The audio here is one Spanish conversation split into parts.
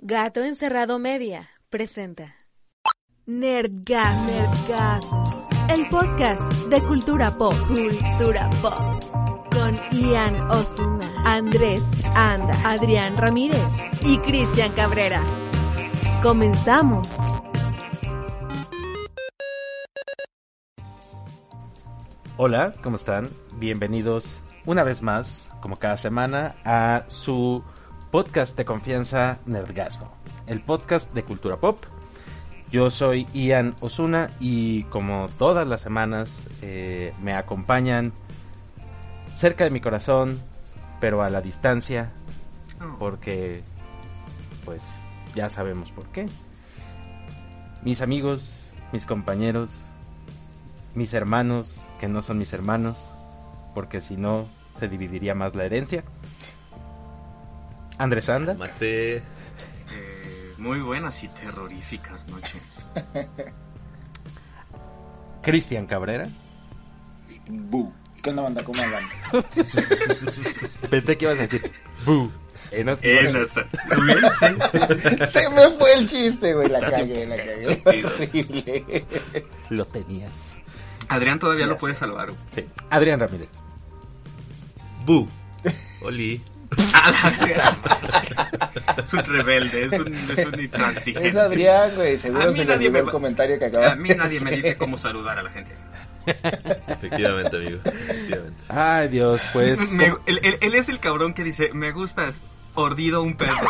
Gato Encerrado Media presenta Nerdgas, Nerdgas, el podcast de cultura pop, cultura pop, con Ian Osuna, Andrés Anda, Adrián Ramírez y Cristian Cabrera. Comenzamos. Hola, ¿cómo están? Bienvenidos una vez más, como cada semana, a su podcast de confianza Nerdgasmo, el podcast de cultura pop. Yo soy Ian Osuna y como todas las semanas eh, me acompañan cerca de mi corazón, pero a la distancia, porque pues ya sabemos por qué. Mis amigos, mis compañeros, mis hermanos, que no son mis hermanos, porque si no se dividiría más la herencia. Andrés Anda. Mate. Eh, muy buenas y terroríficas noches. Cristian Cabrera. Bu. ¿Qué onda, banda? ¿Cómo andan? Pensé que ibas a decir Bu. Enos- Enos- Se me fue el chiste, güey. La cagué, la cagué. Horrible. Lo tenías. Adrián todavía lo puede salvar. güey. Sí. Adrián Ramírez. Bu. Oli. A. Es un rebelde, es un, es un intransigente. Es Adrián, güey. A Seguro mí se nadie me el comentario que A acaba. mí nadie me dice cómo saludar a la gente. Efectivamente, amigo. Efectivamente. Ay, Dios, pues. Me- él, él- él es el cabrón que dice, me gustas ordido un perro.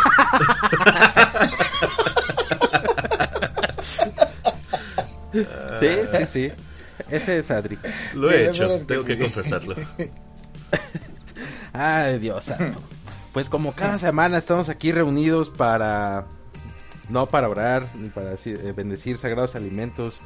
Sí, sí, sí. Ese es Adri. Lo he hecho, tengo que sí. confesarlo. Ay, Dios santo. Pues como cada semana estamos aquí reunidos para... No para orar, ni para decir- eh, bendecir sagrados alimentos.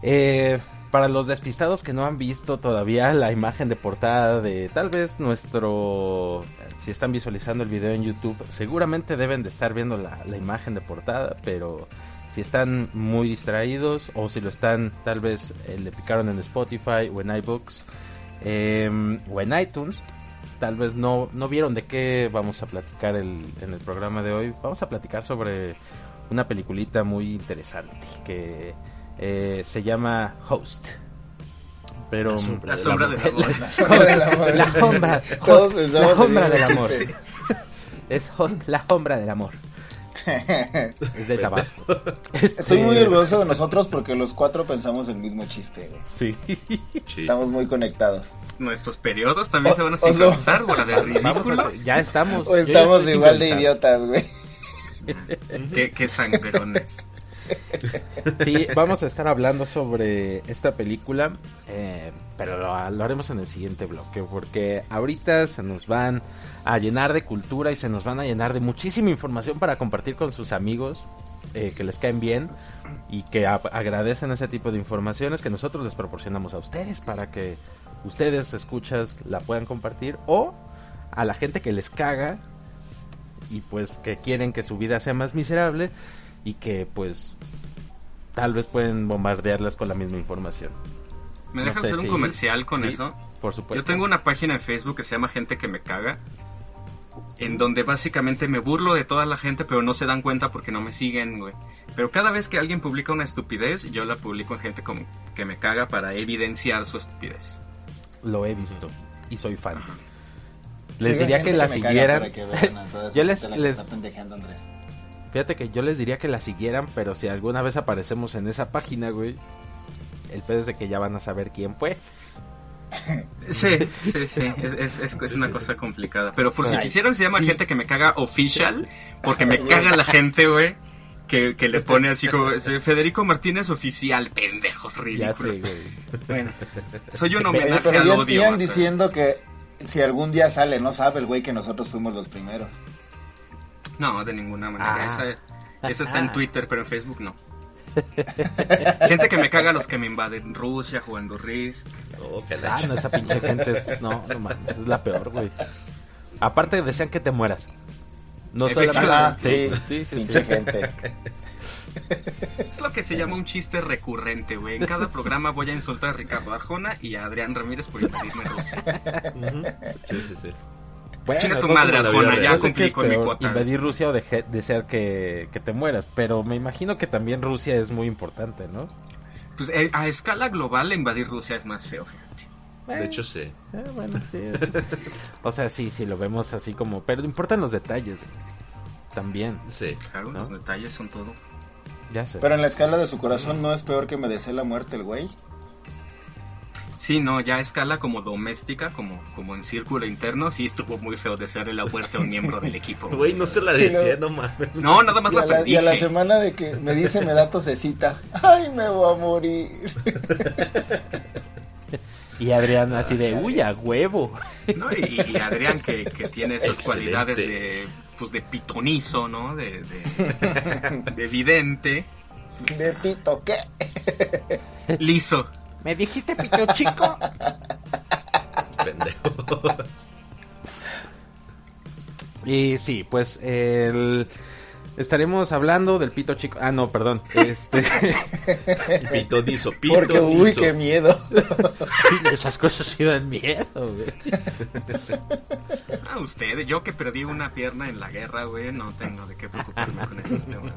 Eh, para los despistados que no han visto todavía la imagen de portada de tal vez nuestro... Si están visualizando el video en YouTube, seguramente deben de estar viendo la, la imagen de portada, pero si están muy distraídos o si lo están, tal vez eh, le picaron en Spotify o en iBooks eh, o en iTunes, tal vez no, no vieron de qué vamos a platicar el, en el programa de hoy. Vamos a platicar sobre una peliculita muy interesante que eh, se llama Host. Pero La sombra La sombra del amor. la sombra, del amor. Es Host, la sombra del amor. Es de Tabasco. Estoy muy Este, orgulloso de nosotros porque los cuatro pensamos el mismo chiste, güey. Sí. Estamos muy conectados. Nuestros periodos también O- se van a no. sincronizar, de ridículos. ya estamos. O estamos igual de idiotas, güey. Qué, qué sangrones. Sí, vamos a estar hablando sobre esta película, eh, pero lo, lo haremos en el siguiente bloque, porque ahorita se nos van a llenar de cultura y se nos van a llenar de muchísima información para compartir con sus amigos eh, que les caen bien y que agradecen ese tipo de informaciones que nosotros les proporcionamos a ustedes para que ustedes escuchas la puedan compartir o a la gente que les caga y pues que quieren que su vida sea más miserable y que pues tal vez pueden bombardearlas con la misma información. ¿Me No dejas sé hacer un si- comercial con sí, eso? Por supuesto. Yo tengo una página en Facebook que se llama Gente que me caga. En donde básicamente me burlo de toda la gente, pero no se dan cuenta porque no me siguen, güey. Pero cada vez que alguien publica una estupidez, yo la publico en gente como que me caga para evidenciar su estupidez. Lo he visto y soy fan. Les Sí, diría que la siguieran. Yo les- les- está. Fíjate que yo les diría que la siguieran, pero si alguna vez aparecemos en esa página, güey, el pedo es de que ya van a saber quién fue. Sí, sí, sí, es, es, es- es Sí, una sí, cosa complicada. Pero por si quisieran, se llama sí. gente que me caga official, porque me caga la gente, güey, que, que le pone así como "Ese Federico Martínez oficial, pendejos Ya ridículos. sé. Bueno, soy un homenaje pero al ya odio. diciendo que si algún día sale, no sabe el güey que nosotros fuimos los primeros. No, de ninguna manera. Ah. Esa, esa está en Twitter, pero en Facebook no. Gente que me caga los que me invaden Rusia jugando Risk. Oh, Ah, no, esa pinche gente es. No, no mames, es la peor, güey. Aparte, desean que te mueras. No solamente. Ah, Sí, sí, sí. pinche sí. gente. Es lo que se llama un chiste recurrente, güey. En cada programa voy a insultar a Ricardo Arjona y a Adrián Ramírez por invadirme Rusia. Ujú. Sí, sí, sí. Bueno, tu no madre, Arjona, ya cumplí con mi cuota. invadir Rusia o deje- desear que, que te mueras, pero me imagino que también Rusia es muy importante, ¿no? Pues eh, a escala global invadir Rusia es más feo, fíjate. De hecho, sí. Eh, bueno, sí. es- o sea, sí, sí, lo vemos así como... Pero importan los detalles, güey. También, Sí. Claro, ¿No? los detalles son todo. ya sé. Pero en la escala de su corazón no es peor que me desee la muerte el güey. Sí, no, ya a escala como doméstica, como, como en círculo interno, sí estuvo muy feo desearle la muerte a un miembro del equipo. Güey, no se la Sí, decía, no. no mames. No, nada más Y la a, la, y a la semana de que me dice me da tosecita. Ay, me voy a morir. Y Adrián así de, uy, a huevo. ¿no? Y, y Adrián que, que tiene esas Excelente. cualidades de pues de pitonizo, ¿no? De, de, de vidente, De pito, ¿qué? liso. ¿Me dijiste pito chico? Pendejo. Y sí, pues el... Estaremos hablando del pito chico. Ah, no, perdón. Este, Pitonizo, Porque, uy, qué miedo. esas cosas sí dan miedo, güey. Ah, usted, yo que perdí una pierna en la guerra, güey, no tengo de qué preocuparme con esos temas.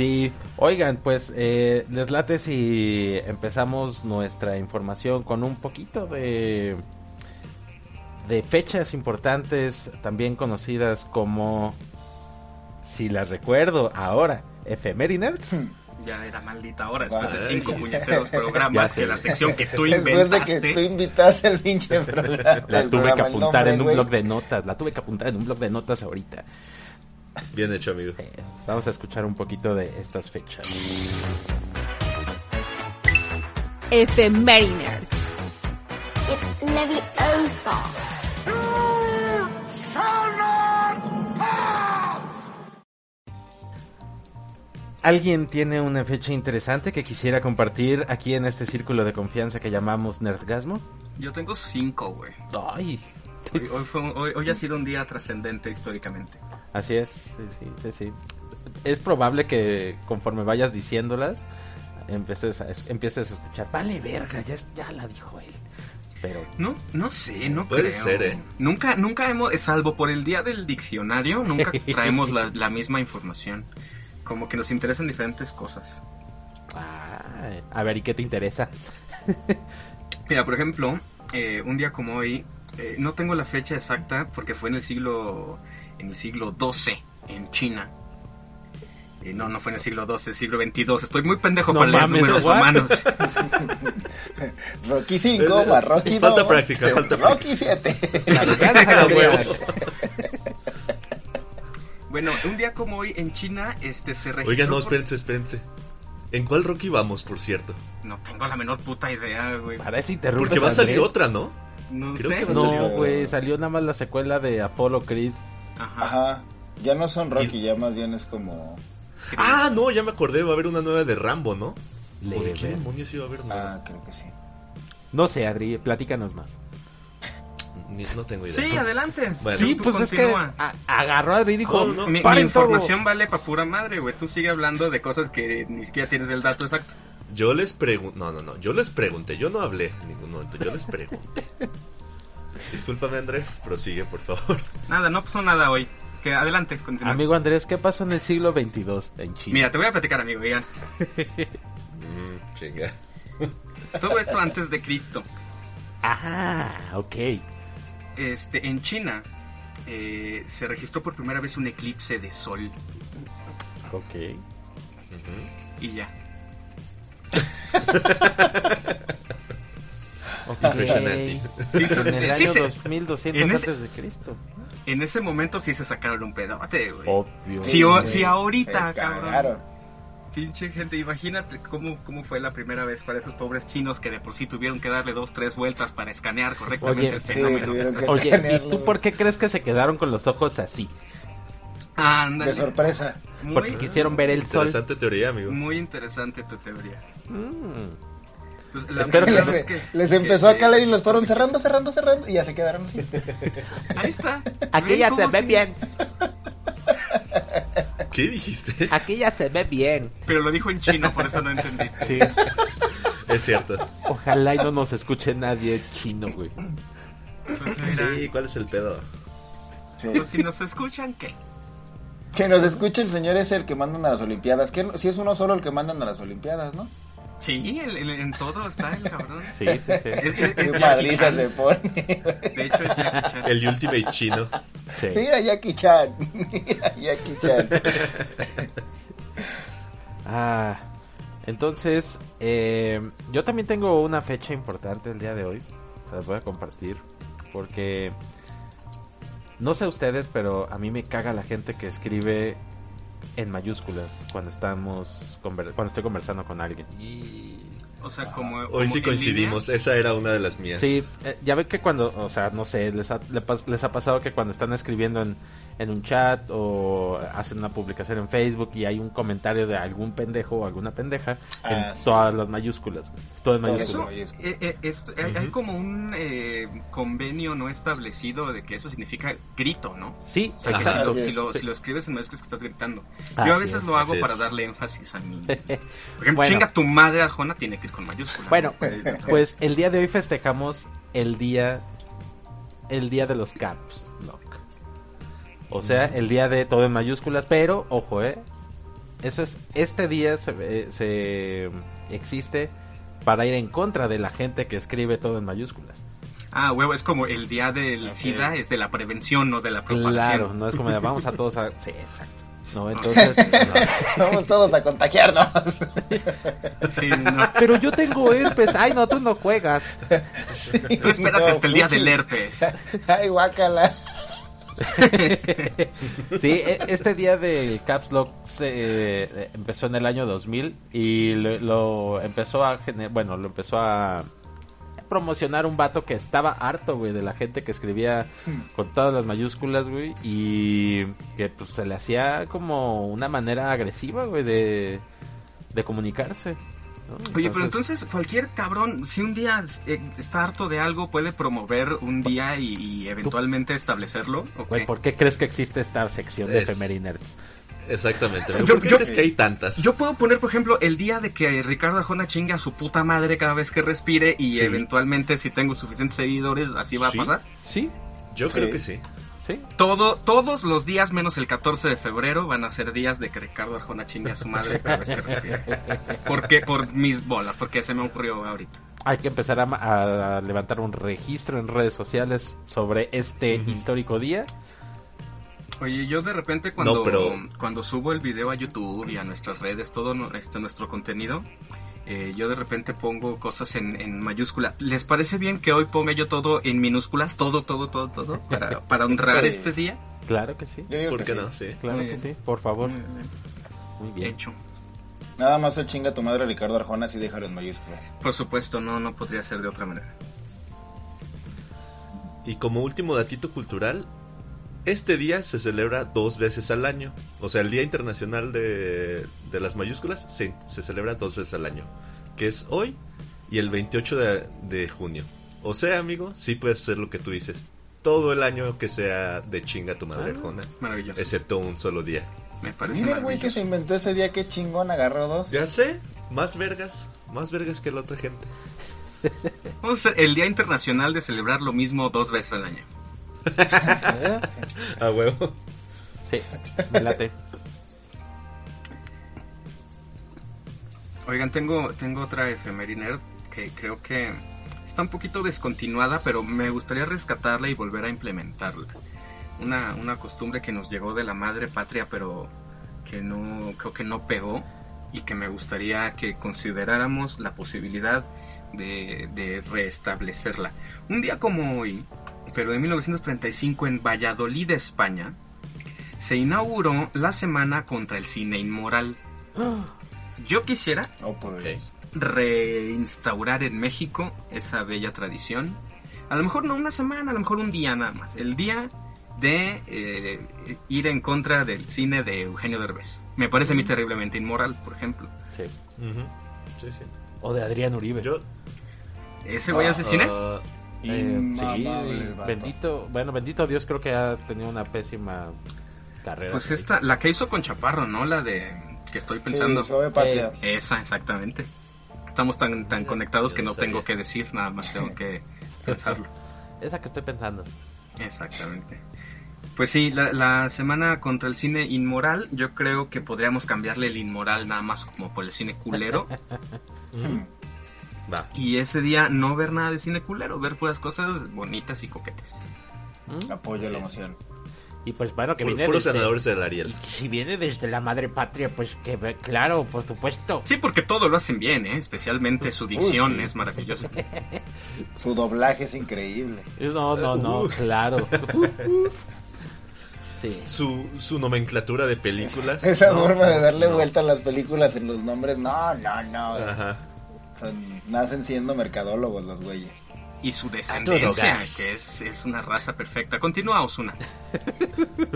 Sí, oigan, pues eh, les late si empezamos nuestra información con un poquito de de fechas importantes, también conocidas como, si las recuerdo ahora, efemérides. Ya era maldita hora después de Vale. cinco puñeteros programas que la sección que tú Después de inventaste. que tú invitaste el pinche programa. La tuve que apuntar nombre, en un güey. blog de notas, la tuve que apuntar en un blog de notas ahorita. Bien hecho, amigo. Eh, vamos a escuchar un poquito de estas fechas. Efemérides. It's Leviosa. ¿Alguien tiene una fecha interesante que quisiera compartir aquí en este círculo de confianza que llamamos Nerdgasmo? Yo tengo cinco, güey. Ay, Hoy, hoy, fue un- hoy- hoy ha sido un día trascendente históricamente. Así es, sí, sí, sí, sí. Es probable que conforme vayas diciéndolas, empieces a, es- empieces a escuchar, vale verga, ya, ya la dijo él. Pero No, no sé, no Puede creo. ser, ¿eh? Nunca, nunca hemos, salvo por el día del diccionario, nunca traemos la, la misma información. Como que nos interesan diferentes cosas. A ver, ¿y qué te interesa? Mira, por ejemplo, eh, un día como hoy, eh, no tengo la fecha exacta porque fue en el siglo, en el siglo XII en China. Eh, no, no fue en el siglo XII, siglo XXII. Estoy muy pendejo No para leer números what? romanos. Rocky 5 más Rocky 2. Falta práctica, falta Rocky 7. Ah, huevo. bueno, un día como hoy en China, este se registró. Oigan, no, espérense, espérense. ¿En cuál Rocky vamos, por cierto? No tengo la menor puta idea, güey. Para eso interrumpes, Porque va a salir Andrés. otra, ¿no? No Creo sé. que No, güey, salió nada más la secuela de Apollo Creed. Ajá. Ajá. Ya no son Rocky, ya más bien es como. Ah, no, ya me acordé, va a haber una nueva de Rambo, ¿no? ¿O de qué demonios iba a haber nueva? Ah, creo que sí. No sé, Adri, platícanos más. Ni- no tengo idea. Sí, adelante. Bueno. sí, pues es que continúa. a- agarró a Adri y dijo, No, no, Mi, mi información vale pa' pura madre, güey. Tú sigue hablando de cosas que ni siquiera tienes el dato exacto. Yo les pregunté, no, no, no, yo les pregunté, yo no hablé en ningún momento, yo les pregunté. Discúlpame Andrés, prosigue por favor. Nada, no pasó nada hoy. Que adelante, continúa. Amigo Andrés, ¿qué pasó en el siglo 22 en China? Mira, te voy a platicar, amigo. Ian. Mm, chinga. Todo esto antes de Cristo. Ah, ok. Este, en China eh, se registró por primera vez un eclipse de sol Ok. Y ya. Sí, En el sí año se- 2200 en ese- antes de Cristo. en ese momento sí se sacaron un pedote, güey. Obvio. Si, o- güey. si ahorita, cabrón. Pinche gente, imagínate cómo, cómo fue la primera vez para esos pobres chinos que de por sí tuvieron que darle dos, tres vueltas para escanear correctamente Oye, el sí, fenómeno. está- que- Oye, ¿y tú por qué crees que se quedaron con los ojos así? Ándale. De sorpresa. Porque Muy, quisieron ver el sol. Interesante teoría, amigo. muy interesante tu teoría. Mm. Pues, la Espero que verdad les, es que- les que empezó a calar y los fueron cerrando, cerrando, cerrando. Y ya se quedaron así. Ahí está. Aquí ya se ve sí. bien. ¿Qué dijiste? Aquí ya se ve bien. Pero lo dijo en chino, por eso no entendiste. Sí. Es cierto. Ojalá y no nos escuche nadie chino, güey. Pues Sí, ¿cuál es el pedo? Sí. pues si nos escuchan, ¿qué? Que nos escuche el señor es el que mandan a las Olimpiadas. Que si es uno solo el que mandan a las Olimpiadas, ¿no? Sí, el- el- en todo está el cabrón. Sí, sí, sí. Es, es- es Jackie madriza Chan. se pone. De hecho, es Jackie Chan. El Ultimate chino. sí. Mira Jackie Chan. Mira Jackie Chan. Ah, entonces, eh, yo también tengo una fecha importante el día de hoy. Se las voy a compartir. Porque, no sé ustedes, pero a mí me caga la gente que escribe en mayúsculas cuando estamos conver- cuando estoy conversando con alguien. Y... O sea, como. Hoy sí coincidimos, esa era una de las mías. Sí, eh, ya ven que cuando, o sea, no sé, les ha, les ha pasado que cuando están escribiendo en, en un chat o hacen una publicación en Facebook y hay un comentario de algún pendejo o alguna pendeja Ah, en sí. todas las mayúsculas, todo en Todo mayúsculas. Eso, mayúsculas. eh, eh, esto- hay, hay como un eh, convenio no establecido de que eso signica grito, ¿no? Sí, O sea, que si lo, si, lo, Sí. si lo escribes en mayúsculas que estás gritando. Así Yo a veces es, lo hago para es. darle énfasis a mi... Por ejemplo, Bueno. chinga tu madre Arjona tiene que ir con mayúsculas. Bueno, ¿no? pues el día de hoy festejamos el día el día de los caps lock. O sea, el día de todo en mayúsculas, pero ojo, eh. Eso es este día se, eh, se existe para ir en contra de la gente que escribe todo en mayúsculas. Ah, huevo, es como el día del. SIDA, es de la prevención, no de la Claro, propagación. no es como de vamos a todos a sí, exacto. No, entonces no. Vamos todos a contagiarnos. Sí, no. Pero yo tengo herpes. Ay, no, tú no juegas. Tú espérate hasta el día del herpes. Ay, guácala. Sí, e- este día del Caps Lock se, eh, empezó en el año 2000 y lo, lo empezó a bueno, lo empezó a promocionar un vato que estaba harto, güey, de la gente que escribía con todas las mayúsculas, güey, y que pues se le hacía como una manera agresiva, güey, de, de comunicarse. ¿No? Oye, pero entonces cualquier cabrón, si un día eh, está harto de algo, puede promover un día y, y eventualmente establecerlo. ¿o Güey, qué? ¿por qué crees que existe esta sección de Es- Efemerinerds? Exactamente. Yo- ¿Por qué yo- crees que hay tantas? Yo puedo poner, por ejemplo, el día de que Ricardo Arjona chingue a su puta madre cada vez que respire y Sí. eventualmente si tengo suficientes seguidores, así va Sí, a pasar. Sí, Yo creo que sí. Sí. Todo, todos los días menos el 14 de febrero van a ser días de que Ricardo Arjona chingue a su madre cada vez que respire. ¿Por qué? Por mis bolas, porque se me ocurrió ahorita. Hay que empezar a, a levantar un registro en redes sociales sobre este Ujú. histórico día. Oye, yo de repente cuando, No, pero- cuando subo el video a YouTube y a nuestras redes, todo este, nuestro contenido, eh, yo de repente pongo cosas en, en mayúscula. ¿Les parece bien que hoy ponga yo todo en minúsculas? Todo, todo, todo, todo, para, para honrar Sí. este día. Claro que sí, ¿Por que qué sí. no? Sí. claro Muy que bien. sí, por favor. Muy bien. Muy bien. Hecho. Nada más el chinga tu madre Ricardo Arjona así déjalo en mayúsculas. Por supuesto, no, no podría ser de otra manera. Y como último datito cultural, este día se celebra dos veces al año. O sea, el Día Internacional de, de las Mayúsculas se, se celebra dos veces al año. Que es hoy y el 28 de, de junio. O sea, amigo, sí puedes hacer lo que tú dices. Todo el año que sea de chinga tu madre Ah. Arjona. Maravilloso. Excepto un solo día. Me parece Mira el güey que se inventó ese día, qué chingón, agarró dos. Ya sé, más vergas. Más vergas que la otra gente. Vamos a hacer el Día Internacional de celebrar lo mismo dos veces al año. A huevo. Sí, me late. Oigan, tengo, tengo otra efemeriner que creo que está un poquito descontinuada, pero me gustaría rescatarla y volver a implementarla. Una, una costumbre que nos llegó de la madre patria, pero que no, creo que no pegó y que me gustaría que consideráramos la posibilidad de, de restablecerla. Un día como hoy, pero de 1935 en Valladolid, España, se inauguró la Semana contra el Cine Inmoral. Yo quisiera Oh, reinstaurar en México esa bella tradición. A lo mejor no una semana, a lo mejor un día nada más. El día de eh, ir en contra del cine de Eugenio Derbez. Me parece a mí terriblemente inmoral, por ejemplo. Sí. Sí, sí. O de Adrián Uribe. Yo. ¿Ese güey hace cine? ah, Eh, Inmamable sí, el vato. bendito, bueno, bendito Dios, creo que ha tenido una pésima carrera. Pues esta, la que hizo con Chaparro, ¿no? La de que estoy Sí, pensando. suave patria. Esa, exactamente. Estamos tan, tan conectados Yo que no tengo sabía. que decir, nada más tengo que pensarlo. Esa que estoy pensando. Exactamente. Pues sí, la, la semana contra el cine inmoral, yo creo que podríamos cambiarle el inmoral nada más como por el cine culero. Va. y ese día no ver nada de cine culero, ver puras cosas bonitas y coquetes. ¿Mm? Apoyo Así la es. emoción. Y pues bueno, que viene puros desde- del Ariel. si viene desde la madre patria, pues que claro, por supuesto. Sí, porque todo lo hacen bien, ¿eh? especialmente su dicción sí. es maravillosa. Su doblaje es increíble. No, no, no, Uh. claro. Sí. Su, su nomenclatura de películas. Esa no, forma de darle no. vuelta a las películas en los nombres, no, no, no. Ajá. Son- nacen siendo mercadólogos los güeyes. Y su todo descendencia, que es, es una raza perfecta. Continúa, Osuna.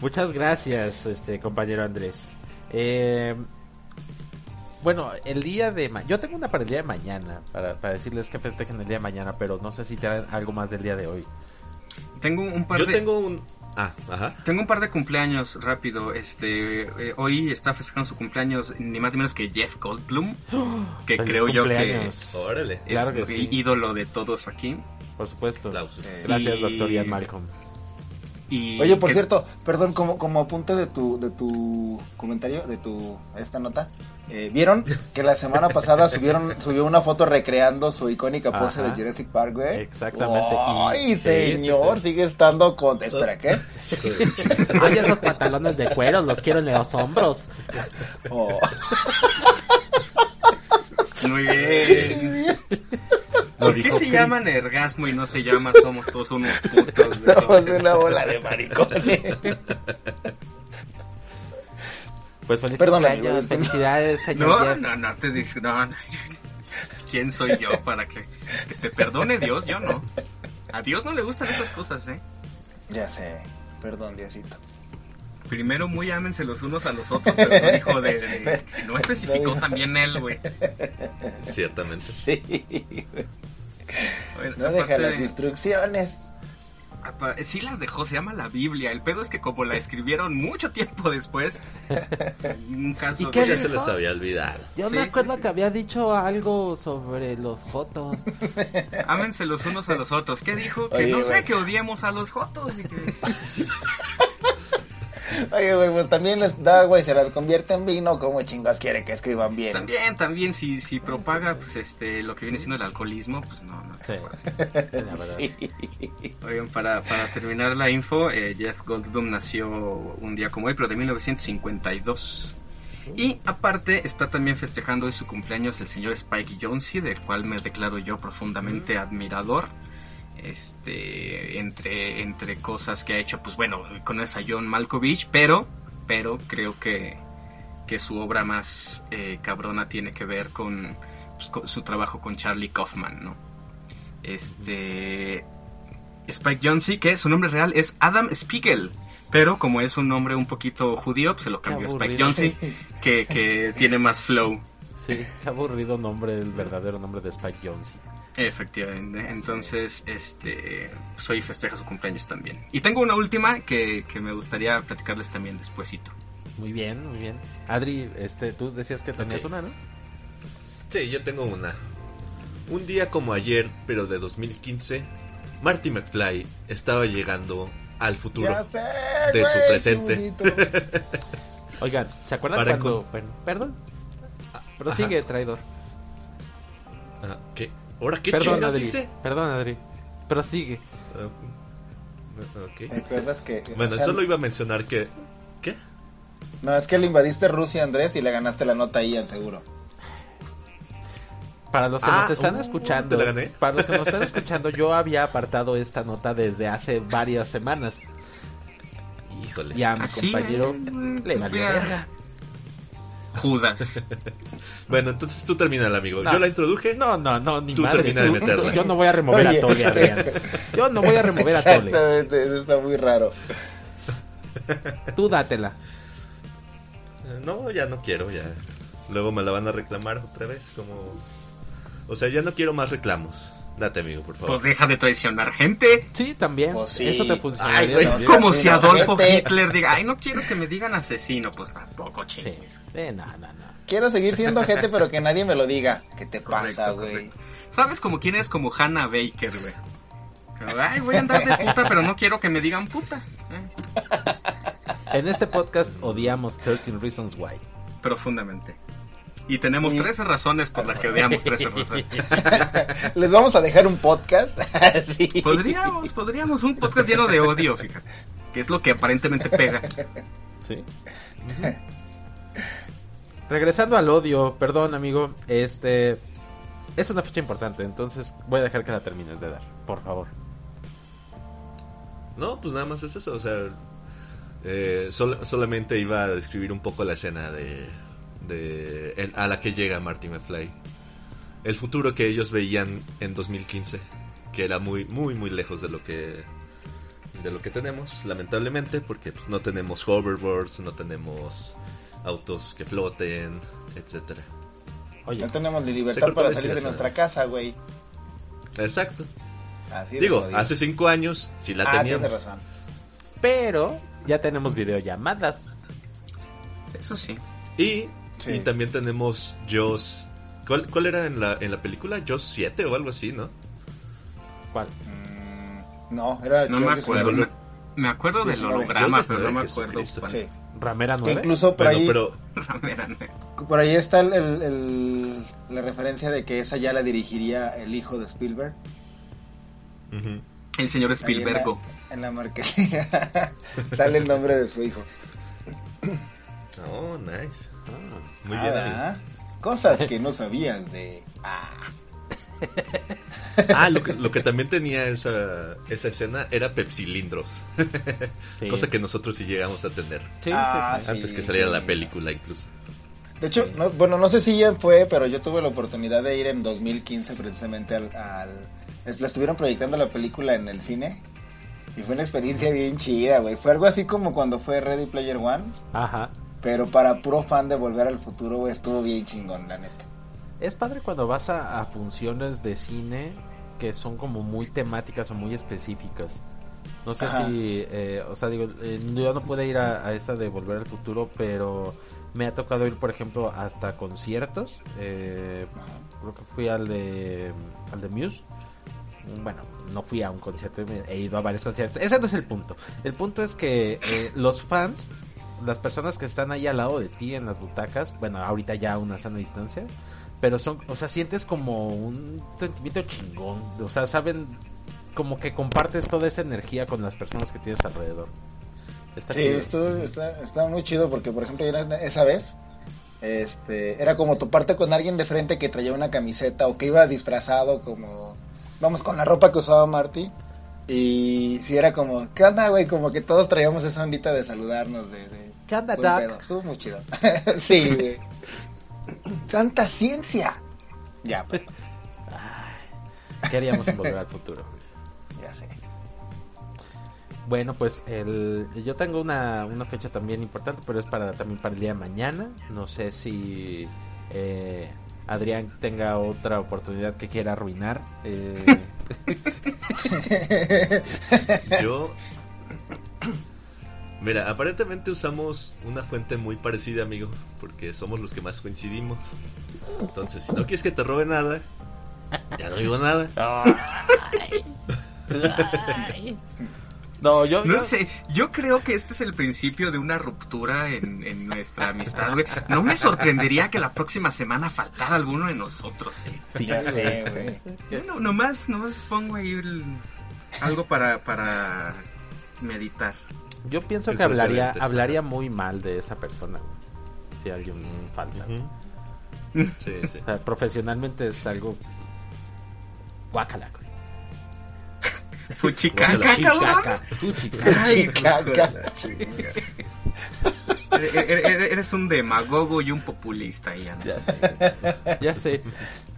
Muchas gracias, este compañero Andrés. Eh, bueno, el día de ma- yo tengo una para el día de mañana para, para decirles que festejen el día de mañana, pero no sé si traen algo más del día de hoy. Tengo un par Yo de... tengo un. Ah, ajá. Tengo un par de cumpleaños rápido. Este, eh, hoy está festejando su cumpleaños ni más ni menos que Jeff Goldblum, que creo yo que. Órale. es Claro que el sí. ídolo de todos aquí. Por supuesto. Aplausos. Gracias, Y- doctor Ian Malcolm. Y Oye, por que- cierto, perdón, como, como apunte de tu, de tu comentario, de tu esta nota, eh, ¿vieron que la semana pasada subieron subió una foto recreando su icónica pose Ajá. de Jurassic Park, güey? Exactamente, ¡Ay, sí, señor! sí, sí. Sigue estando con... Espera, ¿qué? Ay, esos pantalones de cuero los quiero en los hombros. Oh. Muy bien. ¿Por qué se llaman ergasmo y no se llama somos todos unos putos? Somos entonces? una bola de maricones. Pues feliz Perdón, amigo, disculpa. felicidades, señor No, no, no te digo, no, no. ¿Quién soy yo para que, que te perdone Dios? Yo no. A Dios no le gustan esas cosas, ¿eh? Ya sé. Perdón, Diosito. Primero muy ámense los unos a los otros, pero no dijo de, de- no especificó también él, güey. Ciertamente. Sí. Bueno, No deja las de- instrucciones. apa- sí las dejó, se llama la Biblia. El pedo es que como la escribieron mucho tiempo después, un caso ¿Y qué ya se les había olvidado. Yo Sí, me acuerdo sí. que había dicho algo sobre los jotos. Ámense los unos a los otros. ¿Qué dijo? Que Oye, no sé, que odiemos a los jotos. y que- Oye, güey, pues también les da agua y se las convierte en vino. ¿Cómo chingas quiere que escriban bien? También, también, si, si propaga pues, este, lo que viene siendo el alcoholismo, pues no, no se Sí. puede. La verdad. Oigan, para, para terminar la info, eh, Jeff Goldblum nació un día como hoy, pero de 1952. Y aparte está también festejando hoy su cumpleaños el señor Spike Jonze, del cual me declaro yo profundamente admirador. Este, entre, entre cosas que ha hecho, pues bueno, conoces a John Malkovich, pero, pero creo que, que su obra más eh, cabrona tiene que ver con, pues, con su trabajo con Charlie Kaufman, ¿no? Este, Spike Jonze, que su nombre real es Adam Spiegel. Pero como es un nombre un poquito judío, pues se lo cambió a Spike. Jonze, que, que tiene más flow. Sí, qué aburrido nombre, el verdadero nombre de Spike Jones. Efectivamente. Entonces, este, soy festeja su cumpleaños también. Y tengo una última que, que me gustaría platicarles también despuesito. Muy bien, muy bien. Adri, este, tú decías que tenías una, ¿no? Sí, yo tengo una. Un día como ayer, pero de 2015, Marty McFly estaba llegando al futuro. Sé, de su güey, presente. Oigan, ¿se acuerdan Para cuando... Bueno, perdón. Ajá. Prosigue, traidor. Ah, ¿Qué? ¿Ahora qué Perdón, chingas Adri. hice? Perdón, Adri. Prosigue. Ah, ok. ¿Te acuerdas que... Bueno, o sea, solo iba a mencionar que... ¿Qué? No, es que le invadiste Rusia, Andrés, y le ganaste la nota a Ian, seguro. Para los que Ah, nos están uh, escuchando, te la gané. para los que nos están escuchando, yo había apartado esta nota desde hace varias semanas. Híjole. Y a mi Así, compañero eh, le valió verga. Judas. Bueno, entonces tú termina, amigo. No. Yo la introduje. No, no, no, ni Tú madre. termina de meterla. Yo no voy a remover Oye. a Tole, Adrián. Yo no voy a remover a Tole. Exactamente, eso está muy raro. Tú dátela. No, ya no quiero, ya. Luego me la van a reclamar otra vez, como... O sea, ya no quiero más reclamos. Date, amigo, por favor. Pues deja de traicionar gente. Sí, también. Pues sí. Eso te Ay, güey, también. Como sí, si no, Adolfo gente. Hitler diga, ay, no quiero que me digan asesino. Pues tampoco, chingues. Sí, no, no, no. Quiero seguir siendo gente, pero que nadie me lo diga. ¿Qué te pasa, Correcto, güey? ¿Sabes como quién es? Como Hannah Baker, güey. Ay, voy a andar de puta, pero no quiero que me digan puta. Eh, En este podcast odiamos 13 Reasons Why. Profundamente. Y tenemos Y- 13 razones por las que odiamos 13 razones. Les vamos a dejar un podcast. Sí. Podríamos, podríamos un podcast lleno de odio, fíjate. Que es lo que aparentemente pega. Sí. Regresando al odio, perdón amigo, este es una fecha importante, entonces voy a dejar que la termines de dar, por favor. No, pues nada más es eso, o sea, eh, sol- solamente iba a describir un poco la escena de, de el- a la que llega Marty McFly. El futuro que ellos veían en 2015, que era muy, muy, muy lejos de lo que de lo que tenemos, lamentablemente, porque pues, no tenemos hoverboards, no tenemos autos que floten, etcétera. Oye, No tenemos ni Se libertad para la salir de nuestra casa, güey. Exacto. Así Digo, hace cinco años sí la ah, teníamos. razón. pero ya tenemos videollamadas. Eso sí. Y, Sí. y también tenemos Jaws. ¿Cuál, cuál era en la, en la película? Jaws 7 o algo así, ¿no? ¿Cuál? Mm, no, era No yo me acuerdo. Me, me acuerdo del holograma, pero no me acuerdo. Sí. ¿Ramera Que 9? incluso por Bueno, ahí, pero por ahí está el, el- el- la referencia de que esa ya la dirigiría el hijo de Spielberg. El señor Spielbergo. En la, en la marquesina sale el nombre de su hijo. Oh, nice. Ah, Muy Ah, bien, amigo. Cosas que no sabías de... Ah, Ah, lo que, lo que también tenía esa, esa escena era pepsilindros. sí. Cosa que nosotros sí llegamos a tener. Sí, Ah, sí, sí. Antes Sí, que saliera la película, incluso. De hecho, no- bueno, no sé si ya fue, pero yo tuve la oportunidad de ir en 2015 precisamente al... al es- la estuvieron proyectando la película en el cine. Y fue una experiencia bien chida, güey. Fue algo así como cuando fue Ready Player One. Ajá. Pero para puro fan de Volver al Futuro, güey, estuvo bien chingón, la neta. Es padre cuando vas a, a funciones de cine que son como muy temáticas o muy específicas. No sé Ajá. si, eh, o sea, digo, eh, yo no pude ir a, a esta de Volver al Futuro, pero me ha tocado ir, por ejemplo, hasta conciertos. Eh, creo que fui al de, al de Muse. Bueno, no fui a un concierto, he ido a varios conciertos. Ese no es el punto. El punto es que eh, los fans, las personas que están ahí al lado de ti en las butacas, bueno, ahorita ya a una sana distancia, pero son, o sea, sientes como un sentimiento chingón. O sea, saben como que compartes toda esa energía con las personas que tienes alrededor. Está Sí, estuvo, está, está muy chido porque, por ejemplo, esa vez, este, era como toparte con alguien de frente que traía una camiseta o que iba disfrazado como, vamos, con la ropa que usaba Marty. Y sí era como, ¿qué onda, güey? Como que todos traíamos esa ondita de saludarnos, de... de ¿Qué onda, Doc? pedo. Estuvo muy chido. sí, güey. ¡Santa ciencia! Ya, pues, Ay, ¿Qué haríamos en Volver al Futuro? ya sé. Bueno, pues el, yo tengo una, una fecha también importante, pero es para también para el día de mañana. No sé si eh, Adrián tenga otra oportunidad que quiera arruinar. Eh, Yo. Mira, aparentemente usamos una fuente muy parecida, amigo, porque somos los que más coincidimos. Entonces, si no quieres que te robe nada, ya no digo nada. no, yo, No yo- sé, yo creo que este es el principio de una ruptura en, en nuestra amistad, güey. No me sorprendería que la próxima semana faltara alguno de nosotros, ¿eh? sí, Ya sé, güey. Yo no, nomás, nomás pongo ahí el- algo para, para meditar. yo pienso El que hablaría, hablaría muy mal de esa persona. güey, Si alguien falta. Sí, sí. O sea, profesionalmente es algo guácala, güey. Fuchicaca, cabrón. Fuchicaca. Eres- un demagogo y un populista, Ian. Ya sé. Ya sé.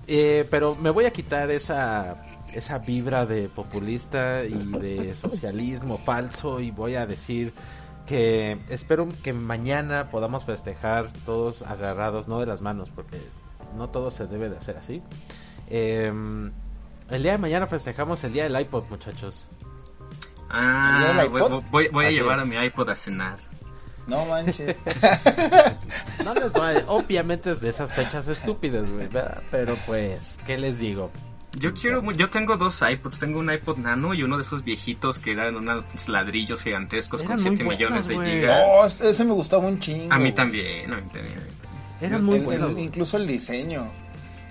Eh, pero me voy a quitar esa esa vibra de populista y de socialismo falso y voy a decir que espero que mañana podamos festejar todos agarrados, no de las manos, porque no todo se debe de hacer así. Em, El día de mañana festejamos el día del iPod, muchachos. Ah, ¿Y el voy, iPod? voy- voy a llevar es. a mi iPod a cenar. No manches. No les voy a- Obviamente es de esas fechas estúpidas, güey, ¿verdad? Pero pues, ¿qué les digo? Yo quiero, mu- yo tengo dos iPods, tengo un iPod Nano y uno de esos viejitos que eran unos ladrillos gigantescos Eran con muy 7 buenos, millones de gigas. Oh, ese me gustaba un chingo. A mí también, a mí también. Eran muy El- buenos. incluso el diseño.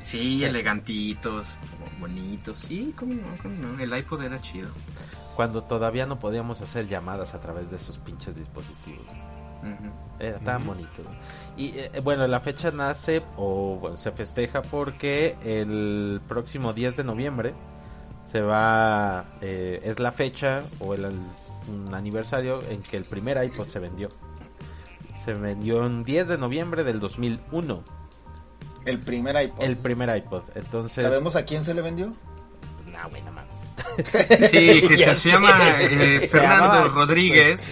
Sí, elegantitos, bonitos. Sí, cómo no, cómo no. El iPod era chido. Cuando todavía no podíamos hacer llamadas a través de esos pinches dispositivos. Ujú. Era tan bonito. Y eh, bueno, la fecha nace o bueno, se festeja porque el próximo 10 de noviembre se va, eh, es la fecha o el, un aniversario en que el primer iPod se vendió. Se vendió en 10 de noviembre del 2001, El primer iPod. el primer iPod. Entonces, ¿Sabemos a quién se le vendió? no, güey, no mames. Sí, que Ya se llama eh, Se Fernando Rodríguez.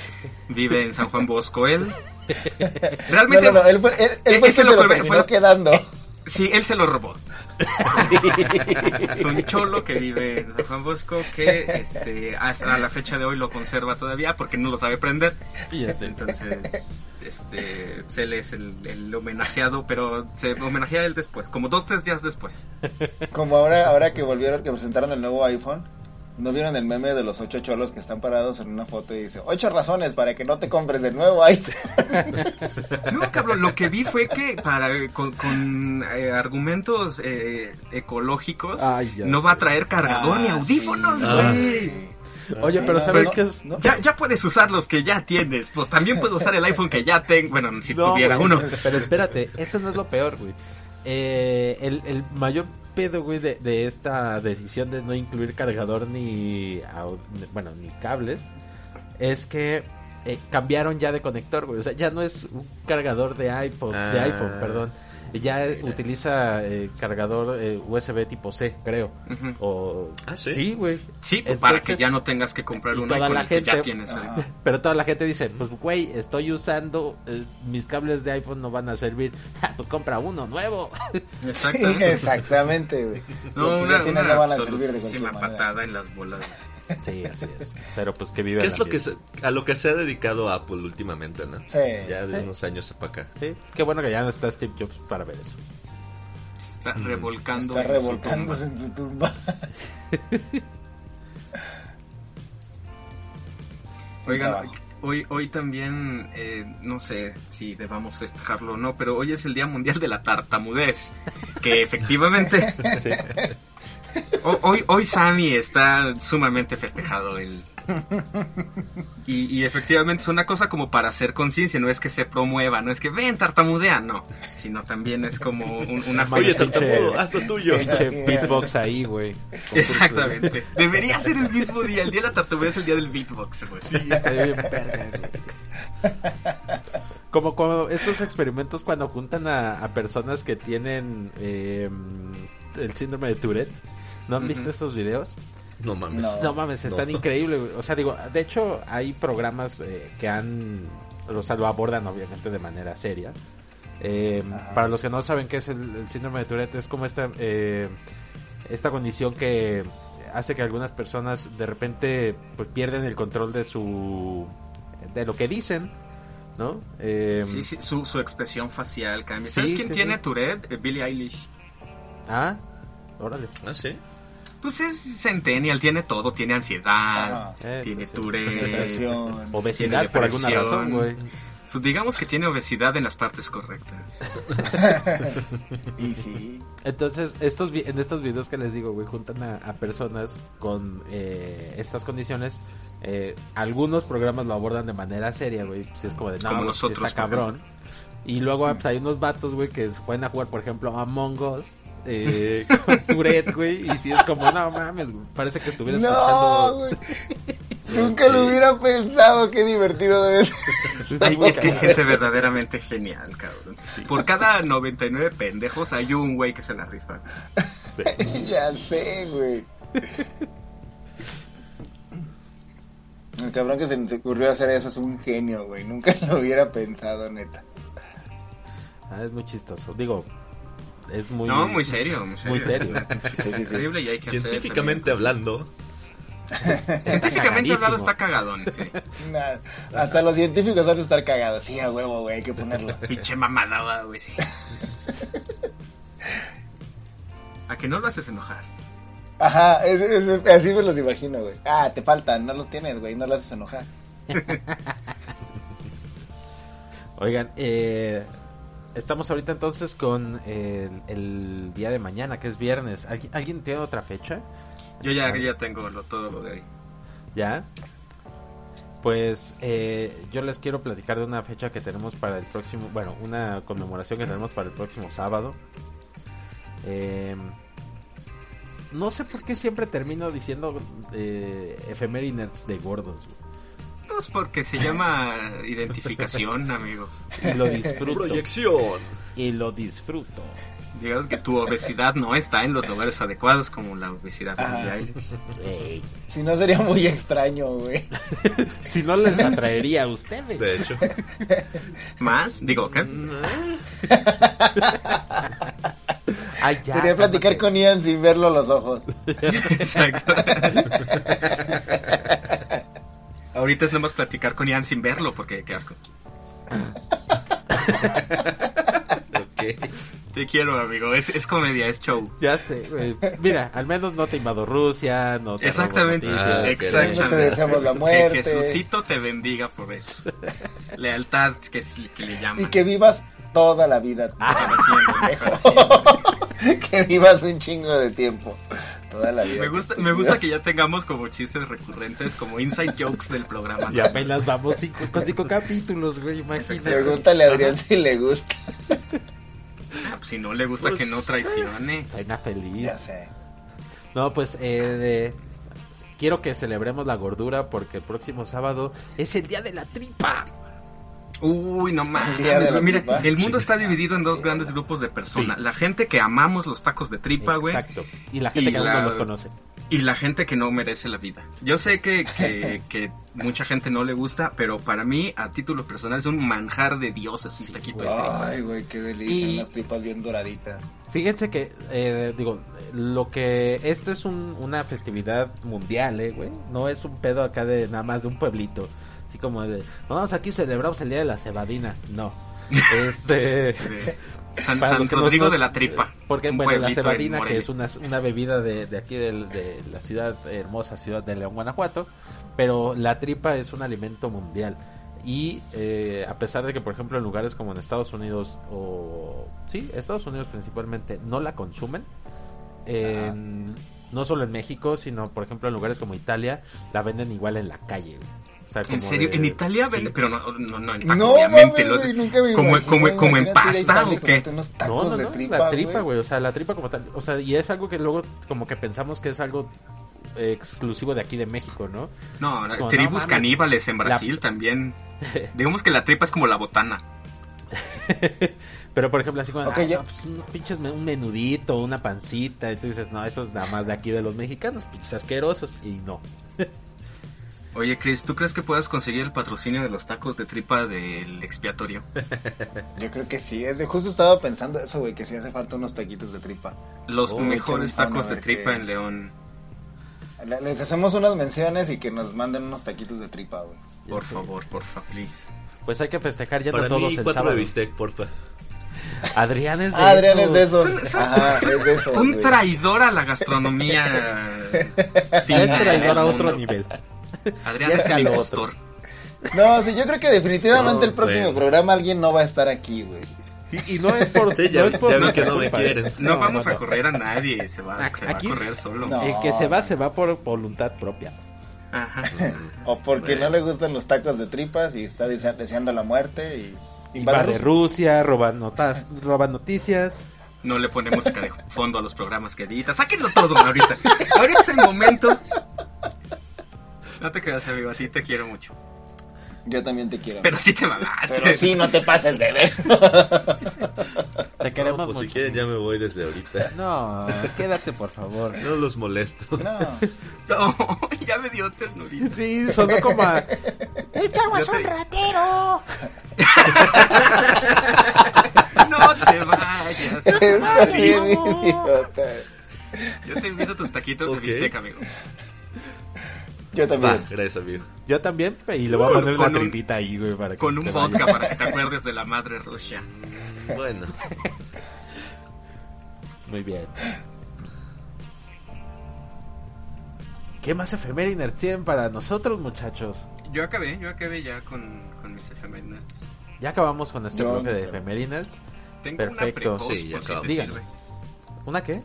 Vive en San Juan Bosco. Él. No, Realmente. no, no, él fue, él, él Eh, fue el ese que lo se lo terminó fue lo- quedando. Sí, él se lo robó. Es un cholo que vive en San Juan Bosco que este, hasta la fecha de hoy lo conserva todavía porque no lo sabe prender. Ya sé. Entonces, este, se le es el, el homenajeado, pero se homenajea a él después, como dos, tres días después. Como ahora, ahora que volvieron, que presentaron el nuevo iPhone, ¿no vieron el meme de los ocho cholos que están parados en una foto y dice, ocho razones para que no te compres el nuevo iPhone? No, cabrón, lo que vi fue que para con, con, eh, argumentos eh, ecológicos Ay, no sé. va a traer cargador ni Ah, audífonos, sí. güey. Oye, pero ¿sabes no, qué es? no. Ya, ya puedes usar los que ya tienes. Pues también puedo usar el iPhone que ya tengo. Bueno, si No, tuviera güey, uno. Pero espérate, eso no es lo peor, güey. Eh, el, el mayor pedo, güey, de, de esta decisión de no incluir cargador ni, bueno, ni cables, es que eh, cambiaron ya de conector, güey. O sea, ya no es un cargador de iPod, de Ah. iPhone, perdón. Ya eh, utiliza eh, cargador eh, USB tipo C, creo. Ujú. O... Ah, ¿sí? güey. Sí, pues, para que ya no tengas que comprar y un toda iPhone la el que ya gente- tienes. Ahorita. Pero toda la gente dice, pues güey, estoy usando, eh, mis cables de iPhone no van a servir. Ah, pues compra uno nuevo. Exactamente. Exactamente, güey. No, una, una no van a servir de absolutísima cualquier manera. patada en las bolas. Sí, así es. Pero pues que vive ¿Qué es lo que se- a lo que se ha dedicado Apple últimamente, no? Sí. Ya de Sí. unos años para acá. Sí, qué bueno que ya no está Steve Jobs para ver eso. Se está Mm. revolcando. Está en su revolcándose tumba. en su tumba. Oigan, hoy, hoy también, eh, no sé si debamos festejarlo o no, pero hoy es el Día Mundial de la Tartamudez. Que efectivamente. Ho- Hoy, hoy Sammy está sumamente festejado. El... Y, y efectivamente es una cosa como para hacer conciencia, no es que se promueva, no es que ven tartamudea, no, sino también es como un- una Oye, tartamudo, haz lo tuyo. Pinche beatbox ahí, güey. Exactamente. Debería ser el mismo día, el día de la tartamudea es el día del beatbox, güey. Estaría bien verga, güey. Como, como estos experimentos cuando juntan a, a personas que tienen eh, el síndrome de Tourette. ¿No han visto estos videos? No mames. No. No mames, están No. increíbles. O sea, digo, de hecho hay programas eh, que han, o sea, lo abordan obviamente de manera seria. Eh, para los que no saben qué es el, el síndrome de Tourette, es como esta, eh, esta condición que hace que algunas personas de repente pues pierden el control de su, de lo que dicen, ¿no? Eh, Sí, sí, su, su expresión facial cambia. Sí, ¿Sabes quién sí, tiene sí. Tourette? Eh, Billie Eilish. Ah, órale. Ah, sí. Pues es centennial, tiene todo, tiene ansiedad. Eh, tiene. Tourette. Depresión. Obesidad Tiene por alguna depresión. razón, güey. Pues digamos que tiene obesidad en las partes correctas. Y sí. Entonces, estos vi- en estos videos que les digo, güey, juntan a, a personas con eh, estas condiciones. eh, algunos programas lo abordan de manera seria, güey. Pues es como de, no, Como sí nosotros, está por cabrón. Y luego pues, hay unos vatos, güey, que se pueden a jugar, por ejemplo, Among Us. Eh, con Tourette, güey. Y si es como, no mames, güey, parece que estuvieras No, escuchando. güey. Nunca lo hubiera pensado. Qué divertido debe ser. Es que hay gente verdaderamente genial, cabrón. Por cada 99 pendejos hay un güey que se la rifa. ya sé, güey. El cabrón que se nos ocurrió hacer eso es un genio, güey. Nunca lo hubiera pensado, neta. Ah, es muy chistoso. Digo, es muy... no, muy serio, muy serio. Muy serio. Es increíble y hay que hacer Científicamente hablando. Científicamente hablando está cagadón, sí. Nah, hasta los científicos van a estar cagados. Sí, a huevo, güey, hay que ponerlo. Pinche mamada, güey, sí. A que no lo haces enojar. Ajá, es- es- así me los imagino, güey. Ah, te faltan, no los tienes, güey, no los haces enojar. Oigan, eh, estamos ahorita entonces con el, el día de mañana, que es viernes. ¿Alguien, ¿alguien tiene otra fecha? Yo ya, ya tengo lo, todo lo de ahí. ¿Ya? Pues eh, yo les quiero platicar de una fecha que tenemos para el próximo, bueno, una conmemoración que tenemos para el próximo sábado. Eh, no sé por qué siempre termino diciendo eh, efemérides de gordos. Pues porque se llama identificación, amigo. Y lo disfruto. proyección. y lo disfruto. Digamos que tu obesidad no está en los lugares adecuados como la obesidad Ajá. mundial. Si no sería muy extraño, güey. Si no les atraería a ustedes. De hecho. ¿Más? Digo, ¿qué? Ay, ya, Quería platicar con Ian sin verlo a los ojos. Exacto. Ahorita es nomás platicar con Ian sin verlo, porque qué asco. Ok. Te quiero, amigo. Es, es comedia, es show. Ya sé, güey. Mira, al menos no te invado Rusia, no te Exactamente. Ah, exactamente. No te deseamos la muerte. Que Jesucito te bendiga por eso. Lealtad que, es- que le llaman. Y que vivas toda la vida. Para siempre, para siempre. que vivas un chingo de tiempo. Toda la vida. Me gusta, me gusta que ya tengamos como chistes recurrentes, como inside jokes del programa. Y apenas vamos cinco, con cinco capítulos, güey, imagínate. Pregúntale a Adrián si le gusta. Ah, pues, si no le gusta Pues- que no traicione. Suena feliz. Ya sé. No, pues eh, de- quiero que celebremos la gordura porque el próximo sábado es el día de la tripa. Uy, no mames. La Mira, tripa. el mundo está dividido en dos grandes grupos de personas. La gente que amamos los tacos de tripa, güey. Exacto. Y la gente Y que la- no los conoce. Y la gente que no merece la vida. Yo sé que, que, que mucha gente no le gusta, pero para mí, a título personal, es un manjar de dioses un taquito de tripas. Ay, güey, qué delicia. Y- Unas tripas bien doraditas. Fíjense que, eh, digo, lo que esto es un- una festividad mundial, eh, güey. No es un pedo acá de nada más de un pueblito. Así como de, vamos aquí celebramos el día de la cebadina. No. Este. San, San Rodrigo no- de la Tripa. Porque, bueno, la cebadina, que es una, una bebida de, de aquí de, la ciudad, hermosa ciudad de León, Guanajuato, pero la tripa es un alimento mundial. Y eh, a pesar de que, por ejemplo, en lugares como en Estados Unidos, o sí, Estados Unidos principalmente, no la consumen, en- no solo en México, sino, por ejemplo, en lugares como Italia, la venden igual en la calle. güey. ¿En serio? de- ¿En Italia sí. Pero no, no, no en taco, No, obviamente. mames, lo- güey, nunca me como, como, como en pasta o qué? No, no, no, tripa, la tripa, güey, o sea, la tripa como tal, o sea, y es algo que luego como que pensamos que es algo eh, exclusivo de aquí de México, ¿no? No, Como, no tribus caníbales en Brasil también. Digamos que la tripa es como la botana. Pero por ejemplo, así como, Ok, ah, no, pues, pinches un menudito, una pancita, y tú dices, no, eso es nada más de aquí de los mexicanos, pinches asquerosos, y no. Oye, Chris, ¿tú crees que puedas conseguir el patrocinio de los tacos de tripa del expiatorio? Yo creo que sí. Es de, justo estaba pensando eso, güey, que sí hace falta unos taquitos de tripa. Los Oh, mejores tacos de tripa en León. Le- Les hacemos unas menciones y que nos manden unos taquitos de tripa, güey. Ya Por sé. favor, porfa, please. Pues hay que festejar yendo Para todos mí, el cuatro sábado. de bistec, porfa. Adrián es de Ah, Adrián es de esos. Son- son- Ajá, es de esos. Un güey. traidor a la gastronomía. Es traidor a otro nivel. Adrián es el impostor. No, sí, yo creo que definitivamente No, el próximo bueno. programa alguien no va a estar aquí, güey. Y, y no es por... Sí, ya- no es por ya vi nuestra que no me quieren. No, vamos no, a no. correr a nadie, se va, se va Aquí- a correr solo. No. El que se va, se va por voluntad propia. Ajá. O porque Bueno. no le gustan los tacos de tripas y está dese- deseando la muerte y... Y va de Rusia. Rusia, roba, notas, roba noticias. No le pone música de fondo a los programas que edita. Sáquenlo todo ahorita. Ahorita es el momento. No te creas, amigo, a ti te quiero mucho. Yo también te quiero. Pero sí te mamaste. Pero sí, no te pases de ver. Te queremos No, pues si mucho. quieren ya me voy desde ahorita. No, quédate por favor. No los molesto. No. No, ya me dio ternurita. Sí, sonó como a... ¡Este agua es te- un ratero! No te vayas. Estás bien idiota. Yo te invito a tus taquitos Ok. de bistec, amigo. Yo Va, también. gracias, amigo. Yo también, y le voy a poner con una un- tripita ahí, güey, para que Con un vodka vaya. para que te acuerdes de la madre Rusia. Bueno, Muy bien. ¿Qué más efemérides tienen para nosotros, muchachos? Yo acabé, yo acabé ya con, con mis efemérides. Ya acabamos con este Yo bloque de efemérides. Tengo Perfecto. una precoz, Sí, ya si acabamos. Digan. sirve. ¿Una qué?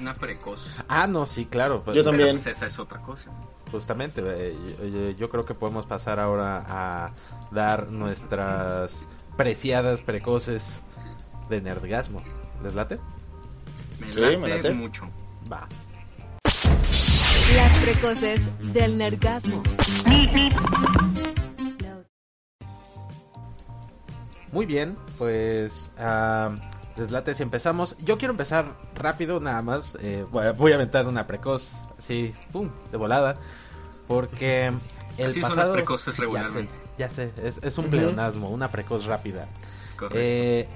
Una precoz. Ah, no, sí, claro. pues, Yo Pero también. pues esa es otra cosa. Justamente, eh, yo, yo creo que podemos pasar ahora a dar nuestras preciadas precoces de nerdgasmo. ¿Les late? Me Sí, late, me late. mucho. Va. Las precoces del nergasmo. Muy bien, pues ah, les late si empezamos. Yo quiero empezar rápido nada más. eh, voy a- voy a aventar una precoz, así, pum, de volada. Porque el Así son pasado... las precoces regularmente. Ya sé, ya sé, es, es un pleonasmo, una precoz rápida. Correcto. Eh,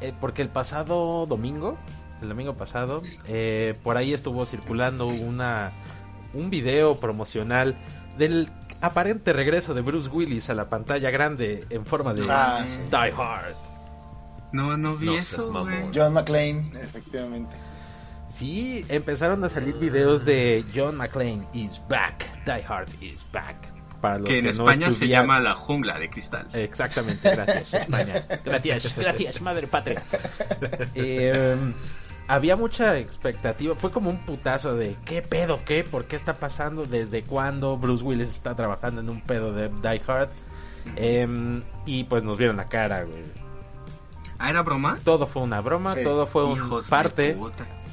eh, porque el pasado domingo, el domingo pasado, eh, por ahí estuvo circulando una un video promocional del aparente regreso de Bruce Willis a la pantalla grande en forma de Ah, sí. Die Hard. No, no vi No eso, güey. John McClane, efectivamente. Sí, empezaron a salir videos de John McClane is back, Die Hard is back. Para los Que en no España se estudian- llama la jungla de cristal. Exactamente, gracias España. Gracias, gracias, madre patria. Eh, había mucha expectativa, fue como un putazo de ¿qué pedo qué? ¿Por qué está pasando? ¿Desde cuándo Bruce Willis está trabajando en un pedo de Die Hard? Eh, y pues nos vieron la cara, güey. ¿Ah, era broma? Todo fue una broma, Sí. todo fue un parte,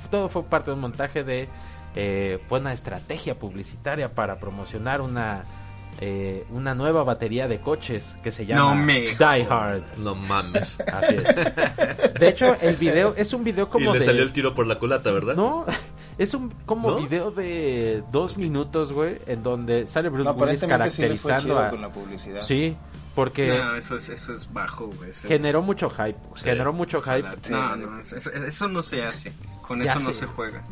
todo fue parte de un montaje de eh, fue una estrategia publicitaria para promocionar una eh, una nueva batería de coches que se llama No me Die. Hard. no mames. Así es. De hecho, el video es un video Y como le de salió el tiro por la culata, ¿verdad? no, es un como ¿No? video de dos minutos, güey, en donde sale Bruce No, Willis sí caracterizando chido a con la publicidad. sí, porque No, eso es, eso es bajo, güey. Es- generó mucho hype, Sí. generó mucho hype. Sí, No, eso, eso no se hace. Con Ya eso no se juega.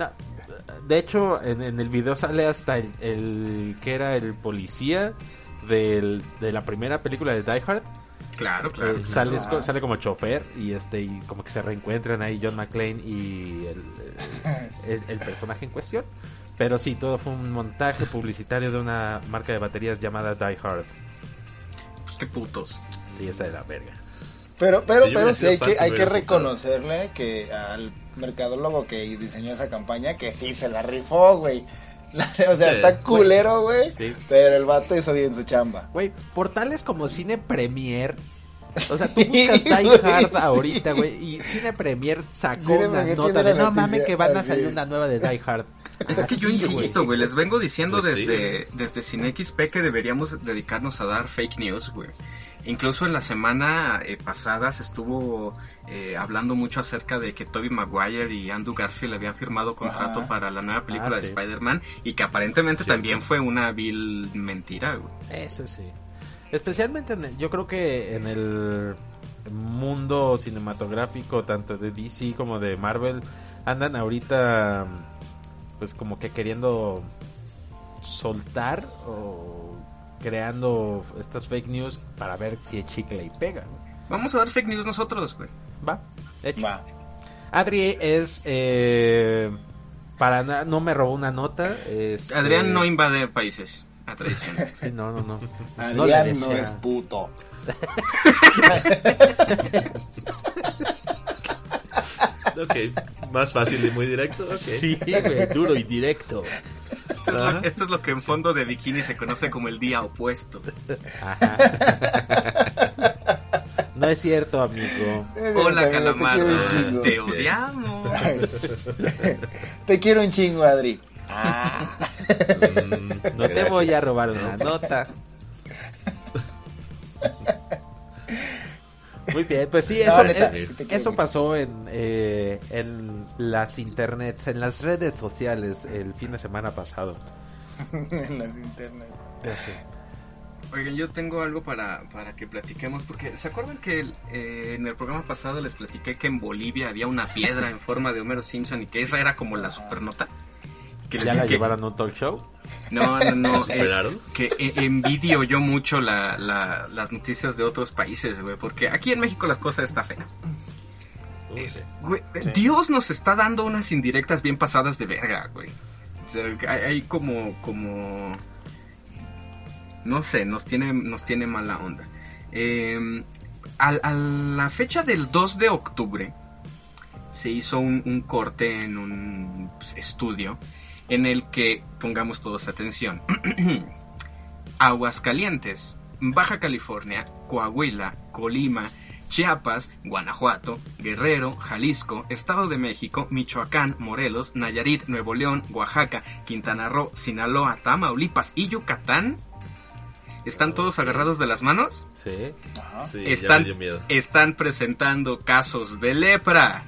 De hecho, en, en el video sale hasta el, el que era el policía del- de la primera película de Die Hard. Claro, claro. Eh, sale, claro. sale como chofer y este y como que se reencuentran ahí John McClane y el, el- el personaje en cuestión. Pero sí, todo fue un montaje publicitario de una marca de baterías llamada Die Hard. Pues qué putos. Sí, está de la verga. Pero, pero, Sí, pero sí hay que, hay que reconocerle que al mercadólogo que diseñó esa campaña, que sí se la rifó, güey. O sea, Sí, está culero, güey. Sí. Pero el vato hizo bien su chamba. Güey, portales como Cine Premier. O sea, tú Sí, buscas Die. Hard ahorita, güey, y Cine Premier sacó Cine una Premier nota de no mames que van a salir una nueva de Die Hard. Es que yo insisto, güey, les vengo diciendo Pues sí. desde, desde CineXP que deberíamos dedicarnos a dar fake news, güey. Incluso en la semana eh, pasada se estuvo eh, hablando mucho acerca de que Tobey Maguire y Andrew Garfield habían firmado contrato Ajá. para la nueva película Ah, de sí. Spider-Man y que aparentemente Cierto. también fue una vil mentira, güey. Eso sí. Especialmente, en el- yo creo que en el mundo cinematográfico, tanto de DC como de Marvel, andan ahorita, pues como que queriendo soltar o creando estas fake news para ver si es chicle y pega. Vamos a dar fake news nosotros, güey. Va, hecho. Va. Adri es, eh, para no me robó una nota. este- Adrián no invade países. A traición. Sí, no, no, no. No Adrián no, desea. es puto. Ok, más fácil y muy directo. ok. Sí, güey, duro y directo. Esto es, lo, Ajá. esto es lo que en fondo de bikini se conoce como el día opuesto. Ajá. No es cierto, amigo. Hola, calamardo. Te odiamos. Te quiero un chingo, Adri. Ah. Mm, No te voy a robar una nota. Muy bien, pues sí, eso, No, eso pasó en, eh, en las internets, en las redes sociales el fin de semana pasado. en las internet. Ya sé. Oigan, yo tengo algo para, para que platiquemos, porque ¿se acuerdan que el- eh, en el programa pasado les platiqué que en Bolivia había una piedra en forma de Homero Simpson y que esa era como la supernota? Que ¿Ya la llevaron a un talk show? No, no, no. eh, que eh, envidio yo mucho la, la- las noticias de otros países, güey, porque aquí en México las cosas está fea. Güey, eh, Dios nos está dando unas indirectas bien pasadas de verga, güey. O sea, hay, hay como, como, no sé, nos tiene, nos tiene mala onda. Eh, a la fecha del 2 de octubre se hizo un, un corte en un pues, estudio en el que pongamos todos atención. Aguascalientes, Baja California, Coahuila, Colima, Chiapas, Guanajuato, Guerrero, Jalisco, Estado de México, Michoacán, Morelos, Nayarit, Nuevo León, Oaxaca, Quintana Roo, Sinaloa, Tamaulipas y Yucatán. ¿Están todos agarrados de las manos? Sí. Ajá. Sí, ya Están, me dio miedo. están presentando casos de lepra.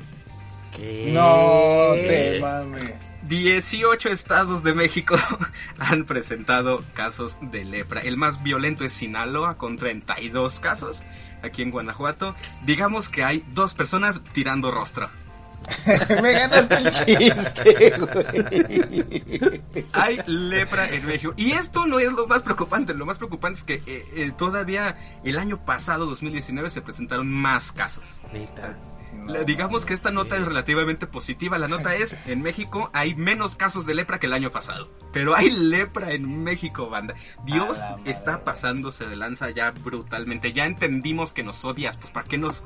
¿Qué? No te mames. 18 estados de México han presentado casos de lepra. El más violento es Sinaloa con 32 casos. Aquí en Guanajuato, digamos que hay dos personas tirando rostro. Me ganaste el chiste, güey. Hay lepra en México. Y esto no es lo más preocupante. Lo más preocupante es que eh, eh, todavía el año pasado, 2019, se presentaron más casos. Neta. La- digamos que esta nota es relativamente positiva. La nota es, en México hay menos casos de lepra que el año pasado. Pero hay lepra en México, banda. Dios A la madre. está pasándose de lanza ya brutalmente. Ya entendimos que nos odias. Pues ¿para qué nos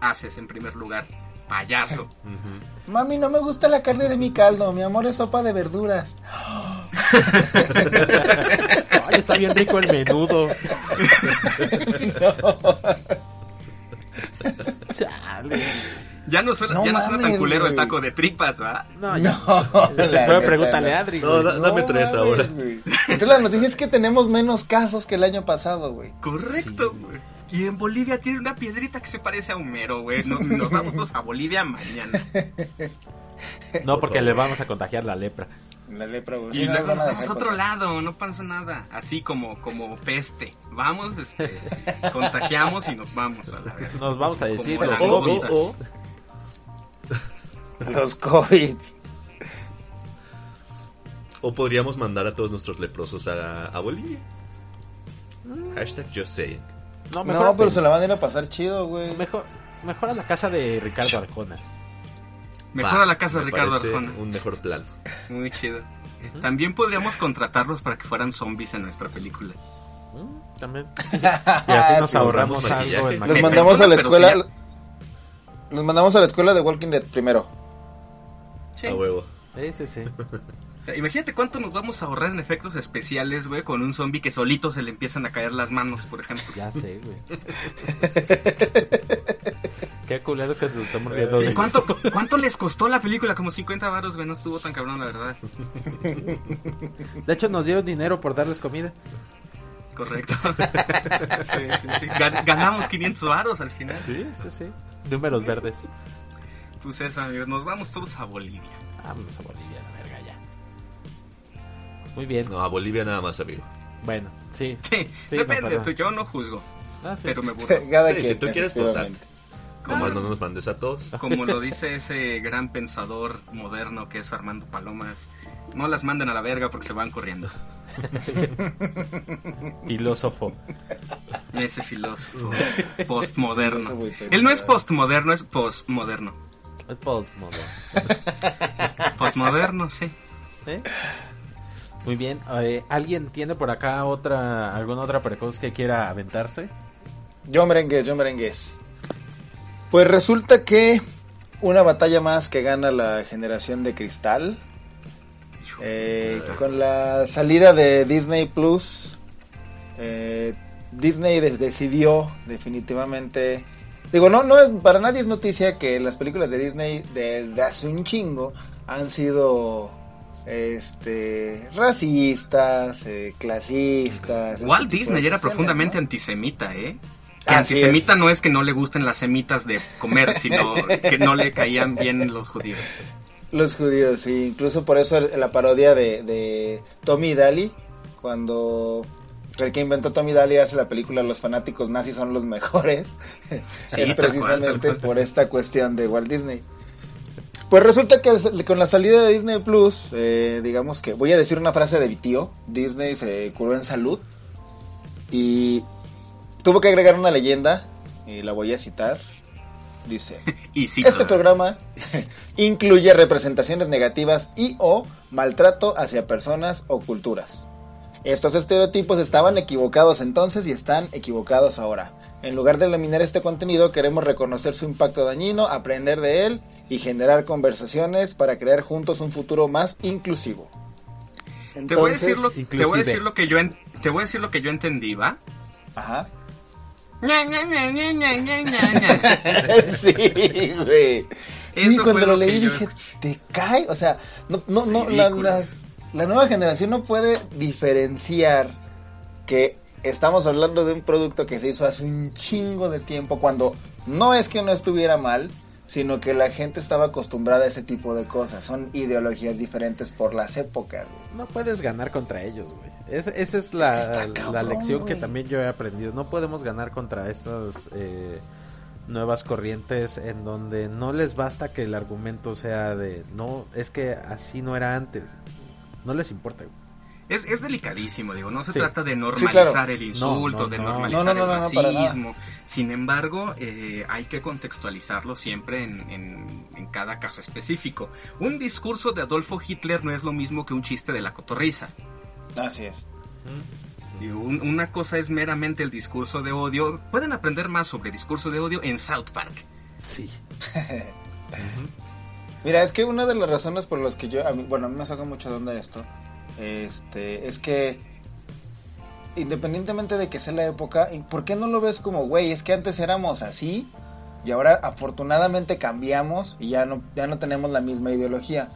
haces en primer lugar? Payaso. Mami, no me gusta la carne de mi caldo. Mi amor es sopa de verduras. Ay, está bien rico el menudo. Chale. Ya no suena, No ya no suena tan culero el taco de tripas, ¿va? No, ya. No, neta, pregúntale no. a Adri. No, da- dame tres mames, ahora. Entonces la noticia es que tenemos menos casos que el año pasado, güey. Correcto, Sí. güey. Y en Bolivia tiene una piedrita que se parece a Homero, güey. No- nos vamos todos a Bolivia mañana. No, porque le vamos a contagiar la lepra. La lepra, güey. Y luego nos a vamos a otro lado, no pasa nada. Así como, como peste. Vamos, este, contagiamos y nos vamos a la verga. Nos vamos a decir Como los. COVID. Los COVID. o podríamos mandar a todos nuestros leprosos a, a Bolivia. Hashtag just saying. No, mejor, No, pero se la van a ir a pasar chido, güey. mejor, mejor a la casa de Ricardo Arjona. Mejor a la casa de Ricardo Arjona. Un mejor plan. Muy chido. También podríamos contratarlos para que fueran zombies en nuestra película. Mm, También. Y así nos ahorramos algo maquillaje. Me mandamos a la escuela. Los mandamos a la escuela de Walking Dead primero. Sí. A huevo. Sí, sí, sí. Sea, Imagínate cuánto nos vamos a ahorrar en efectos especiales, güey, con un zombie que solito se le empiezan a caer las manos, por ejemplo. Ya sé, güey. Qué culero que nos estamos riendo Sí, de ¿cuánto, ¿Cuánto les costó la película? Como 50 varos, güey, no estuvo tan cabrón, la verdad. De hecho, nos dieron dinero por darles comida. Correcto. Sí, sí, sí. Gan- ganamos 500 varos al final. Sí, sí, sí. Números verdes. Pues eso, amigos, nos vamos todos a Bolivia. Vámonos a Bolivia. Muy bien. No, a Bolivia nada más, amigo. Bueno, sí. Sí, Sí, depende, no, yo no juzgo, Ah, sí. pero me burlo. Cada Sí, quien, si tú quieres, pues, efectivamente. Como no nos mandes a todos. Como lo dice ese gran pensador moderno que es Armando Palomas, no las manden a la verga porque se van corriendo. Filósofo. Ese filósofo postmoderno. Él no es postmoderno, es postmoderno. Es postmoderno. Postmoderno, sí. ¿Eh? Muy bien. eh, ¿Alguien tiene por acá otra alguna otra precoz que quiera aventarse? Yo merengues, yo merengues. Pues resulta que una batalla más que gana la generación de cristal. Eh, con la salida de Disney Plus, eh, Disney de- decidió definitivamente. Digo, no, no es para nadie es noticia que las películas de Disney desde hace un chingo han sido este racistas, eh, clasistas. Walt Disney era profundamente ¿no? antisemita, ¿eh? Que Así antisemita no es que no le gusten las semitas de comer, sino que no le caían bien los judíos. Los judíos, sí. Incluso por eso la parodia de, de Tommy Daly, cuando el que inventó Tommy Daly hace la película Los fanáticos nazis son los mejores. Sí, es cual, precisamente cual. por esta cuestión de Walt Disney. Pues resulta que con la salida de Disney Plus, eh, digamos que voy a decir una frase de mi tío, Disney se curó en salud y tuvo que agregar una leyenda y la voy a citar. Dice, Y este programa incluye representaciones negativas y o maltrato hacia personas o culturas. Estos estereotipos estaban equivocados entonces y están equivocados ahora. En lugar de eliminar este contenido, queremos reconocer su impacto dañino, aprender de él y generar conversaciones para crear juntos un futuro más inclusivo. te voy a decir lo, Entonces- te voy a inclusive. decir lo que yo en- te voy a decir lo que yo entendí, ¿va? Ajá. Sí, güey. Sí, Eso cuando lo leí dije, te cae, o sea, no, no, no, la, Ridículo. la- la nueva generación no puede diferenciar que estamos hablando de un producto que se hizo hace un chingo de tiempo, cuando no es que no estuviera mal, sino que la gente estaba acostumbrada a ese tipo de cosas. Son ideologías diferentes por las épocas. güey. No puedes ganar contra ellos, güey. Es- esa es la, Es que está cabrón, la lección que también yo he aprendido. No podemos ganar contra estas eh, nuevas corrientes en donde no les basta que el argumento sea de, no, es que así no era antes. No les importa, güey. Es, es delicadísimo, digo, no se Sí. trata de Sí, normalizar claro. el insulto, No, no, de no. normalizar No, no, no, el racismo. Sin embargo, eh, hay que contextualizarlo siempre en, en- en cada caso específico. Un discurso de Adolfo Hitler no es lo mismo que un chiste de la cotorriza. Así es. Una cosa es meramente el discurso de odio. Pueden aprender más sobre discurso de odio en South Park. Sí. Mira, es que una de las razones por las que yo, a mí- bueno, a mí me saca mucho de onda esto, este, es que independientemente de que sea la época, ¿y ¿por qué no lo ves como, güey, es que antes éramos así y ahora afortunadamente cambiamos y ya no, ya no tenemos la misma ideología?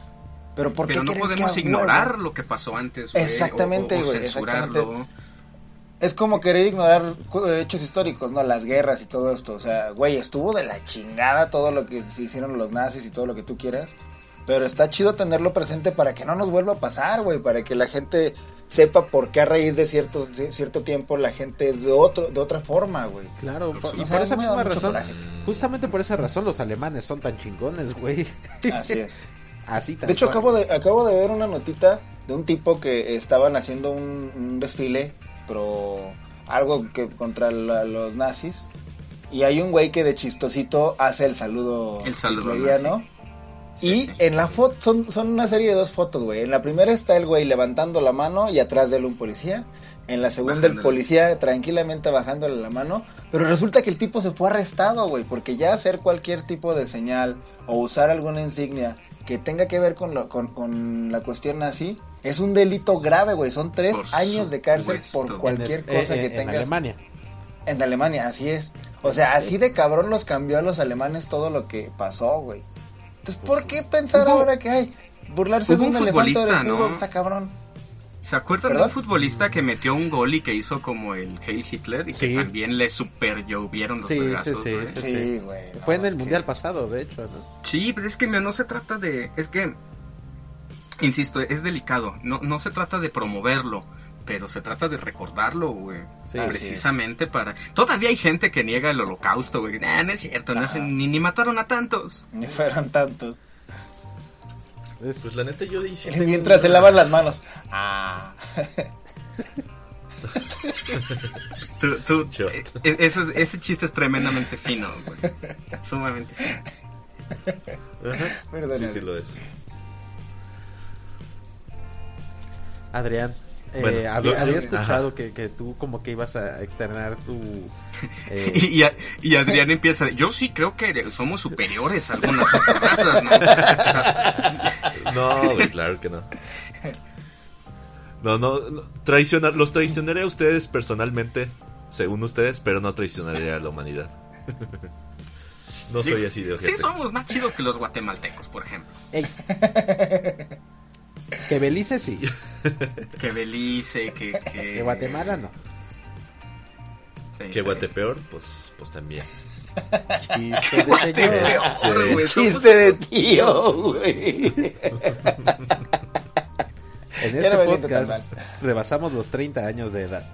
Pero ¿por qué Pero no que podemos ignorar lo que pasó antes. güey, Exactamente, o- o, güey, censurarlo. exactamente. Es como querer ignorar cu- hechos históricos, ¿no? Las guerras y todo esto. O sea, güey, estuvo de la chingada todo lo que se hicieron los nazis y todo lo que tú quieras. Pero está chido tenerlo presente para que no nos vuelva a pasar, güey. Para que la gente sepa por qué a raíz de cierto, de cierto tiempo la gente es de, otro, de otra forma, güey. Claro, Por por- y supuesto. por esa misma razón, coraje. justamente por esa razón los alemanes son tan chingones, güey. Así es. Así De hecho, cual. acabo de, acabo de ver una notita de un tipo que estaban haciendo un, un desfile, pero algo que contra la- los nazis. Y hay un güey que de chistosito hace el saludo, El saludo. Sí, y sí. en la foto, son, son una serie de dos fotos, güey. En la primera está el güey levantando la mano y atrás de él un policía. En la segunda el policía tranquilamente bajándole la mano. Pero resulta que el tipo se fue arrestado, güey. Porque ya hacer cualquier tipo de señal o usar alguna insignia que tenga que ver con, lo- con, con la cuestión así es un delito grave, güey. Son tres Por años de cárcel supuesto. por cualquier cosa eh, que tengas. En Alemania. En Alemania, así es. O sea, así de cabrón los cambió a los alemanes todo lo que pasó, güey. Entonces, ¿por qué pensar Hubo- ahora que hay? Burlarse hubo de un futbolista, de ¿no? está cabrón. ¿Se acuerdan ¿Perdón? de un futbolista que metió un gol y que hizo como el Hail Hitler y Sí. que también le super llovieron los Sí, sí, vergazos, sí, sí. Sí, güey. Fue en el que- mundial pasado, de hecho, ¿no? Sí, pues es que no se trata de... Es que, insisto, es delicado. No, no se trata de promoverlo, pero se trata de recordarlo, güey. Sí, Precisamente para... Todavía hay gente que niega el holocausto, güey. Nah, no es cierto, no es- ni, ni mataron a tantos. Ni fueron tantos. Es- Pues la neta yo sí tengo Mientras se una- lavan las manos. Ah. Tú- eh, eh, eso es- ese chiste es tremendamente fino, güey. Sumamente fino. Ajá. Sí, sí lo es. Adrián, eh, había, lo- había lo- escuchado ajá. que, que tú como que ibas a externar tu... eh, Y, y, y Adrián empieza, yo sí creo que somos superiores a algunas otras razas, ¿no? O sea, No, claro que no. No, no, no, traicionar, los traicionaré a ustedes personalmente, según ustedes, pero no traicionaré a la humanidad. No soy así de sí ojete. somos más chidos que los guatemaltecos, por ejemplo. ey. que Belice sí, Que Belice, que... Que, Guatemala no. Sí, Que. Guatepeor, pues, pues también. Chiste de señor. de tío, güey. En Ya este no podcast rebasamos los 30 años de edad.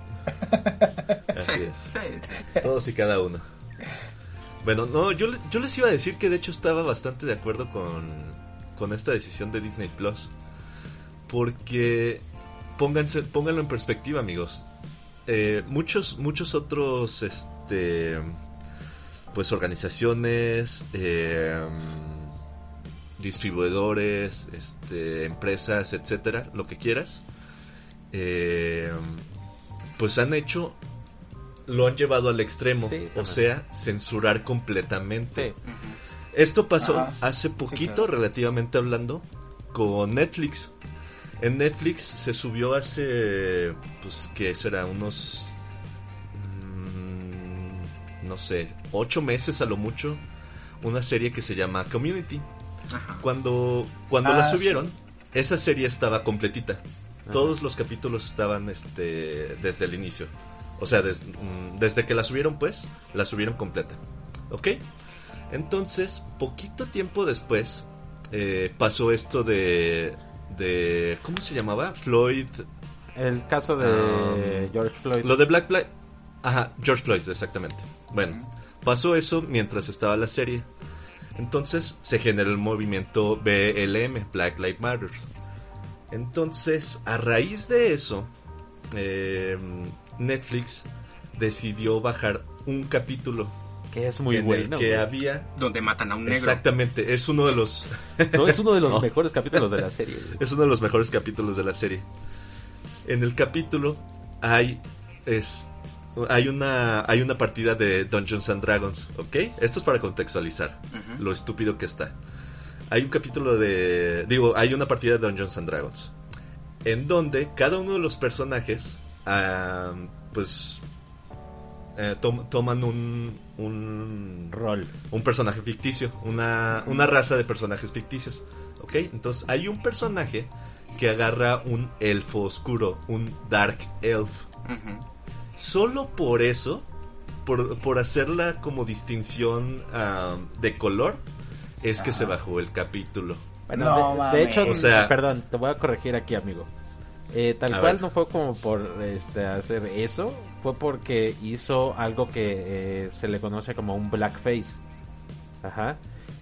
Así es. Sí, sí. Todos y cada uno. Bueno, no, yo, yo les iba a decir que de hecho estaba bastante de acuerdo con, con esta decisión de Disney Plus. Porque pónganse, pónganlo en perspectiva, amigos. Eh, muchos, muchos otros, este, pues organizaciones, eh, distribuidores, este, empresas, etcétera, lo que quieras, eh, pues han hecho, lo han llevado al extremo, Sí, o sea, censurar completamente. Sí. Esto pasó Ajá. hace poquito, claro. relativamente hablando, con Netflix. En Netflix se subió hace, pues, ¿qué será? Unos, mm, no sé, ocho meses a lo mucho, una serie que se llama Community. Ajá. Cuando, cuando Ah, la sí. subieron, esa serie estaba completita. Todos los capítulos estaban este, desde el inicio. O sea, des- mm, desde que la subieron, pues, la subieron completa. ¿Ok? Entonces, poquito tiempo después, eh, pasó esto de, de... ¿Cómo se llamaba? Floyd... El caso de Um, George Floyd. Lo de Black Black... Ajá, George Floyd, exactamente. Bueno, pasó eso mientras estaba la serie. Entonces se generó el movimiento BLM, Black Lives Matter. Entonces, a raíz de eso, eh, Netflix decidió bajar un capítulo que es muy en bueno. el que güey. había... Donde matan a un negro. Exactamente, es uno de los... No, es uno de los No. mejores capítulos de la serie. güey. Es uno de los mejores capítulos de la serie. En el capítulo hay es hay una hay una partida de Dungeons and Dragons, ¿ok? Esto es para contextualizar lo estúpido que está. Hay un capítulo de digo, hay una partida de Dungeons and Dragons en donde cada uno de los personajes ah, pues eh, tom- toman un, un Rol. un personaje ficticio, una, una raza de personajes ficticios. ¿Ok? Entonces hay un personaje que agarra un elfo oscuro, un Dark Elf. Solo por eso, por, por hacerla como distinción ah, de color, es que se bajó el capítulo. Bueno, No de- de, hecho, O sea- perdón, te voy a corregir aquí, amigo. Eh, tal A cual ver. no fue como por este, hacer eso, fue porque hizo algo que eh, se le conoce como un blackface. Ajá.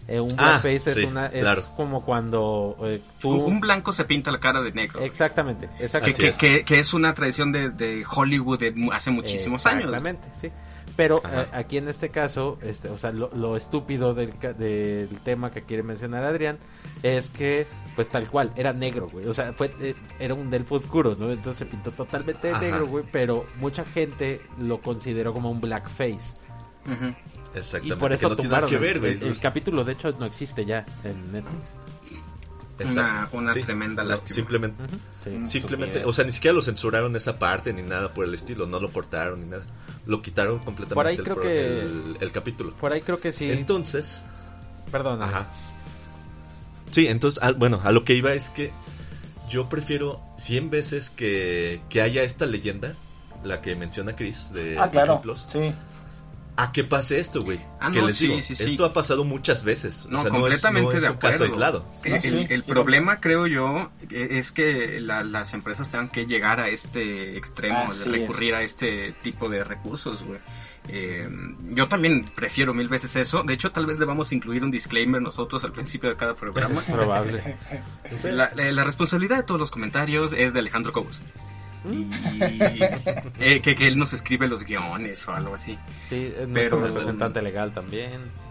Eh, un Ah, blackface es sí, una es claro. como cuando eh, tú Un blanco se pinta la cara de negro. exactamente, que, exactamente. Así que, es. que- que es una tradición de, de Hollywood de hace muchísimos años. Exactamente, sí. Pero eh, aquí en este caso, este, o sea, lo, lo estúpido del, ca- del tema que quiere mencionar Adrián es que, pues tal cual, era negro, güey. O sea, fue, eh, era un delfo oscuro, ¿no? Entonces se pintó totalmente de Ajá. negro, güey. Pero mucha gente lo consideró como un blackface. Exactamente. Y por eso que no tiene nada que ver, güey. el, el capítulo, de hecho, no existe ya en Netflix. Una, una Sí. tremenda No, lástima. Simplemente, sí. Simplemente, o sea, ni siquiera lo censuraron esa parte ni nada por el estilo, no lo cortaron ni nada. Lo quitaron completamente Por ahí el, creo que- el, el capítulo. Por ahí creo que sí. Entonces, Perdón. ajá. Sí, entonces, ah, bueno, a lo que iba es que yo prefiero 100 veces que, que haya esta leyenda, la que menciona Chris de Ah, claro. Plus, Sí. A que pase esto, güey. Ah, que no, les sí, digo, sí, sí. esto ha pasado muchas veces. No, o sea, completamente no es, no es de un caso acuerdo. aislado. El, No, sí, el- problema, creo yo, eh, es que la- las empresas tengan que llegar a este extremo de recurrir a este tipo de recursos, güey. Eh, yo también prefiero mil veces eso. De hecho, tal vez debamos incluir un disclaimer nosotros al principio de cada programa. Probable. La, la- la responsabilidad de todos los comentarios es de Alejandro Cobos. Y eh, que, que él nos escribe los guiones o algo así. Sí, es nuestro Pero- representante legal también.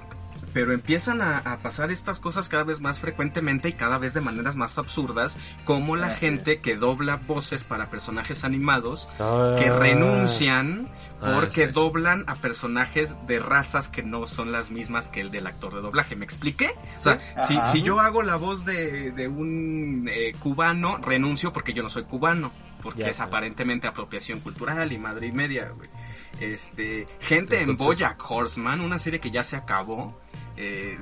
Pero empiezan a, a pasar estas cosas cada vez más frecuentemente y cada vez de maneras más absurdas, como la gente que dobla voces para personajes animados, que Ah. renuncian Ah, porque sí. doblan a personajes de razas que no son las mismas que el del actor de doblaje. ¿Me expliqué? O sea, si, si yo hago la voz de, de un eh, cubano, renuncio porque yo no soy cubano. Porque Ya es aparentemente apropiación cultural y madre y media, güey. Este, gente en Bojack Horseman, una serie que ya se acabó, eh,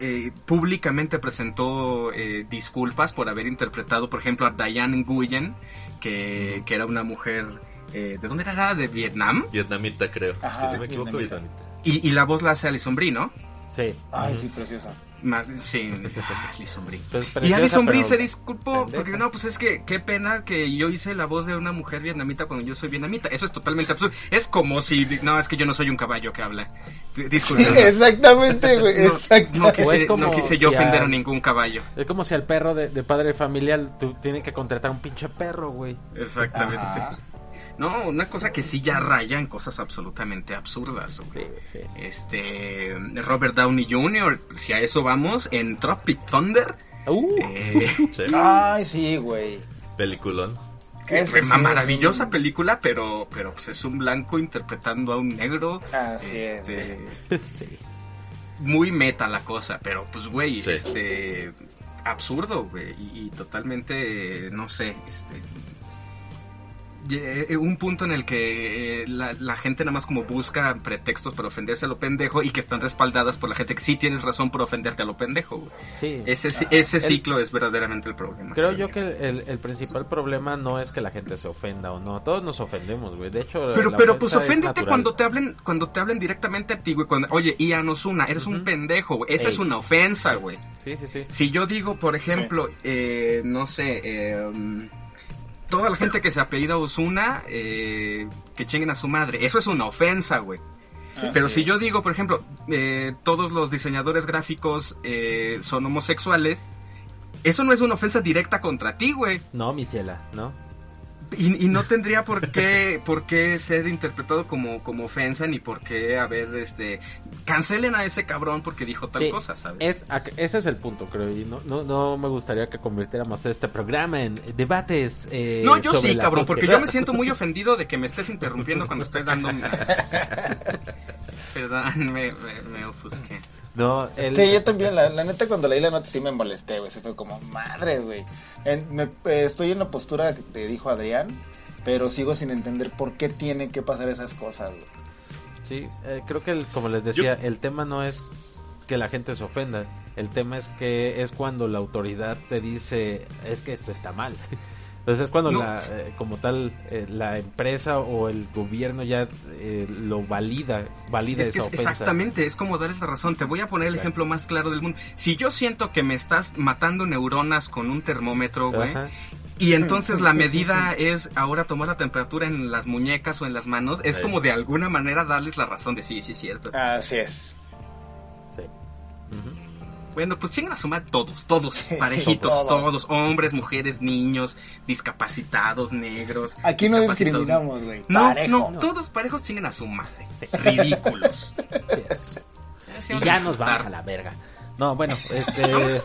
eh, públicamente presentó eh, disculpas por haber interpretado, por ejemplo, a Diane Nguyen, que, que era una mujer, eh, ¿de dónde era? ¿De Vietnam? Vietnamita, creo. Ajá, si me equivoco, vietnamita. vietnamita. Y, y la voz la hace Alison Brie, ¿no? Sí. Ay, sí, preciosa. Ma- Sí, Alison Brie. Pues, Y Alison Brie se disculpó pendeja. porque no, pues es que qué pena que yo hice la voz de una mujer vietnamita cuando yo soy vietnamita. Eso es totalmente absurdo. Es como si no, es que yo no soy un caballo que habla. Disculpe. Exactamente, güey. No, exactamente. no quise, O es como no quise yo si ofender a- a ningún caballo. Es como si al perro de, de padre familiar tú tienes que contratar un pinche perro, güey. Exactamente. Ajá. No, una cosa que sí ya raya en cosas absolutamente absurdas. güey. Sí, sí. Este Robert Downey Jr., si a eso vamos, en Tropic Thunder, Uh, eh, Sí. Ay, sí, güey. Peliculón. que maravillosa película, pero pero pues es un blanco interpretando a un negro. Así es, este, sí. muy meta la cosa, pero pues güey, Sí. este absurdo, güey, y, y totalmente no sé, este un punto en el que eh, la, la gente nada más como busca pretextos para ofenderse a lo pendejo y que están respaldadas por la gente que sí tienes razón por ofenderte a lo pendejo, güey. Sí. Ese, ci- ese El- ciclo es verdaderamente el problema. Creo yo que el, el principal problema no es que la gente se ofenda o no. Todos nos ofendemos, güey. De hecho, Pero, pero pues oféndete cuando te hablen, cuando te hablen directamente a ti, güey. Cuando, Oye, Ian Osuna, eres un pendejo, güey. Esa Ey. es una ofensa, güey. Sí, sí, sí. Si yo digo, por ejemplo, eh, no sé, eh, toda la gente que se apellida Osuna, eh, que chinguen a su madre, eso es una ofensa, güey. Pero si yo digo, por ejemplo, eh, todos los diseñadores gráficos eh, son homosexuales, eso no es una ofensa directa contra ti, güey. No, mi ciela, ¿no? Y, y no tendría por qué, por qué ser interpretado como, como ofensa, ni por qué haber, este, cancelen a ese cabrón porque dijo tal Sí, cosa, ¿sabes? Es, ese es el punto, creo. Y no, no, no me gustaría que convirtiéramos este programa en debates. Eh, No, yo sobre sí, cabrón, porque yo me siento muy ofendido de que me estés interrumpiendo cuando estoy dando... mi- Perdón, me, me, me ofusqué. No, el, Sí, yo también, la, la neta cuando leí la nota sí me molesté, güey, se fue como, madre, güey. En- me- eh, estoy en la postura que te dijo Adrián, pero sigo sin entender por qué tienen que pasar esas cosas, güey. Sí, eh, creo que el- como les decía, el tema no es que la gente se ofenda, el tema es que es cuando la autoridad te dice es que esto está mal. Entonces es cuando No. la, eh, como tal eh, la empresa o el gobierno ya eh, lo valida, valida Es que esa es- ofensa. exactamente, es como darles la razón. Te voy a poner el Claro. ejemplo más claro del mundo. Si yo siento que me estás matando neuronas con un termómetro, güey, Ajá. y entonces la medida es ahora tomar la temperatura en las muñecas o en las manos, es Sí. como de alguna manera darles la razón de sí, sí, es cierto. Así es. Sí. Ujú. Bueno, pues chingan a su madre todos, todos, parejitos, Todos. todos, hombres, mujeres, niños, discapacitados, negros. Aquí no discriminamos, güey. No, Parejo. no, todos parejos chinguen a su madre. Ridículos. Y ya nos vamos a la verga. No, bueno, este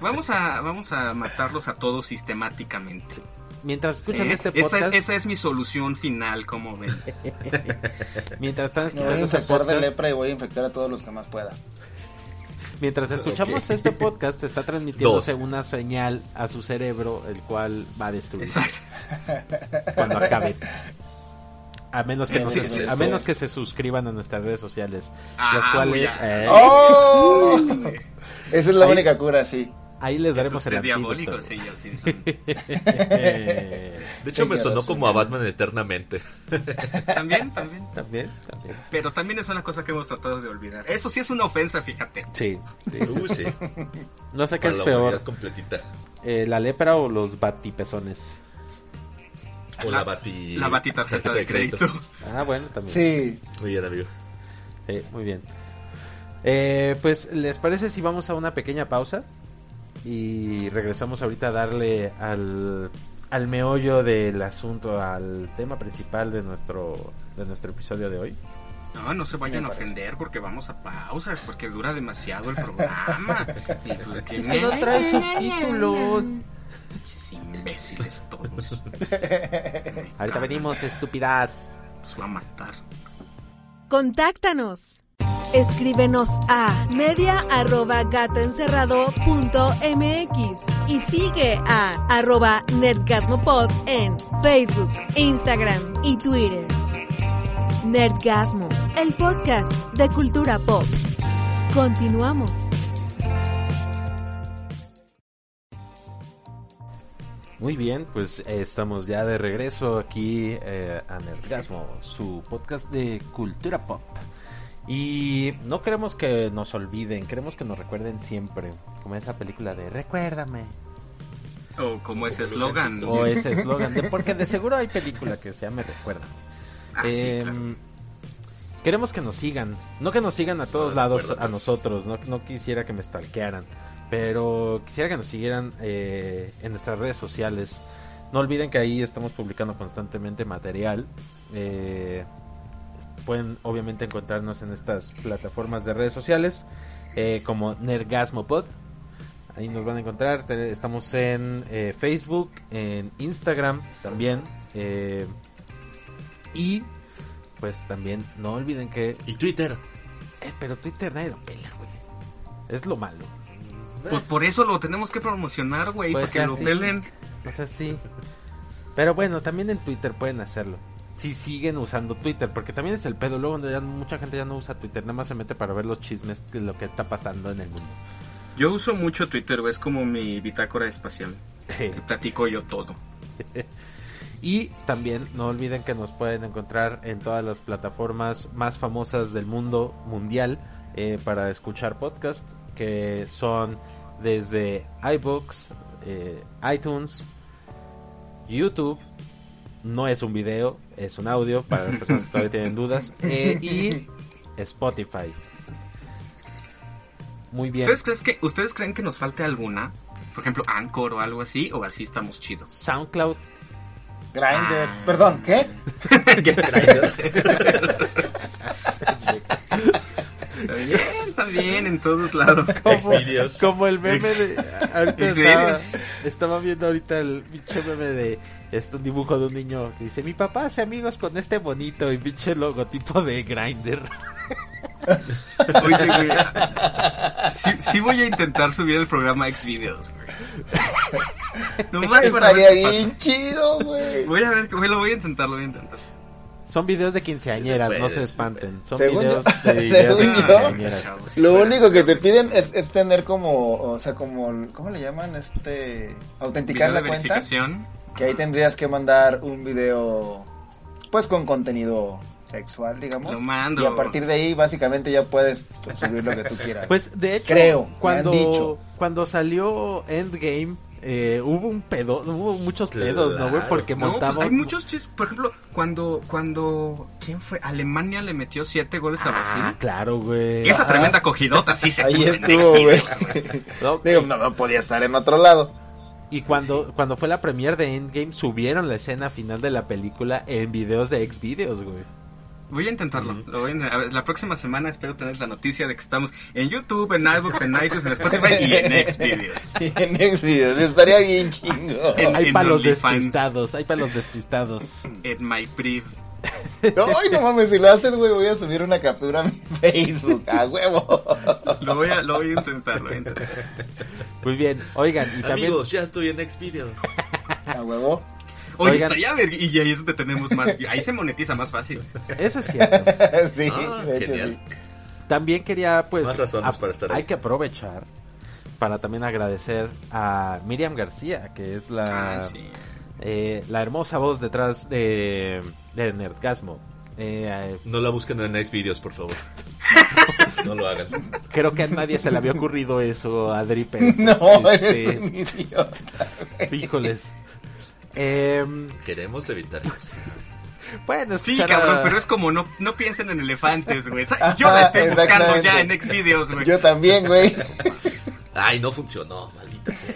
Vamos a, vamos a matarlos a todos sistemáticamente. mientras escuchan ¿eh? este esa, podcast, esa es mi solución final, como ven. mientras están escuchando a este de lepra y voy a infectar a todos los que más pueda. Mientras escuchamos este podcast, está transmitiéndose Dos. una señal a su cerebro, el cual va a destruir Exacto. cuando acabe. A menos que, Sí, no sí, se- sí, a menos que se suscriban a nuestras redes sociales, Ah, las cuales eh, ¡Oh! Esa es la Ahí- única cura, sí. Ahí les Es daremos el diabólico, antídoto. sí, yo sí. son- Eh, De hecho, me sonó como a Batman eternamente. También, también. También, también. Pero también es una cosa que hemos tratado de olvidar. Eso sí es una ofensa, fíjate. Sí, sí. Uh, sí. No sé qué Para es la peor, completita. eh, la lepra o los batipezones. O La- la, bati... La batita tarjeta de crédito. Ah, bueno, también. Sí. Muy bien, amigo. Sí, muy bien. Eh, pues, ¿les parece si vamos a una pequeña pausa? Y regresamos ahorita a darle al, al meollo del asunto, al tema principal de nuestro, de nuestro episodio de hoy. No, no se vayan a ofender porque vamos a pausa, porque dura demasiado el programa. Es que no trae subtítulos. Imbéciles todos. Ahorita venimos, estúpidas. Los va a matar. Contáctanos. Escríbenos a media@gatoencerrado.mx y sigue a arroba netgasmopod en Facebook, Instagram y Twitter. Nerdgasmo, el podcast de cultura pop. Continuamos. Muy bien, pues eh, estamos ya de regreso aquí eh, a Nerdgasmo, su podcast de cultura pop. Y no queremos que nos olviden, queremos que nos recuerden siempre. Como esa película de Recuérdame. O como ese eslogan. O ese eslogan. de- Porque de seguro hay película que se llame Recuerda. Ah, sí, claro. Queremos que nos sigan. No que nos sigan a todos Solo lados a nosotros. No, no quisiera que me stalkearan. Pero quisiera que nos siguieran eh, en nuestras redes sociales. No olviden que ahí estamos publicando constantemente material. Eh, pueden obviamente encontrarnos en estas plataformas de redes sociales. eh, como Nergasmopod. Ahí nos van a encontrar. Estamos en eh, Facebook, en Instagram también. eh, y pues también no olviden que... Y Twitter. eh, pero Twitter nadie lo pela, güey. Es lo malo. Pues por eso lo tenemos que promocionar, güey, Pues para que lo pelen. O sea, sí. Pero bueno, también en Twitter pueden hacerlo. Si siguen usando Twitter, porque también es el pedo. Luego ya mucha gente ya no usa Twitter, nada más se mete para ver los chismes de lo que está pasando en el mundo. Yo uso mucho Twitter, es como mi bitácora espacial. Platico yo todo. Y también no olviden que nos pueden encontrar en todas las plataformas más famosas del mundo mundial eh, para escuchar podcast, que son desde iBooks, eh, iTunes, YouTube. No es un video, es un audio para las personas que todavía tienen dudas. eh, y Spotify. Muy bien. ¿Ustedes, creen que, ¿Ustedes creen que nos falte alguna? Por ejemplo, Anchor o algo así, o así estamos chidos. SoundCloud. Grinder. Ah. Perdón, ¿qué? Está bien, está bien, en todos lados. Xvideos. Como el meme de. Ahorita estaba, Xvideos. estaba viendo ahorita el pinche meme de. Este un dibujo de un niño que dice: Mi papá hace amigos con este bonito y pinche logotipo de Grinder. Oye, güey. Sí, sí voy a intentar subir el programa Xvideos, güey. Nomás para Estaría ver qué pasa. bien chido, güey. Voy a ver, güey, lo voy a intentar, lo voy a intentar. Son videos de quinceañeras, Sí se no puede, se espanten. Son Según videos yo- de videos de yo- quinceañeras. Lo único que te piden es, es tener como, o sea, como, ¿cómo le llaman? Este, autenticar Video la de cuenta. verificación. Que ahí tendrías que mandar un video, pues con contenido sexual, digamos. Lo mando. Y a partir de ahí, básicamente ya puedes pues, subir lo que tú quieras. Pues de hecho, Creo, cuando, dicho. cuando salió Endgame, eh, hubo un pedo, hubo muchos pedos, ¿no, güey? Porque No, pues hay muchos chistes. Por ejemplo, cuando, cuando, ¿quién fue? Alemania le metió siete goles a Ah, Brasil. claro, güey. Esa Ajá. tremenda cogidota sí se ahí puso en estuvo. Xvideos, güey. No, Digo, no, no podía estar en otro lado. Y cuando, cuando fue la premiere de Endgame, subieron la escena final de la película en videos de Xvideos, güey. Voy a intentarlo. lo voy a a ver, la próxima semana espero tener la noticia de que estamos en YouTube, en iBooks, en iTunes, en Spotify y en Xvideos. En Xvideos. Estaría bien chingo. En- Hay para los despistados, hay para los despistados. En My Ay, no mames, si lo haces, güey, voy a subir una captura a mi Facebook. A huevo. Lo voy a, lo voy a intentar, lo voy a intentar. Muy bien, oigan, y también... Amigos, ya estoy en Xvideos. A huevo. Oye, Oigan. estaría ver y ahí es donde tenemos más. Ahí se monetiza más fácil. Eso es cierto. sí, Ah, de hecho genial. sí. También quería, pues, Más razones para estar hay ahí. que aprovechar para también agradecer a Miriam García, que es la, Ah, sí. Eh, la hermosa voz detrás de, de Nerdgasmo. Eh, No la busquen en Xvideos, por favor. No lo hagan. creo que a nadie se le había ocurrido eso, Adri, pero, No, pues, eres este, un idiota. güey. híjoles. Em, Queremos evitar eso. bueno, Sí, a- cabrón, pero es como no, no piensen en elefantes, güey. Yo la estoy buscando ya en Xvideos, güey. Yo también, güey. Ay, no funcionó, maldita sea.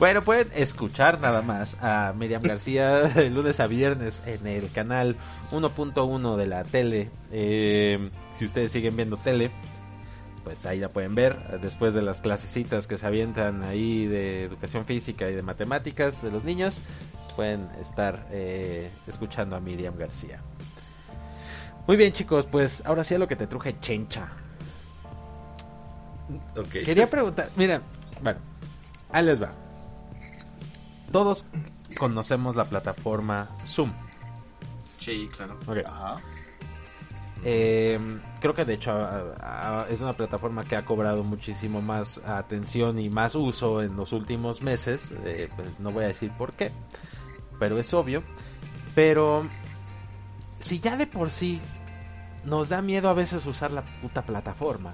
Bueno, pueden escuchar nada más a Miriam García de lunes a viernes en el canal 1.1 de la tele. Eh, si ustedes siguen viendo tele, pues ahí la pueden ver. Después de las clasecitas que se avientan ahí de educación física y de matemáticas de los niños, pueden estar eh, escuchando a Miriam García. Muy bien, chicos, pues ahora sí a lo que te truje chencha. Quería preguntar, mira, bueno, ahí les va. Todos conocemos la plataforma Zoom. Sí, claro. Ok. Eh, creo que de hecho a- a- es una plataforma que ha cobrado muchísimo más atención y más uso en los últimos meses. Eh, pues no voy a decir por qué, pero es obvio. Pero si ya de por sí nos da miedo a veces usar la puta plataforma.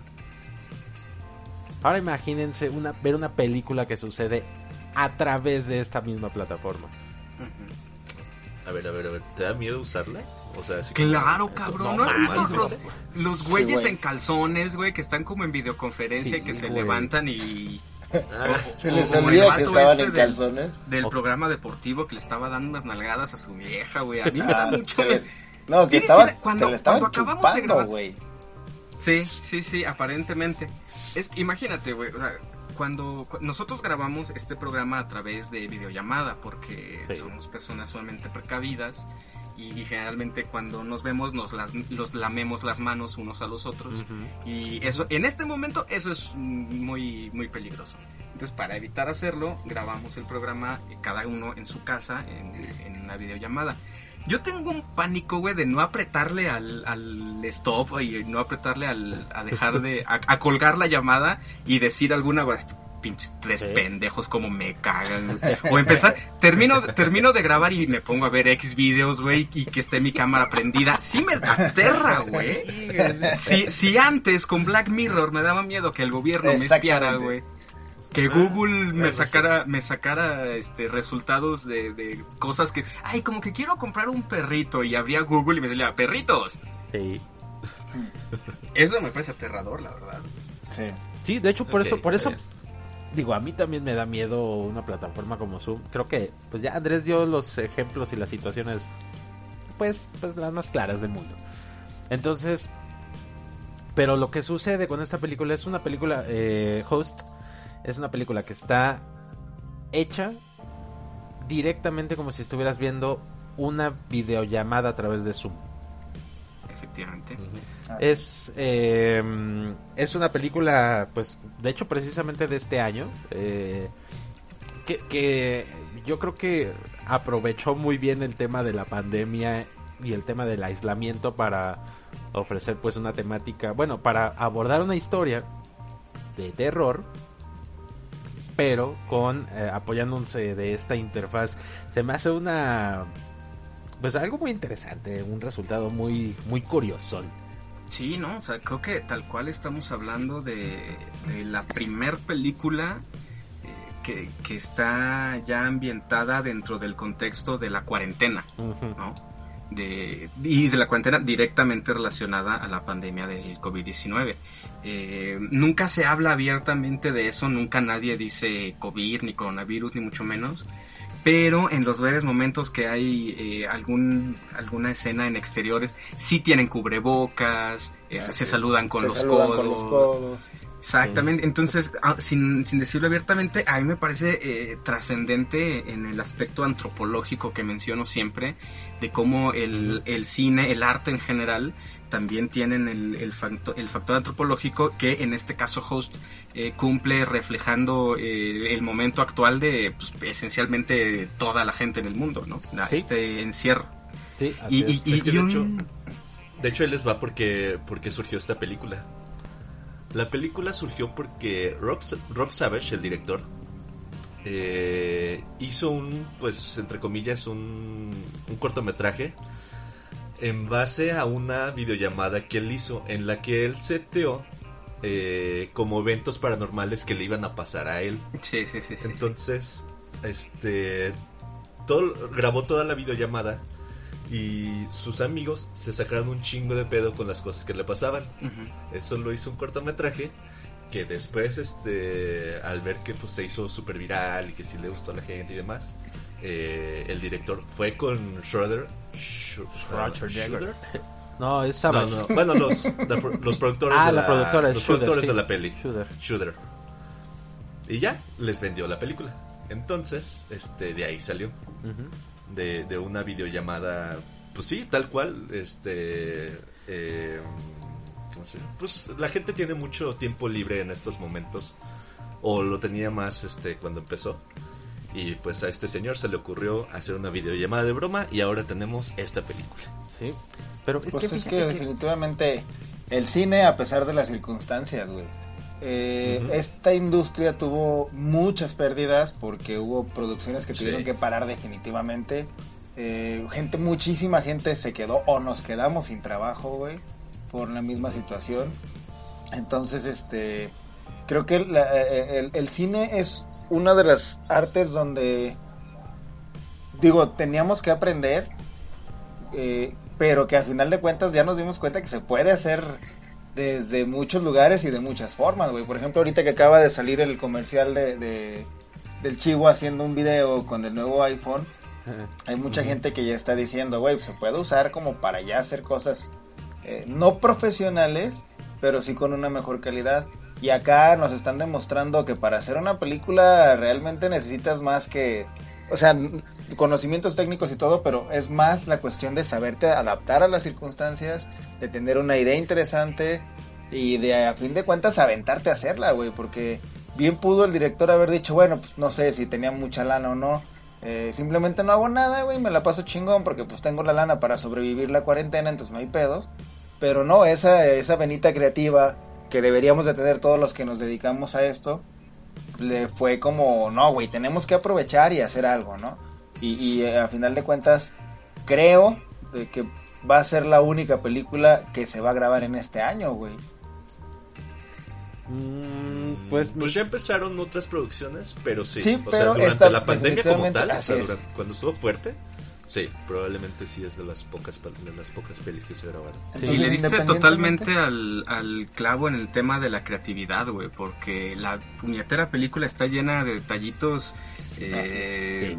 Ahora imagínense una, ver una película que sucede a través de esta misma plataforma. A ver, a ver, a ver, ¿te da miedo usarla? O sea, así como- Claro, cabrón. ¿No, has visto los, los güeyes güey. en calzones, güey, que están como en videoconferencia Sí, y que se güey. levantan y... Ah, Se les olvida que vato estaban este en del- calzones. Del O- programa deportivo que le estaba dando unas nalgadas a su vieja, güey. A mí me da Ah, mucho... le- No, que estaban, cuando- que le estaban cuando acabamos de grabar- güey. Sí, sí, sí, aparentemente. Es imagínate, güey, o sea, cuando cu- nosotros grabamos este programa a través de videollamada porque Sí. somos personas sumamente precavidas y, generalmente cuando nos vemos nos las los lamemos las manos unos a los otros y eso en este momento eso es muy muy peligroso. Entonces, para evitar hacerlo, grabamos el programa eh, cada uno en su casa en, en una videollamada. Yo tengo un pánico, güey, de no apretarle al, al stop y no apretarle al, a dejar de, a, a colgar la llamada y decir alguna, pinches tres pendejos como me cagan. O empezar, termino, termino de grabar y me pongo a ver X videos, güey, y que esté mi cámara prendida. Sí me aterra, güey. Si, si antes con Black Mirror me daba miedo que el gobierno me espiara, güey. Que Google me sacara, me sacara este resultados de, de cosas que, ay, como que quiero comprar un perrito y abría Google y me decía, perritos. Sí. Eso me parece aterrador, la verdad. Sí. Sí, de hecho, por eso, por eso, digo, a mí también me da miedo una plataforma como Zoom. Creo que, pues ya Andrés dio los ejemplos y las situaciones, pues, pues las más claras del mundo. Entonces, pero lo que sucede con esta película es una película, eh, Host, es una película que está hecha directamente como si estuvieras viendo una videollamada a través de Zoom. Efectivamente. Es, eh, es una película, pues, de hecho, precisamente de este año, eh, que, que yo creo que aprovechó muy bien el tema de la pandemia y el tema del aislamiento para ofrecer, pues, una temática, bueno, para abordar una historia de terror, pero con eh, apoyándose de esta interfaz. Se me hace una, pues, algo muy interesante, un resultado muy, muy curioso. Sí, no, o sea, creo que tal cual estamos hablando de, de la primer película eh, que, que está ya ambientada dentro del contexto de la cuarentena. ¿no? De, y de la cuarentena directamente relacionada a la pandemia del COVID-19. Eh, nunca se habla abiertamente de eso, nunca nadie dice COVID, ni coronavirus, ni mucho menos. Pero en los breves momentos que hay eh, algún, alguna escena en exteriores, sí tienen cubrebocas, eh, se- saludan con, Se los, saludan codos, con los codos. Exactamente, entonces, ah, sin, sin decirlo abiertamente, a mí me parece eh, trascendente en el aspecto antropológico que menciono siempre, de cómo el, el cine, el arte en general, también tienen el, el, facto- el factor antropológico que en este caso Host eh, cumple reflejando eh, el momento actual de pues, esencialmente toda la gente en el mundo, ¿no? La- Sí. Este encierro. Sí, así Y, y- es. y- Es que y de un- hecho- De hecho, ahí les va porque, porque surgió esta película. La película surgió porque Rob, Rob Savage, el director, eh, hizo un, pues, entre comillas, un, un cortometraje en base a una videollamada que él hizo en la que él seteó eh, como eventos paranormales que le iban a pasar a él. Sí, sí, sí. sí. Entonces, este, todo, grabó toda la videollamada y sus amigos se sacaron un chingo de pedo con las cosas que le pasaban. Eso lo hizo un cortometraje que después, este, al ver que pues, se hizo súper viral y que sí le gustó a la gente y demás, eh, el director fue con Schroeder. Sch- Schwarzenegger. No, es No, no, bueno, los, la los productores, Ah, de la la, productora los Shooter, productores sí. de la peli. Shooter. Shooter. Y ya, les vendió la película. Entonces, este, de ahí salió. De, de una videollamada, pues sí, tal cual, este... eh, ¿cómo se llama? Pues la gente tiene mucho tiempo libre en estos momentos. O lo tenía más, este, cuando empezó. Y pues a este señor se le ocurrió hacer una videollamada de broma y ahora tenemos esta película. Sí. Pero es Pues que es que que- definitivamente el cine, a pesar de las circunstancias, güey. Eh. Esta industria tuvo muchas pérdidas porque hubo producciones que Sí. tuvieron que parar definitivamente. Eh, gente, muchísima gente se quedó o nos quedamos sin trabajo, güey. por la misma situación. Entonces, este, creo que la- eh, el, el cine es una de las artes donde, digo, teníamos que aprender, eh, pero que al final de cuentas ya nos dimos cuenta que se puede hacer desde muchos lugares y de muchas formas, güey. Por ejemplo, ahorita que acaba de salir el comercial de, de- del Chivo haciendo un video con el nuevo iPhone, hay mucha gente que ya está diciendo, güey, se puede usar como para ya hacer cosas eh, no profesionales, pero sí con una mejor calidad. Y acá nos están demostrando que para hacer una película realmente necesitas más que, o sea, conocimientos técnicos y todo, pero es más la cuestión de saberte adaptar a las circunstancias, de tener una idea interesante y de a fin de cuentas aventarte a hacerla, güey, porque bien pudo el director haber dicho, bueno, pues no sé si tenía mucha lana o no, eh, simplemente no hago nada, güey, me la paso chingón porque pues tengo la lana para sobrevivir la cuarentena, entonces no hay pedos. Pero no, esa, esa venita creativa que deberíamos de tener todos los que nos dedicamos a esto, le fue como, no, güey, tenemos que aprovechar y hacer algo, ¿no? Y, y eh, a final de cuentas, creo de que va a ser la única película que se va a grabar en este año, güey. Mm, pues, Pues ya empezaron otras producciones, pero sí. Sí, o sea, durante esta la pandemia como tal, o sea, durante- cuando estuvo fuerte, sí, probablemente sí es de las pocas de las pocas pelis que se grabaron. Sí. Y le diste totalmente al, al clavo en el tema de la creatividad, güey, porque la puñetera película está llena de detallitos eh,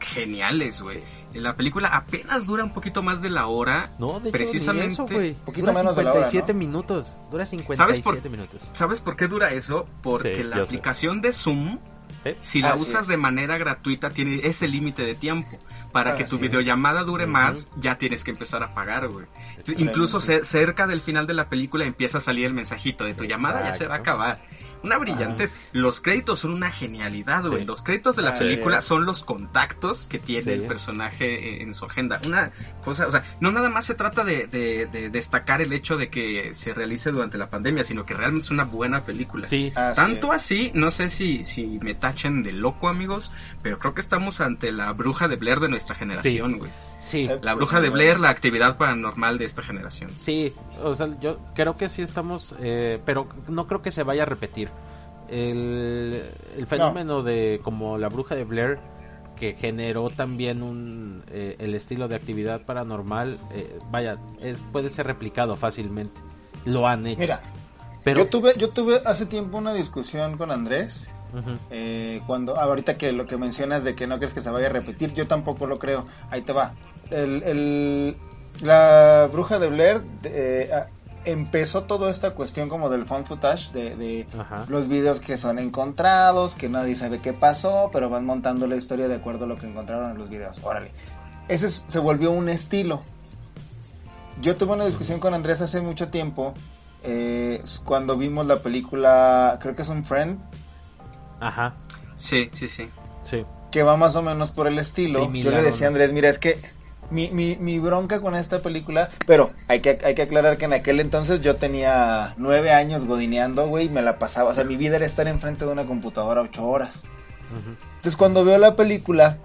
geniales, güey. La película apenas dura un poquito más de la hora. No, de hecho, Precisamente- ni eso, güey. Poquito Dura menos de la hora, 57 ¿no? minutos. Dura ¿Sabes 57 por- minutos. ¿Sabes por qué dura eso? Porque Sí, la sé. aplicación de Zoom, ¿Eh? si la Así usas es. de manera gratuita, tiene ese límite de tiempo. Para que tu videollamada dure más, ya tienes que empezar a pagar, güey. Incluso ce- cerca del final de la película empieza a salir el mensajito de tu llamada ya se va a Exacto. acabar. Una brillantez. Los créditos son una genialidad, güey. Sí. Los créditos de la película son los contactos que tiene Sí. el personaje en su agenda. Una cosa, o sea, no nada más se trata de, de- de destacar el hecho de que se realice durante la pandemia, sino que realmente es una buena película. Sí. Así Tanto así, no sé si, si me tachen de loco, amigos, pero creo que estamos ante la bruja de Blair de nuestra generación, güey. Sí. Sí. La bruja de Blair, la actividad paranormal de esta generación. Sí, o sea, yo creo que sí estamos, eh, pero no creo que se vaya a repetir. El, el fenómeno de como la bruja de Blair, que generó también un, eh, el estilo de actividad paranormal, eh, vaya, es, puede ser replicado fácilmente. Lo han hecho. Mira, pero... yo tuve, yo tuve hace tiempo una discusión con Andrés Eh, cuando ahorita que lo que mencionas de que no crees que se vaya a repetir, yo tampoco lo creo. Ahí te va. El, el- la bruja de Blair eh, a- empezó toda esta cuestión como del found footage de, los videos que son encontrados, que nadie sabe qué pasó, pero van montando la historia de acuerdo a lo que encontraron en los videos. Órale. Ese es- se volvió un estilo. Yo tuve una discusión con Andrés hace mucho tiempo. eh, cuando vimos la película, creo que es un friend, Ajá, Sí, sí, sí. sí. que va más o menos por el estilo. Similar, Yo le decía a. Andrés, mira, es que mi, mi, mi bronca con esta película, pero hay que, hay que aclarar que en aquel entonces yo tenía nueve años godineando, güey, y me la pasaba, o sea, mi vida era estar enfrente de una computadora ocho horas. Entonces cuando veo la película,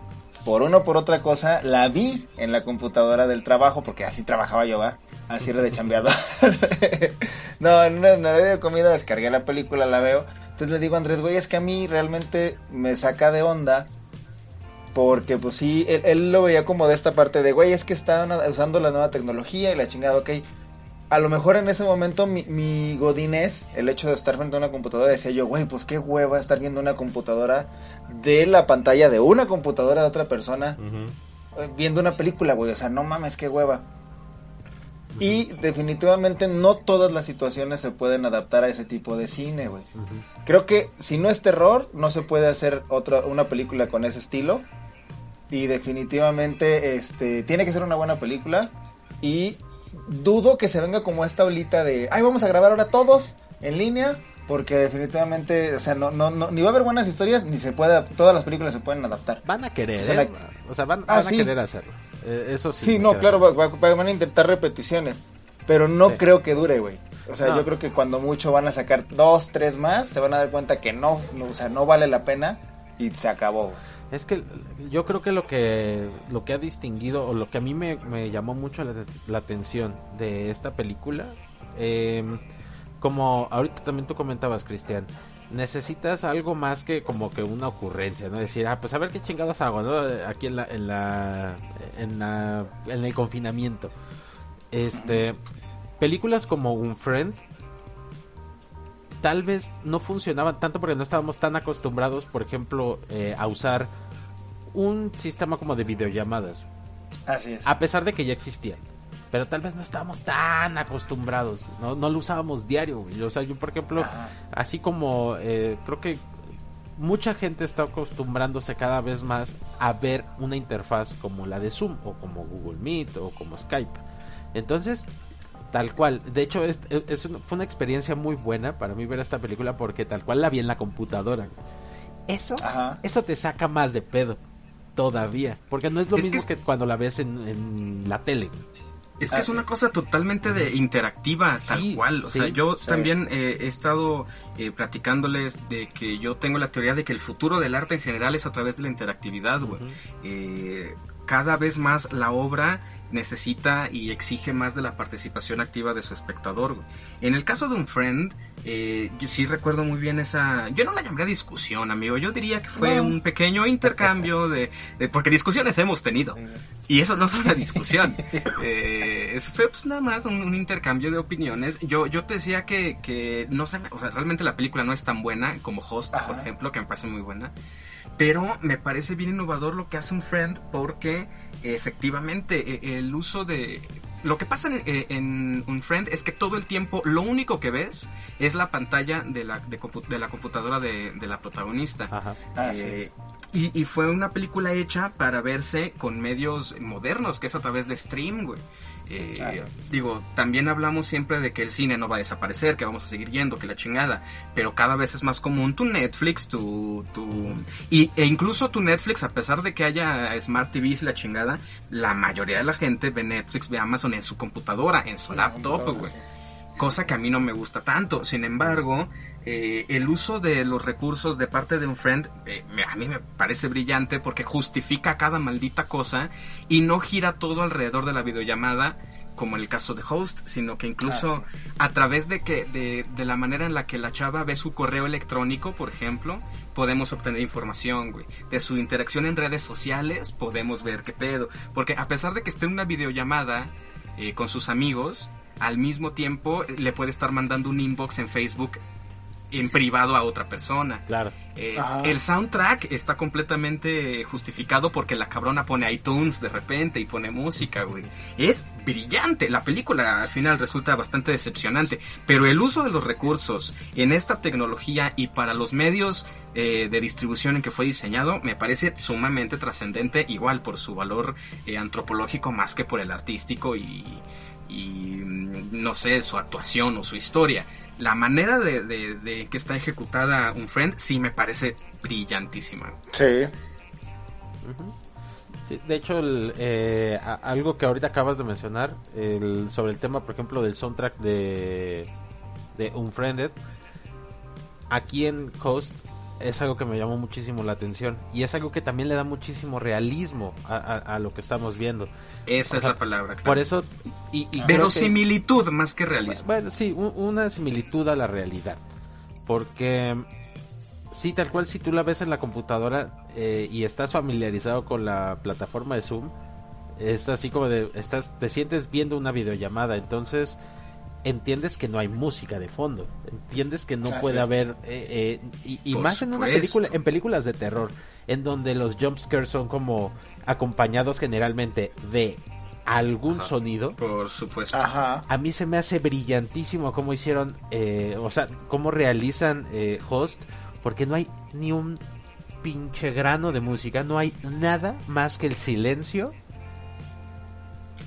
por una o por otra cosa, la vi en la computadora del trabajo, porque así trabajaba yo, ¿va? Así era de chambeador. no, en una, en una de comida descargué la película, la veo. Entonces le digo a Andrés, güey, es que a mí realmente me saca de onda. Porque pues sí, él, él lo veía como de esta parte de, güey, es que están usando la nueva tecnología y la chingada, ok. A lo mejor en ese momento mi, mi godinés, el hecho de estar frente a una computadora, decía yo, güey, pues qué hueva estar viendo una computadora de la pantalla de una computadora de otra persona viendo una película, güey. O sea, no mames, qué hueva. Y definitivamente no todas las situaciones se pueden adaptar a ese tipo de cine, güey. Creo que si no es terror, no se puede hacer otra una película con ese estilo. Y definitivamente este tiene que ser una buena película y dudo que se venga como esta olita de, "Ay, vamos a grabar ahora todos en línea." Porque definitivamente, o sea, no, no, no, ni va a haber buenas historias, ni se puede, todas las películas se pueden adaptar. Van a querer, O sea, ¿eh? la- O sea, van, Ah, van a sí. querer hacerlo. Eh, eso sí. Sí, no, claro, va- va- van a intentar repeticiones, pero no Sí. creo que dure, güey. O sea, No. yo creo que cuando mucho van a sacar dos, tres más, se van a dar cuenta que no, no, o sea, no vale la pena y se acabó. Es que yo creo que lo que lo que ha distinguido o lo que a mí me, me llamó mucho la, la atención de esta película eh, como ahorita también tú comentabas, Cristian, necesitas algo más que como que una ocurrencia, ¿no? Decir, ah, pues a ver qué chingados hago, ¿no? Aquí en la, en la, en la, en el confinamiento. Este, películas como Un Friend tal vez no funcionaban tanto porque no estábamos tan acostumbrados, por ejemplo, eh, a usar un sistema como de videollamadas, Así es. a pesar de que ya existían. Pero tal vez no estábamos tan acostumbrados, no, no lo usábamos diario. güey. O sea, yo por ejemplo, Ajá. así como eh, creo que mucha gente está acostumbrándose cada vez más a ver una interfaz como la de Zoom o como Google Meet o como Skype. Entonces, tal cual, de hecho es, es una- fue una experiencia muy buena para mí ver esta película porque tal cual la vi en la computadora. Eso, Ajá. eso te saca más de pedo todavía, porque no es lo Es mismo que cuando la ves en, en la tele. Es que Ah, es sí. una cosa totalmente de interactiva, tal cual. O sí, sea, yo sí. también eh, he estado eh, platicándoles de que yo tengo la teoría de que el futuro del arte en general es a través de la interactividad, güey. Eh, cada vez más la obra necesita y exige más de la participación activa de su espectador. En el caso de un friend, eh, yo sí recuerdo muy bien esa... Yo no la llamaría discusión, amigo. Yo diría que fue No. un pequeño intercambio de, de- Porque discusiones hemos tenido. Y eso no fue una discusión. Eh, fue pues nada más un, un intercambio de opiniones. Yo, yo te decía que, que no sé, o sea, realmente la película no es tan buena como Host, por Ajá. ejemplo, que me parece muy buena. Pero me parece bien innovador lo que hace un friend porque efectivamente eh, el uso de... Lo que pasa en, eh, en un friend es que todo el tiempo lo único que ves es la pantalla de la, de, compu- de la computadora de, de la protagonista. Ajá. Ah, sí. Eh, y, y fue una película hecha para verse con medios modernos, que es a través de stream, güey. Eh, Claro. Digo, también hablamos siempre de que el cine no va a desaparecer, que vamos a seguir yendo, que la chingada. Pero cada vez es más común tu Netflix, tu... tu y, e incluso tu Netflix, a pesar de que haya Smart TVs y la chingada, la mayoría de la gente ve Netflix, ve Amazon en su computadora, en su laptop, güey cosa que a mí no me gusta tanto. Sin embargo, eh, el uso de los recursos de parte de un friend eh, a mí me parece brillante porque justifica cada maldita cosa y no gira todo alrededor de la videollamada como en el caso de Host, sino que incluso a través de que de, de la manera en la que la chava ve su correo electrónico, por ejemplo, podemos obtener información, güey. De su interacción en redes sociales podemos ver qué pedo, porque a pesar de que esté en una videollamada eh, con sus amigos, al mismo tiempo eh, le puede estar mandando un inbox en Facebook en privado a otra persona. Claro. Eh, Ajá. el soundtrack está completamente justificado porque la cabrona pone iTunes de repente y pone música, güey. Es brillante. La película al final resulta bastante decepcionante. Pero el uso de los recursos en esta tecnología y para los medios eh, de distribución en que fue diseñado me parece sumamente trascendente, igual por su valor eh, antropológico más que por el artístico y, y mm, no sé, su actuación o su historia. La manera de, de- de que está ejecutada un friend sí me parece brillantísima. Sí. De hecho, el, eh, a- algo que ahorita acabas de mencionar, el, sobre el tema, por ejemplo, del soundtrack de, de Unfriended, aquí en Coast es algo que me llamó muchísimo la atención y es algo que también le da muchísimo realismo a, a- a lo que estamos viendo. Esa O es sea, la palabra. claro. Por eso, y, y que- Verosimilitud más que realismo. bueno, sí, un- una similitud a la realidad. Porque sí, tal cual, si tú la ves en la computadora eh, y estás familiarizado con la plataforma de Zoom, es así como de, estás, te sientes viendo una videollamada, entonces entiendes que no hay música de fondo, entiendes que no puede haber, eh, eh, y, más en una película, en películas de terror, en donde los jumpscares son como acompañados generalmente de algún Ajá. sonido. Por supuesto. Ajá. A mí se me hace brillantísimo cómo hicieron, eh, o sea, cómo realizan eh, Host, porque no hay ni un pinche grano de música, no hay nada más que el silencio.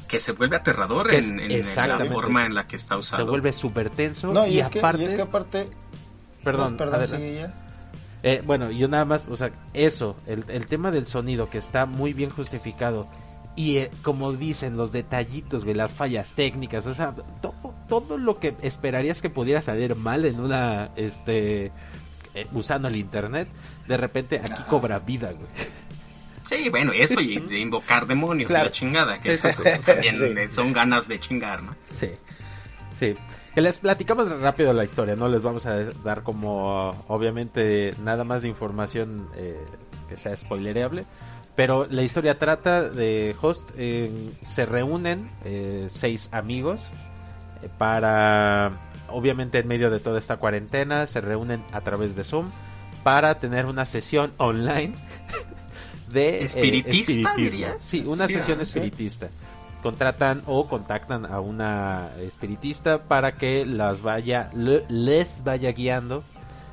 Que se vuelve aterrador Que es- en, en la forma en la que está usado. Se vuelve súper tenso No, y, y, es que, aparte, y es que aparte. perdón, no, perdón, adelante. sigue ya. Eh, bueno, yo nada más, o sea, eso, el, el tema del sonido que está muy bien justificado y eh, como dicen los detallitos, güey, las fallas técnicas, o sea, todo, todo lo que esperarías que pudiera salir mal en una, este, eh, usando el internet, de repente aquí cobra vida, güey. Sí, bueno, eso y de invocar demonios y la chingada, que eso sí, también Sí. son ganas de chingar, ¿no? Sí. Sí, les platicamos rápido la historia, no les vamos a dar como obviamente nada más de información eh, que sea spoilereable, pero la historia trata de Host, eh, se reúnen eh, seis amigos eh, para, obviamente en medio de toda esta cuarentena, se reúnen a través de Zoom para tener una sesión online de eh, ¿Espiritista, dirías? Sí, una Sí, sesión ah, espiritista contratan o contactan a una espiritista para que las vaya le- les vaya guiando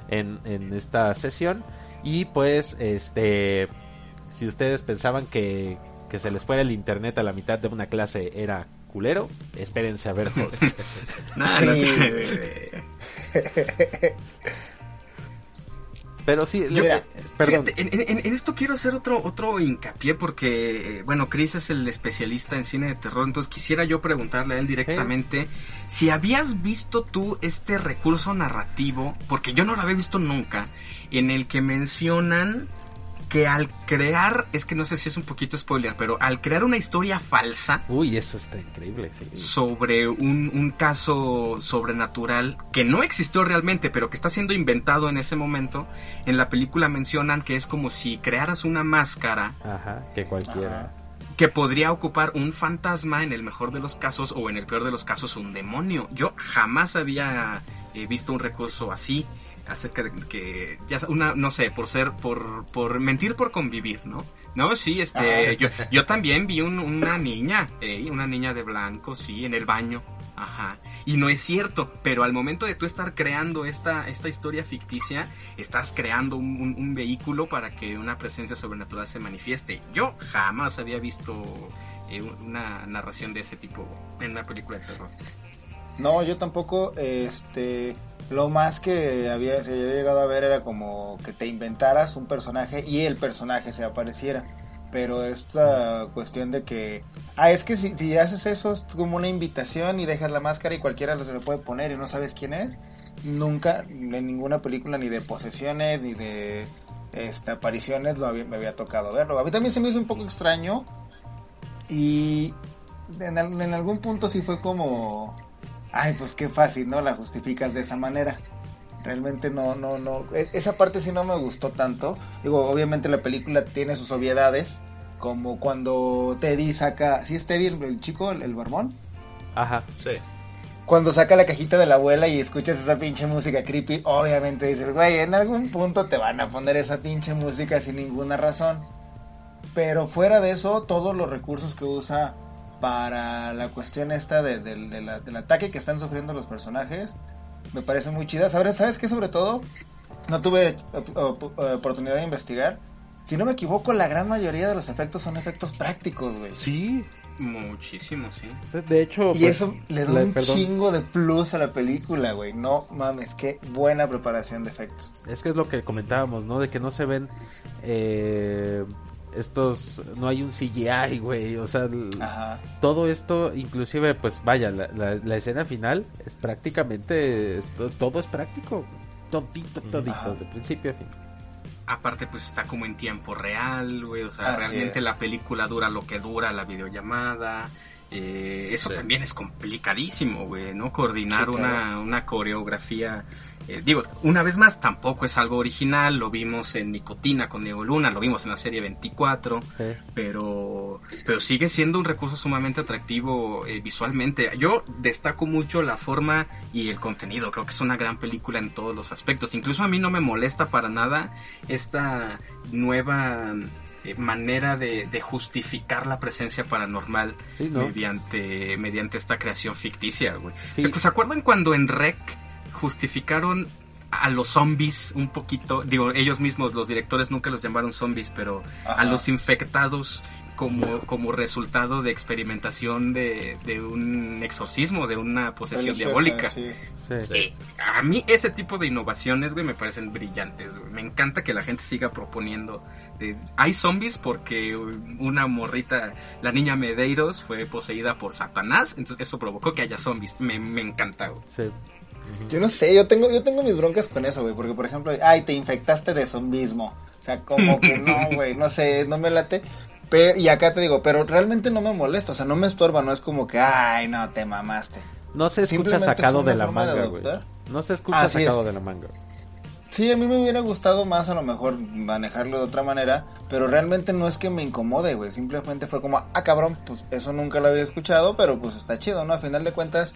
en, en esta sesión y pues este si ustedes pensaban que, que se les fuera el internet a la mitad de una clase era culero espérense a ver Host. Nah, no Sí. te- pero sí Yo- le- perdón. Fíjate, en, en- en esto quiero hacer otro otro hincapié porque, eh, bueno, Chris es el especialista en cine de terror, entonces quisiera yo preguntarle a él directamente si habías visto tú este recurso narrativo, porque yo no lo había visto nunca, en el que mencionan que al crear, es que no sé si es un poquito spoiler, pero al crear una historia falsa, uy eso está increíble sí. sobre un, un caso sobrenatural que no existió realmente, pero que está siendo inventado en ese momento. En la película mencionan que es como si crearas una máscara ajá que cualquiera Ajá. que podría ocupar un fantasma en el mejor de los casos o en el peor de los casos un demonio. Yo jamás había eh, visto un recurso así acerca de que ya una no sé por ser por por mentir por convivir no no sí este Ah. yo yo también vi un- una niña eh, una niña de blanco sí en el baño Ajá. Y no es cierto, pero al momento de tú estar creando esta, esta historia ficticia, estás creando un, un- un vehículo para que una presencia sobrenatural se manifieste. Yo jamás había visto eh, una narración de ese tipo en una película de terror. No, yo tampoco, este, lo más que había, se había llegado a ver era como que te inventaras un personaje y el personaje se apareciera. Pero esta cuestión de que, ah, es que si, haces eso es como una invitación y dejas la máscara y cualquiera se lo puede poner y no sabes quién es, nunca en ninguna película ni de posesiones ni de este, apariciones lo había- me había tocado verlo. A mí también se me hizo un poco extraño y en algún punto sí fue como, ay, pues qué fácil, ¿no? La justificas de esa manera. Realmente no, no, no. e- Esa parte sí no me gustó tanto. Digo, obviamente la película tiene sus obviedades. Como cuando Teddy saca. ¿Sí es Teddy el, el chico, el, el barbón? ajá Sí. Cuando saca la cajita de la abuela y escuchas esa pinche música creepy, obviamente dices, güey, en algún punto te van a poner esa pinche música sin ninguna razón. Pero fuera de eso, todos los recursos que usa para la cuestión esta de- del- de la- del ataque que están sufriendo los personajes, me parece muy chida. ¿Sabes, ¿Sabes qué? Sobre todo, no tuve op- op- oportunidad de investigar. Si no me equivoco, la gran mayoría de los efectos son efectos prácticos, güey. sí Muchísimo, sí. de- de hecho Y pues, eso le da la- un perdón. chingo de plus a la película, güey. No mames, qué buena preparación de efectos. Es que es lo que comentábamos, ¿no? De que no se ven eh, estos, no hay un CGI, güey, o sea, Ajá. todo esto, inclusive, pues vaya, la, la- la escena final es prácticamente, es- todo es práctico, todito, todito, Ajá. de principio a fin. Aparte, pues está como en tiempo real, güey. O sea, Así realmente es. la película dura lo que dura la videollamada. Eh, eso Sí. también es complicadísimo, güey, ¿no? Coordinar Sí, una, una coreografía. eh, digo, una vez más, tampoco es algo original. Lo vimos en Nicotina con Diego Luna, lo vimos en la serie 24 Sí. pero pero sigue siendo un recurso sumamente atractivo eh, visualmente. Yo destaco mucho la forma y el contenido. Creo que es una gran película en todos los aspectos. Incluso a mí no me molesta para nada esta nueva eh, manera de, de justificar la presencia paranormal Sí, ¿no? mediante mediante esta creación ficticia, güey. Sí. ¿Se acuerdan cuando en Rec justificaron a los zombies un poquito? Digo, ellos mismos, los directores nunca los llamaron zombies, pero a los infectados como, como resultado de experimentación de, de un exorcismo, de una posesión diabólica. sí. Sí. Sí. Eh, a mí ese tipo de innovaciones, güey, me parecen brillantes, güey. Me encanta que la gente siga proponiendo. De- hay zombies porque una morrita, la niña Medeiros, fue poseída por Satanás, entonces eso provocó que haya zombies. Me, me encanta, güey. Sí. Yo no sé, yo tengo, yo tengo mis broncas con eso, güey. Porque, por ejemplo, ay, te infectaste de zombismo. O sea, como que no, güey, no sé, no me late. Pero, y acá te digo, pero realmente no me molesta, o sea, no me estorba, no es como que, ay, no, te mamaste. No se escucha sacado de la manga, güey. No se escucha Así sacado es. de la manga. Sí, a mí me hubiera gustado más a lo mejor manejarlo de otra manera, pero realmente no es que me incomode, güey. Simplemente fue como, ah, cabrón, pues eso nunca lo había escuchado, pero pues está chido, ¿no? A final de cuentas,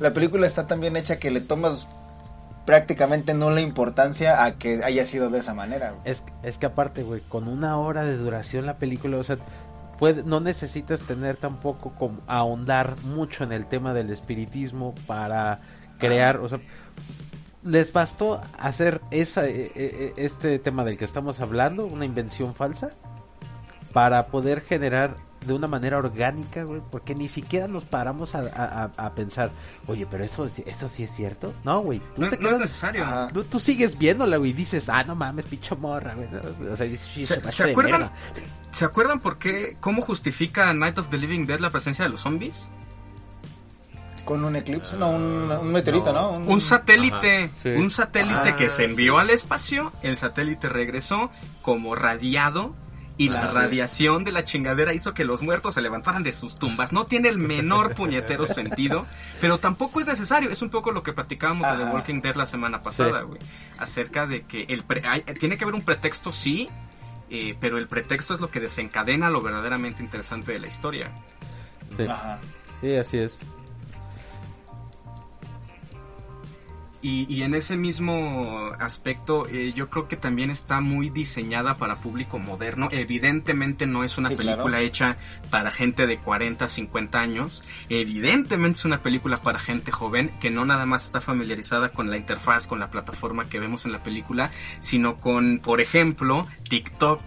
la película está tan bien hecha que le tomas prácticamente no la importancia a que haya sido de esa manera, güey. Es, es que aparte, güey, con una hora de duración la película, o sea, puede, no necesitas tener tampoco como ahondar mucho en el tema del espiritismo para crear, o sea, les bastó hacer esa, e- e- este tema del que estamos hablando, una invención falsa, para poder generar de una manera orgánica, güey, porque ni siquiera nos paramos a, a- pensar, oye, pero eso, eso sí es cierto, no, güey, tú No, te es- no es quedas- necesario. Tú, tú sigues viéndola, güey, y dices, ah, no mames, pinche morra, güey. O sea, dices, "Sí, ¿Se, se se acuerdan? verga". ¿Se acuerdan por qué? ¿Cómo justifica Night of the Living Dead la presencia de los zombies? Con un eclipse, no, un, un meteorito, ¿no? no. Un satélite, sí. un satélite Ah, que se envió sí. al espacio, el satélite regresó como radiado y la Ah, sí. radiación de la chingadera hizo que los muertos se levantaran de sus tumbas. No tiene el menor puñetero sentido, pero tampoco es necesario. Es un poco lo que platicábamos de The Ajá. Walking Dead la semana pasada, güey. Acerca de que el pre- hay- tiene que haber un pretexto, sí, eh, pero el pretexto es lo que desencadena lo verdaderamente interesante de la historia. Sí, Ajá. sí, así es. Y, y en ese mismo aspecto, eh, yo creo que también está muy diseñada para público moderno. Evidentemente no es una Sí, claro. película hecha para gente de 40, 50 años. Evidentemente es una película para gente joven que no nada más está familiarizada con la interfaz, con la plataforma que vemos en la película, sino con, por ejemplo, TikTok.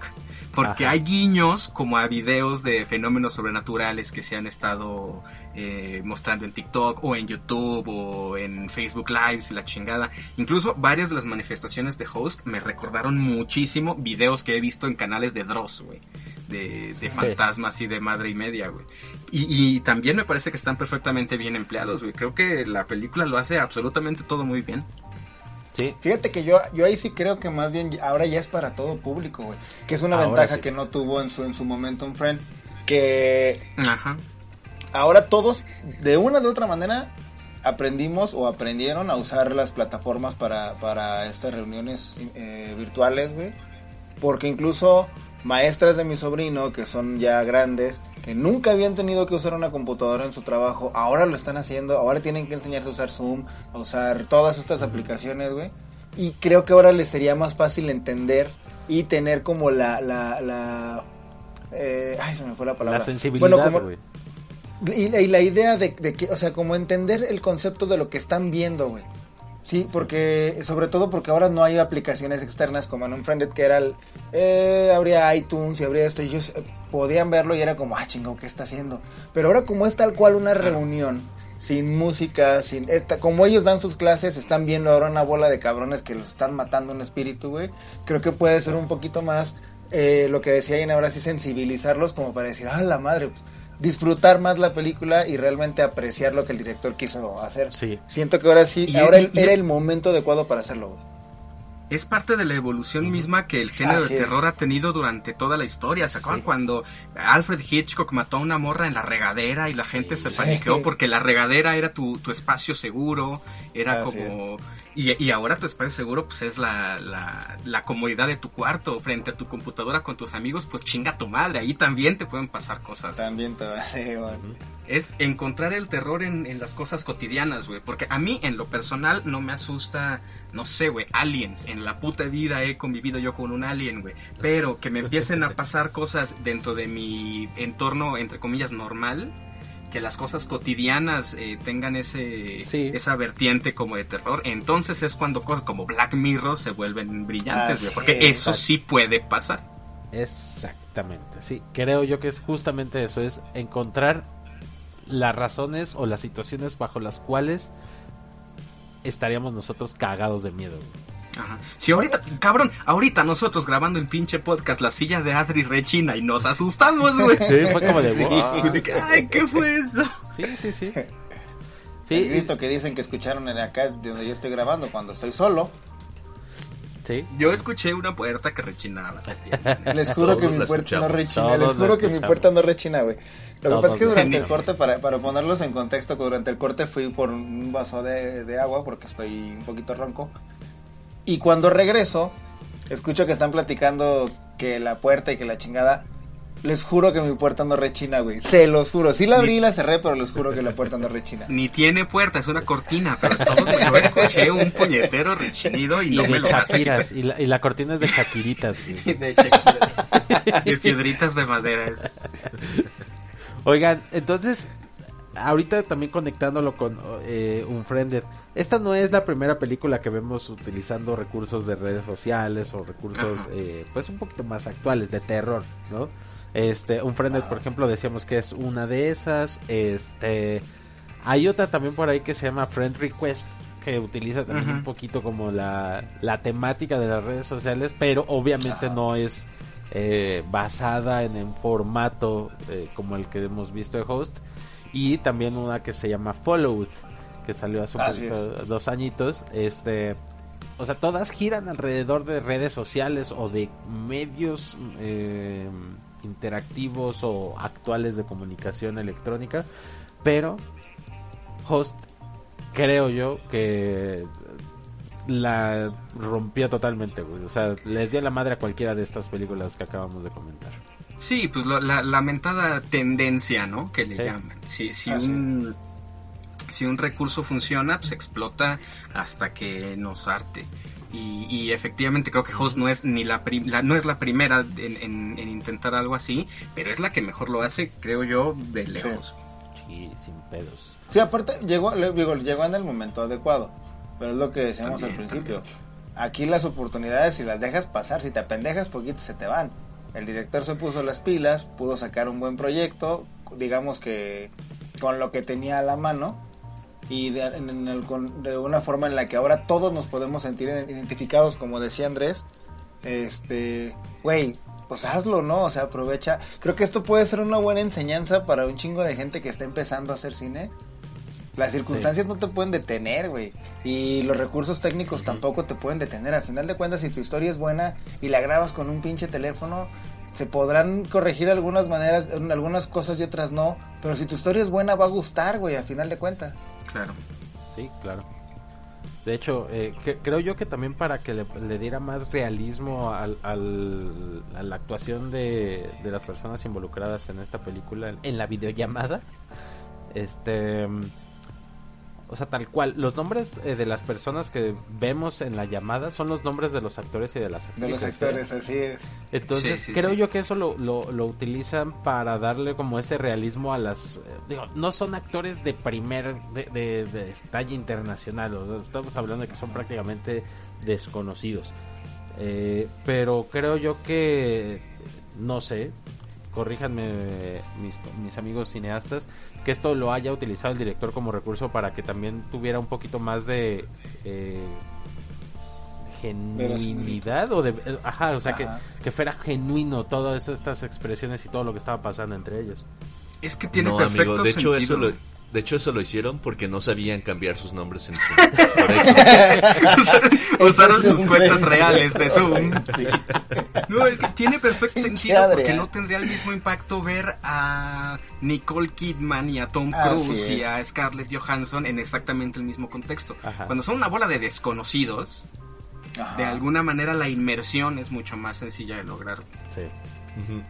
Porque Ajá. hay guiños como a videos de fenómenos sobrenaturales que se han estado eh, mostrando en TikTok o en YouTube o en Facebook Lives y la chingada. Incluso varias de las manifestaciones de Host me recordaron muchísimo videos que he visto en canales de Dross, güey. De, de fantasmas y de madre y media, güey. Y, y también me parece que están perfectamente bien empleados, güey. Creo que la película lo hace absolutamente todo muy bien. Sí, Fíjate que yo, yo ahí sí creo que más bien ahora ya es para todo público, güey. Que es una Ahora ventaja sí. que no tuvo en su, en su momento un friend. Que Ajá. ahora todos, de una de otra manera, aprendimos o aprendieron a usar las plataformas para, para estas reuniones eh, virtuales, güey. Porque incluso maestras de mi sobrino, que son ya grandes, que nunca habían tenido que usar una computadora en su trabajo, ahora lo están haciendo, ahora tienen que enseñarse a usar Zoom, a usar todas estas aplicaciones, güey. Y creo que ahora les sería más fácil entender y tener como la... la, la eh, ay, se me fue la palabra. la sensibilidad, Bueno, como- güey. y la, y la idea de, de que, o sea, como entender el concepto de lo que están viendo, güey. Sí, porque, sobre todo porque ahora no hay aplicaciones externas como en Unfriended, que era el, eh, habría iTunes y habría esto, y ellos eh, podían verlo y era como, ah, chingo, ¿qué está haciendo? Pero ahora como es tal cual una reunión, sin música, sin, esta, como ellos dan sus clases, están viendo ahora una bola de cabrones que los están matando en espíritu, güey, creo que puede ser un poquito más, eh, lo que decía Ina, ahora sí sensibilizarlos como para decir, ah, la madre, pues, disfrutar más la película y realmente apreciar lo que el director quiso hacer. Sí. Siento que ahora sí, Y- ahora era es- el momento adecuado para hacerlo. güey. Es parte de la evolución misma que el género Así de es. terror ha tenido durante toda la historia. ¿Se acuerdan Sí. cuando Alfred Hitchcock mató a una morra en la regadera y la gente se Sí. paniqueó porque la regadera era tu, tu espacio seguro? Era Así como... Y, y ahora tu espacio seguro pues es la, la, la comodidad de tu cuarto frente a tu computadora con tus amigos. Pues chinga tu madre, ahí también te pueden pasar cosas. También todo sí, güey. es encontrar el terror en, en las cosas cotidianas, güey. Porque a mí, en lo personal, no me asusta, no sé, güey, aliens. En la puta vida he convivido yo con un alien, güey. Pero que me empiecen a pasar cosas dentro de mi entorno, entre comillas, normal. Que las cosas cotidianas eh, tengan ese Sí. esa vertiente como de terror. Entonces es cuando cosas como Black Mirror se vuelven brillantes, güey. Porque es, eso sí puede pasar. Exactamente, sí. Creo yo que es justamente eso, es encontrar las razones o las situaciones bajo las cuales estaríamos nosotros cagados de miedo. güey. Ajá. Si ahorita, cabrón, ahorita nosotros grabando en pinche podcast la silla de Adri rechina y nos asustamos, güey. Sí, fue como de, Ay, ¿qué fue eso? Sí, sí, sí. El Sí, grito que dicen que escucharon en acá de donde yo estoy grabando cuando estoy solo. sí. Yo escuché una puerta que rechinaba. Les juro que mi puerta no rechina. Les juro que mi puerta no rechina, güey. Lo que pasa es que durante el corte, para, para ponerlos en contexto, que durante el corte fui por un vaso de, de agua porque estoy un poquito ronco. Y cuando regreso, escucho que están platicando que la puerta y que la chingada. Les juro que mi puerta no rechina, güey. Se los juro. Sí la abrí y la cerré, pero les juro que la puerta no rechina. Ni tiene puerta, es una cortina, pero todos yo escuché un puñetero rechinido y, Y no me lo Shakiras. Y la, y la cortina es de Shakiritas. güey. De quitar. Y piedritas de madera. Oigan, entonces, ahorita también conectándolo con eh, Unfriended, esta no es la primera película que vemos utilizando recursos de redes sociales o recursos, eh, pues un poquito más actuales de terror, ¿no? Este, Unfriended, por ejemplo, decíamos que es una de esas. Este, hay otra también por ahí que se llama Friend Request que utiliza también un poquito como la, la temática de las redes sociales, pero obviamente Ajá. no es eh, basada en un formato eh, como el que hemos visto de Host. Y también una que se llama Followed, que salió hace un poquito- dos añitos. Este, o sea, todas giran alrededor de redes sociales o de medios eh, interactivos o actuales de comunicación electrónica, pero Host creo yo que la rompió totalmente, güey. O sea, les dio la madre a cualquiera de estas películas que acabamos de comentar. Sí, pues lo- la lamentada tendencia, ¿no? Que le Sí. llaman. Si, si Así un si un recurso funciona, pues explota hasta que nos arte. Y, y efectivamente creo que Host no es ni la, prim- la- no es la primera en, en- en intentar algo así, pero es la que mejor lo hace, creo yo, de lejos. Sí, sin pedos. Sí, aparte, llegó, le digo, llegó en el momento adecuado. Pero es lo que decíamos También, al principio. Aquí las oportunidades, si las dejas pasar, si te apendejas poquito, se te van. El director se puso las pilas, pudo sacar un buen proyecto, digamos que con lo que tenía a la mano, y de, en- el- de una forma en la que ahora todos nos podemos sentir identificados, como decía Andrés. Este, güey, pues hazlo, ¿no? O sea, aprovecha. Creo que esto puede ser una buena enseñanza para un chingo de gente que está empezando a hacer cine. Las circunstancias no te pueden detener, güey. Y los recursos técnicos tampoco te pueden detener. Al final de cuentas, si tu historia es buena y la grabas con un pinche teléfono, se podrán corregir algunas maneras, en algunas cosas y otras no. Pero si tu historia es buena, va a gustar, güey, al final de cuentas. Claro. Sí, claro. De hecho, eh, que- creo yo que también para que le, le diera más realismo al, al- a la actuación de, de las personas involucradas en esta película, en la videollamada, este... O sea, tal cual, los nombres eh, de las personas que vemos en la llamada son los nombres de los actores y de las De actrices. los ¿eh? actores, así es. Entonces, Sí, sí, creo sí. yo que eso lo, lo, lo utilizan para darle como ese realismo a las... eh, digo, no son actores de primer, de, de, de talla internacional, o sea, estamos hablando de que son prácticamente desconocidos. Eh, pero creo yo que, no sé, corríjanme mis, mis amigos cineastas, que esto lo haya utilizado el director como recurso para que también tuviera un poquito más de... eh, genuinidad o de ajá o sea que, Ajá. que fuera genuino todas estas expresiones y todo lo que estaba pasando entre ellos Es que tiene no, perfecto amigo, de hecho eso sentido. lo de hecho eso lo hicieron porque no sabían cambiar sus nombres en Zoom. Por eso. usaron, sus cuentas reales de Zoom. No, es que tiene perfecto sentido porque no tendría el mismo impacto ver a Nicole Kidman y a Tom Cruise y a Scarlett Johansson en exactamente el mismo contexto. Ajá. Cuando son una bola de desconocidos, Ajá. de alguna manera la inmersión es mucho más sencilla de lograr. sí Ujú.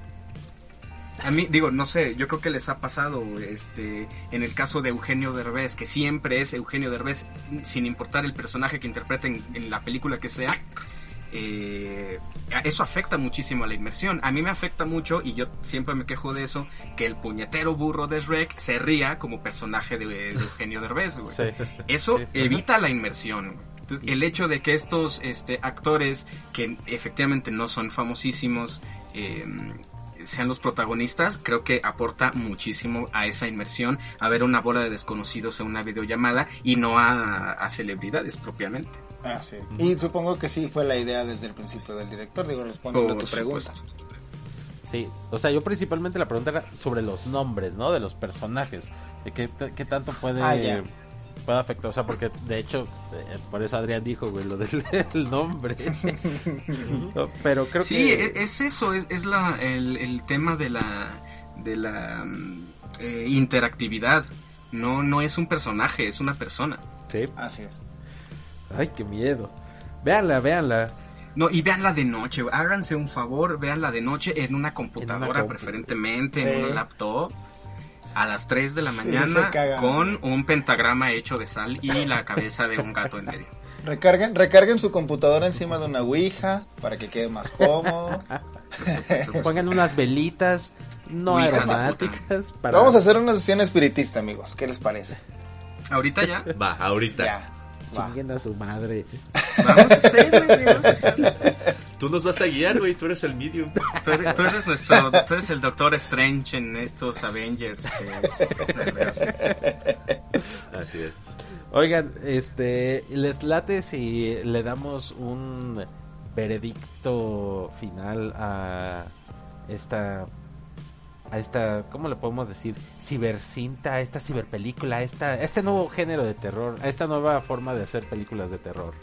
A mí, digo, no sé, yo creo que les ha pasado, este, en el caso de Eugenio Derbez, que siempre es Eugenio Derbez, sin importar el personaje que interpreten en la película que sea, eh, eso afecta muchísimo a la inmersión. A mí me afecta mucho, y yo siempre me quejo de eso, que el puñetero burro de Shrek se ría como personaje de, de Eugenio Derbez, güey. sí Eso Sí, sí. evita la inmersión. güey. Entonces, el hecho de que estos este, actores, que efectivamente no son famosísimos, eh, sean los protagonistas, creo que aporta muchísimo a esa inmersión, a ver una bola de desconocidos en una videollamada y no a, a celebridades propiamente. Ah, sí. Y supongo que sí fue la idea desde el principio del director, digo, respondiendo a tu pregunta. supuesto. sí o sea yo principalmente la pregunta era sobre los nombres no de los personajes de qué, qué tanto puede Ah. Puede afectar o sea porque de hecho eh, por eso Adrián dijo güey lo del el nombre No, pero creo sí, que e- es eso, es, es la, el, el tema de la, de la, mm, eh, interactividad. No, no es un personaje, es una persona. Sí. Así es. Ay, qué miedo. Véanla, véanla. No, y véanla de noche, güey. háganse un favor, véanla de noche en una computadora compu. preferentemente, en Sí. una laptop, a las 3 de la mañana, con un pentagrama hecho de sal y la cabeza de un gato en medio. Recarguen, recarguen su computadora encima de una ouija para que quede más cómodo. Pongan unas velitas no Ouija, aromáticas para... Vamos a hacer una sesión espiritista, amigos. ¿Qué les parece? Ahorita ya. Va, ahorita. Ya. va. A su madre. Vamos a hacer, güey, vamos a hacer. Tú nos vas a guiar, güey. Tú eres el medium. Tú eres, tú eres nuestro, tú eres el Doctor Strange en estos Avengers. que es. Así es. Oigan, este, ¿les late si le damos un veredicto final a esta a esta, ¿cómo le podemos decir? Cibercinta, a esta ciberpelícula, a esta, a este nuevo género de terror, a esta nueva forma de hacer películas de terror.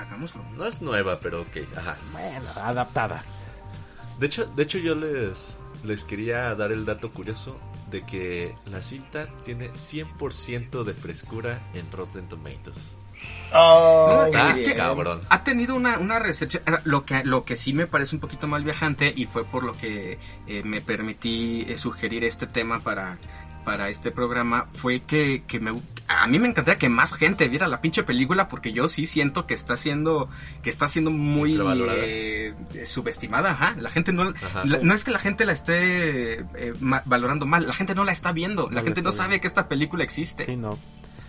Hagámoslo. No es nueva, pero ok. Ajá. Bueno, adaptada. De hecho, de hecho yo les, les quería dar el dato curioso de que la cinta tiene 100% de frescura en Rotten Tomatoes. Oh, No, Está es que- cabrón. Ha tenido una, una recepción. Lo que, lo que sí me parece un poquito mal viajante y fue por lo que eh, me permití eh, sugerir este tema para, para este programa fue que, que me, a mí me encantaría que más gente viera la pinche película porque yo sí siento que está siendo que está siendo muy eh, subestimada. Ajá. La gente no, Ajá. la- no es que la gente la esté eh, ma- valorando mal, la gente no la está viendo, la la gente no sabe que esta película existe. Sí, no.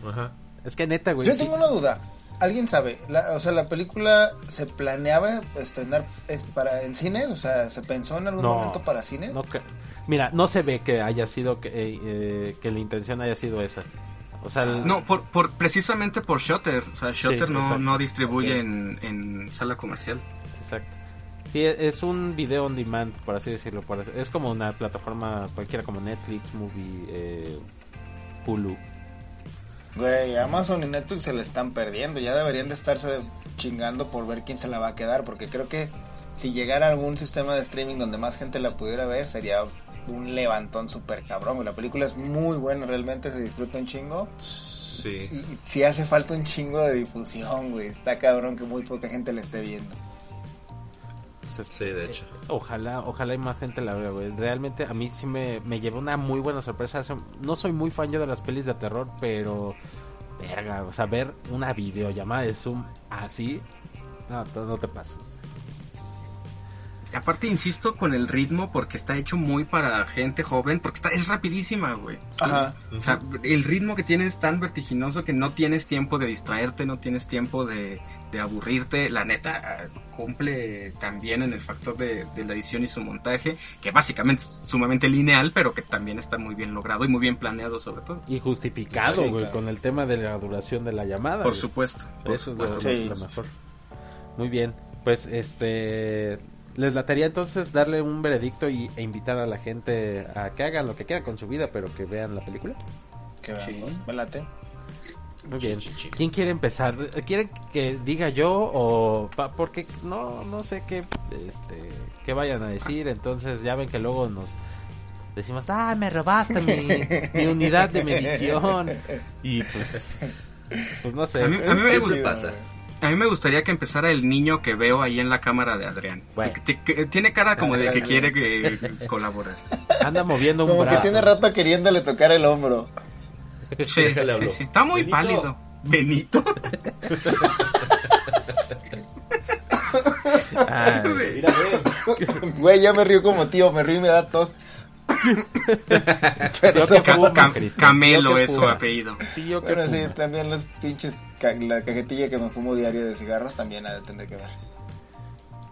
Ajá. Es que neta, güey. Yo sí. tengo una duda. ¿Alguien sabe? La- o sea, la película se planeaba estrenar es para en cine, o sea, se pensó en algún No, momento para cine. No cre- Mira, no se ve que haya sido que, eh, eh, que la intención haya sido esa. O sea, el- No, por, por, precisamente por Shutter. O sea, Shutter no, no distribuye en, en sala comercial. Exacto. Sí, e- es un video on demand, por así decirlo. por así- Es como una plataforma cualquiera como Netflix, Movie, eh, Hulu. Güey, Amazon y Netflix se le están perdiendo. Ya deberían de estarse chingando por ver quién se la va a quedar. Porque creo que si llegara algún sistema de streaming donde más gente la pudiera ver, sería un levantón súper cabrón. güey. La película es muy buena, realmente se disfruta un chingo. Sí. y sí hace falta un chingo de difusión, güey. Está cabrón que muy poca gente la esté viendo. Sí, de hecho. Ojalá, ojalá y más gente la vea, güey. Realmente a mí sí me, me llevó una muy buena sorpresa. No soy muy fan yo de las pelis de terror, pero... Verga, o sea, ver una videollamada de Zoom así... No no te pases. Aparte, insisto con el ritmo porque está hecho muy para gente joven, porque está, es rapidísima, güey. Ajá. O sea, el ritmo que tiene es tan vertiginoso que no tienes tiempo de distraerte, no tienes tiempo de, de aburrirte. La neta cumple también en el factor de, de la edición y su montaje, que básicamente es sumamente lineal, pero que también está muy bien logrado y muy bien planeado sobre todo. Y justificado, Sí, güey, claro. con el tema de la duración de la llamada. Por güey. supuesto. por Eso es Sí. lo mejor. Muy bien, pues este les lataría entonces darle un veredicto y, e invitar a la gente a que hagan lo que quieran con su vida, pero que vean la película. Que Sí. Me late. Muy bien. ¿Quién quiere empezar? ¿Quieren que diga yo o pa- porque no no sé qué este qué vayan a decir, entonces ya ven que luego nos decimos, "Ah, me robaste mi, mi unidad de medición." Y pues pues no sé. A mí- a mí me gusta. pasa. Güey. A mí me gustaría que empezara el niño que veo ahí en la cámara de Adrián. Bueno. Que- que- tiene cara como de que Adrián. quiere que colaborar. Anda moviendo un Como brazo. que tiene rato queriéndole tocar el hombro. Sí, sí. Está muy Benito. pálido. Benito. Ah, Mira, ve. Güey, ya me río como tío, me río y me da tos. Tío que Ca- fuma, ca- Cristian, Camelo tío que es su fuma. apellido. Tío que Pero sí, también los pinches, ca- la cajetilla que me fumo diario de cigarros también ha de tener que ver.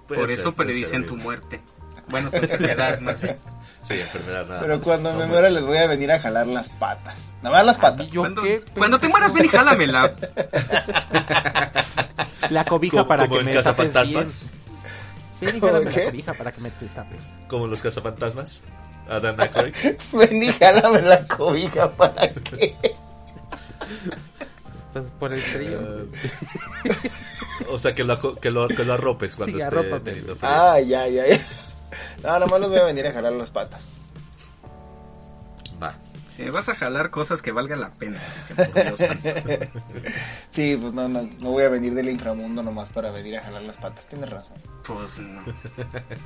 Puede Por ser, eso predicen tu muerte. Bueno, tu enfermedad más bien. Sí, enfermedad nada Pero más. cuando No me muera les voy a venir a jalar las patas. Nada más las patas. ¿Yo Cuando, qué? cuando te mueras, ven y jálamela. La cobija Como- para como que me tapes bien. Cazafantasmas. Ven y jálame ¿Qué? la cobija para que me destape. Como los cazafantasmas. Adam Aykroyd. Ven y jálame la cobija para que. Pues por el frío. Eh, o sea, que lo, aco- que lo, que lo arropes cuando Sí, esté arrópame. teniendo frío. Ah, ya, ya, ya. No, nada más les voy a venir a jalar las patas. Vas a jalar cosas que valgan la pena, Cristian, por Dios santo. Sí, pues no, no, no voy a venir del inframundo nomás para venir a jalar las patas. Tienes razón. Pues no.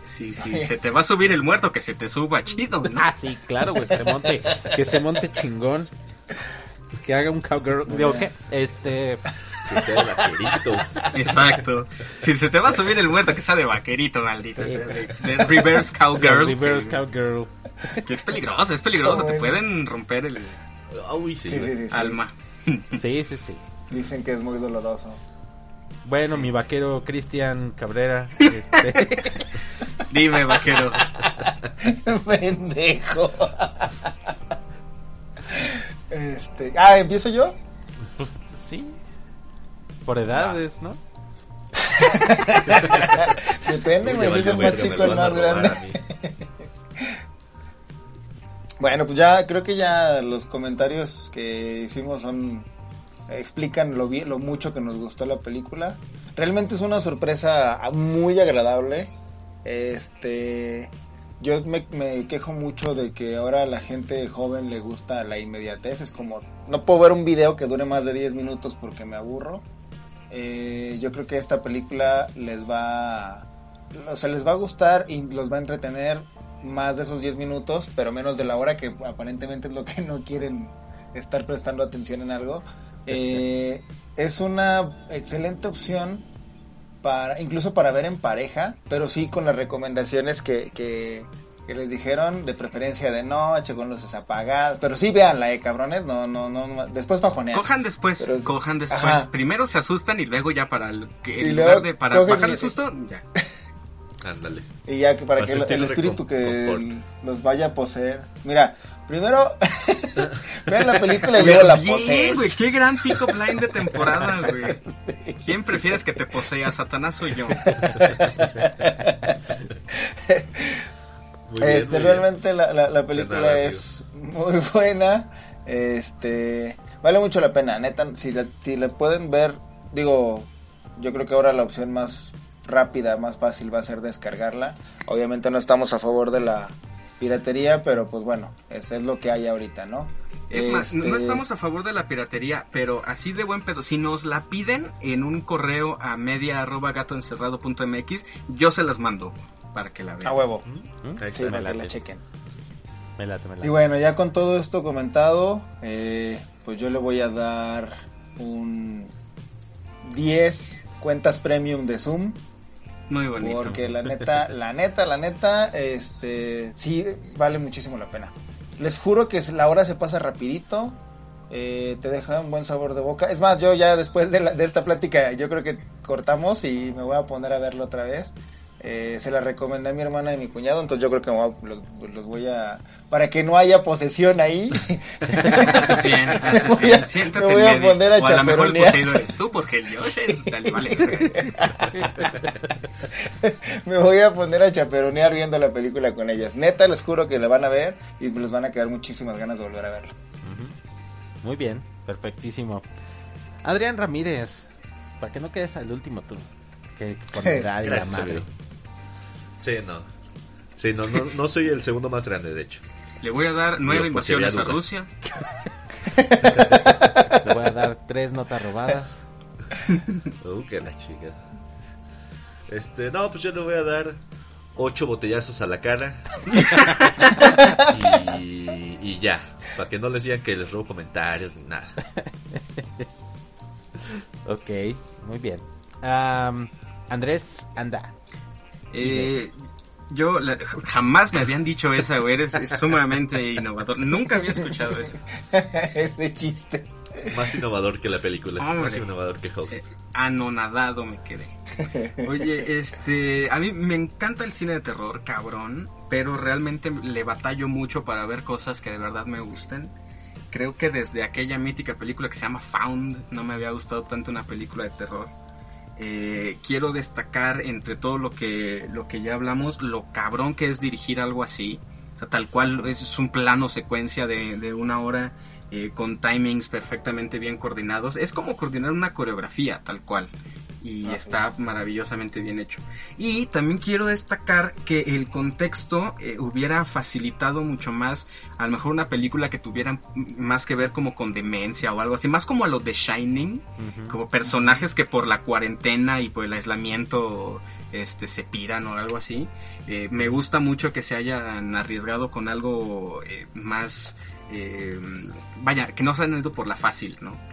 Sí, sí, se te va a subir el muerto, que se te suba chido, ¿no? Ah, sí, claro, güey, que se monte. Que se monte chingón. Que haga un cowgirl. Digo, ¿qué? Este. Que sea de vaquerito. Exacto. Si se te va a subir el muerto, que sea de vaquerito, maldito. Sí, de, reverse cowgirl. Reverse cowgirl. Que es peligroso, es peligroso. Te Bueno. pueden romper el Uy, sí. Sí, sí, güey. sí, sí. alma. Sí, sí, sí. Dicen que es muy doloroso. Bueno, Sí. mi vaquero Cristian Cabrera. este, Dime, vaquero. Pendejo. Este, ah, ¿empiezo yo? pues sí. Por edades, ¿no? Depende, güey, si es más chico, el más grande. Bueno, pues ya creo que ya los comentarios que hicimos son explican lo bien, lo mucho que nos gustó la película. Realmente es una sorpresa muy agradable. Este, yo me, me quejo mucho de que ahora a la gente joven le gusta la inmediatez. Es como no puedo ver un video que dure más de 10 minutos porque me aburro. Eh, yo creo que esta película les va, o sea, les va a gustar y los va a entretener más de esos 10 minutos, pero menos de la hora que aparentemente es lo que no quieren estar prestando atención en algo. Eh, es una excelente opción para incluso para ver en pareja, pero sí con las recomendaciones que, que, que les dijeron, de preferencia de noche, con luces apagadas, pero sí véanla, eh, cabrones, no, no, no, no, después bajonean. Cojan después, Pero- cojan después. Ajá. Primero se asustan y luego ya para el, en luego lugar de para bajar el susto, ya. Ándale. Y ya que para que el, espíritu que confort. los vaya a poseer. Mira, primero vean la película y luego la poseen. güey, qué gran pick-up line de temporada, güey. ¿Quién prefieres que te posea, Satanás o yo? Muy este, bien. realmente la, la, la película nada, es muy buena. Este, vale mucho la pena, neta. Si la, si la pueden ver, digo, yo creo que ahora la opción más rápida, más fácil va a ser descargarla. Obviamente no estamos a favor de la piratería, pero pues bueno, eso es lo que hay ahorita, ¿no? Es más, no, no Este, estamos a favor de la piratería, pero así de buen pedo. Si nos la piden en un correo a media arroba gatoencerrado.mx, yo se las mando para que la vean. A huevo. ¿Mm? Ahí Sí, está. para que la chequen. Me late, me late. Y bueno, ya con todo esto comentado, eh, pues yo le voy a dar un 10 cuentas premium de Zoom. Muy bonito. Porque la neta, la neta, la neta, este, sí vale muchísimo la pena. Les juro que la hora se pasa rapidito, eh, te deja un buen sabor de boca. Es más, yo ya después de, la- de esta plática, yo creo que cortamos y me voy a poner a verlo otra vez. Eh, se la recomendé a mi hermana y mi cuñado, entonces yo creo que me voy a- los, los voy a... Para que no haya posesión ahí. Haces bien, haces Me voy bien. a- Siéntate me voy a poner a o a lo mejor el chaperonear. poseído eres tú, porque el Josh es... Dale, vale, me voy a poner a chaperonear viendo la película con ellas. Neta, les juro que la van a ver y les van a quedar muchísimas ganas de volver a verla. Muy bien, perfectísimo. Adrián Ramírez, para que no quedes al último tú. Que con la edad y la Gracias, madre. Sí, no. Sí, no, no, no soy el segundo más grande, de hecho. Le voy a dar nueve invasiones a duda. Rusia. Le voy a dar tres notas robadas. Uh, que la chica. Este, no, pues yo le voy a dar ocho botellazos a la cara. y, y ya. Para que no les digan que les robo comentarios ni nada. Ok, muy bien. Am, Andrés, anda. Eh, yo la- jamás me habían dicho esa, güey. Eres es sumamente innovador. Nunca había escuchado eso. Ese chiste. Más innovador que la película. Hombre. Más innovador que Host. Eh, anonadado me quedé. Oye, este, a mí me encanta el cine de terror, cabrón, pero realmente le batallo mucho para ver cosas que de verdad me gusten. Creo que desde aquella mítica película que se llama Found no me había gustado tanto una película de terror. Eh, quiero destacar entre todo lo que, lo que ya hablamos, lo cabrón que es dirigir algo así. O sea, tal cual es, un plano secuencia de, de una hora eh, con timings perfectamente bien coordinados. Es como coordinar una coreografía, tal cual. Y Ah, está maravillosamente bien hecho. Y también quiero destacar que el contexto eh, hubiera facilitado mucho más, a lo mejor una película que tuviera más que ver como con demencia o algo así, más como a lo de Shining, como personajes que por la cuarentena y por el aislamiento este se piran o algo así. Eh, me gusta mucho que se hayan arriesgado con algo eh, más vaya, que no se han ido por la fácil, ¿no?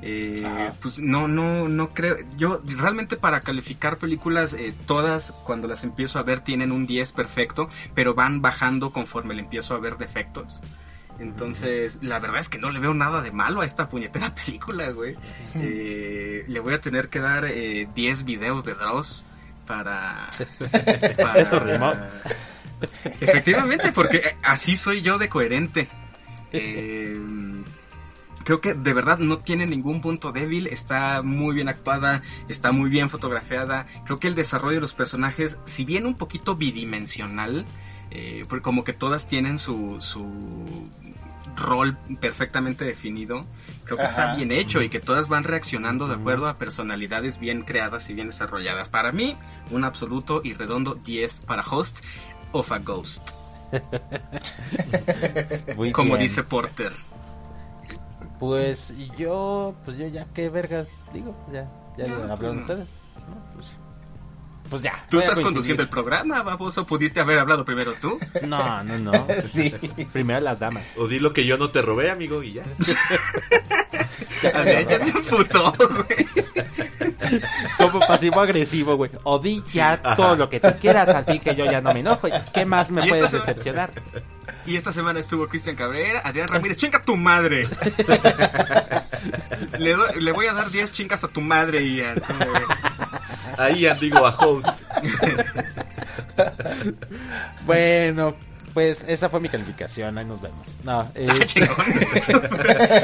Eh, pues no, no, no creo. Yo realmente para calificar películas, eh, todas cuando las empiezo a ver tienen un 10 perfecto, pero van bajando conforme le empiezo a ver defectos. Entonces, la verdad es que no le veo nada de malo a esta puñetera película, güey. Eh, le voy a tener que dar eh, 10 videos de Dross para, para- Eso rimó. Efectivamente, porque eh, así soy yo de coherente. Eh, creo que de verdad no tiene ningún punto débil, está muy bien actuada, está muy bien fotografiada. Creo que el desarrollo de los personajes, si bien un poquito bidimensional, eh, porque como que todas tienen su, su rol perfectamente definido, creo que está bien hecho y que todas van reaccionando de acuerdo a personalidades bien creadas y bien desarrolladas. Para mí, un absoluto y redondo 10 para Host of a Ghost, Muy como bien. dice Porter. Pues yo, pues yo ya, ¿qué vergas digo? Ya, ya No, hablaron pues no. ustedes. No, pues, pues ya. Tú estás conduciendo el programa, baboso. ¿Pudiste haber hablado primero tú? No, no, no. Sí. Primero las damas. O di lo que yo no te robé, amigo, y ya. A ver, ya se emputó, güey. Como pasivo agresivo, güey. O di ya Ajá. todo lo que tú quieras, al fin que yo ya no me enojo. ¿Qué más me puedes decepcionar? Y esta semana estuvo Cristian Cabrera, Adrián Ramírez. ¡Chinga tu madre! le, doy- le voy a dar 10 chingas a tu madre, Ian. Ahí ya digo a host. Bueno, pues esa fue mi calificación. Ahí nos vemos. No, eh.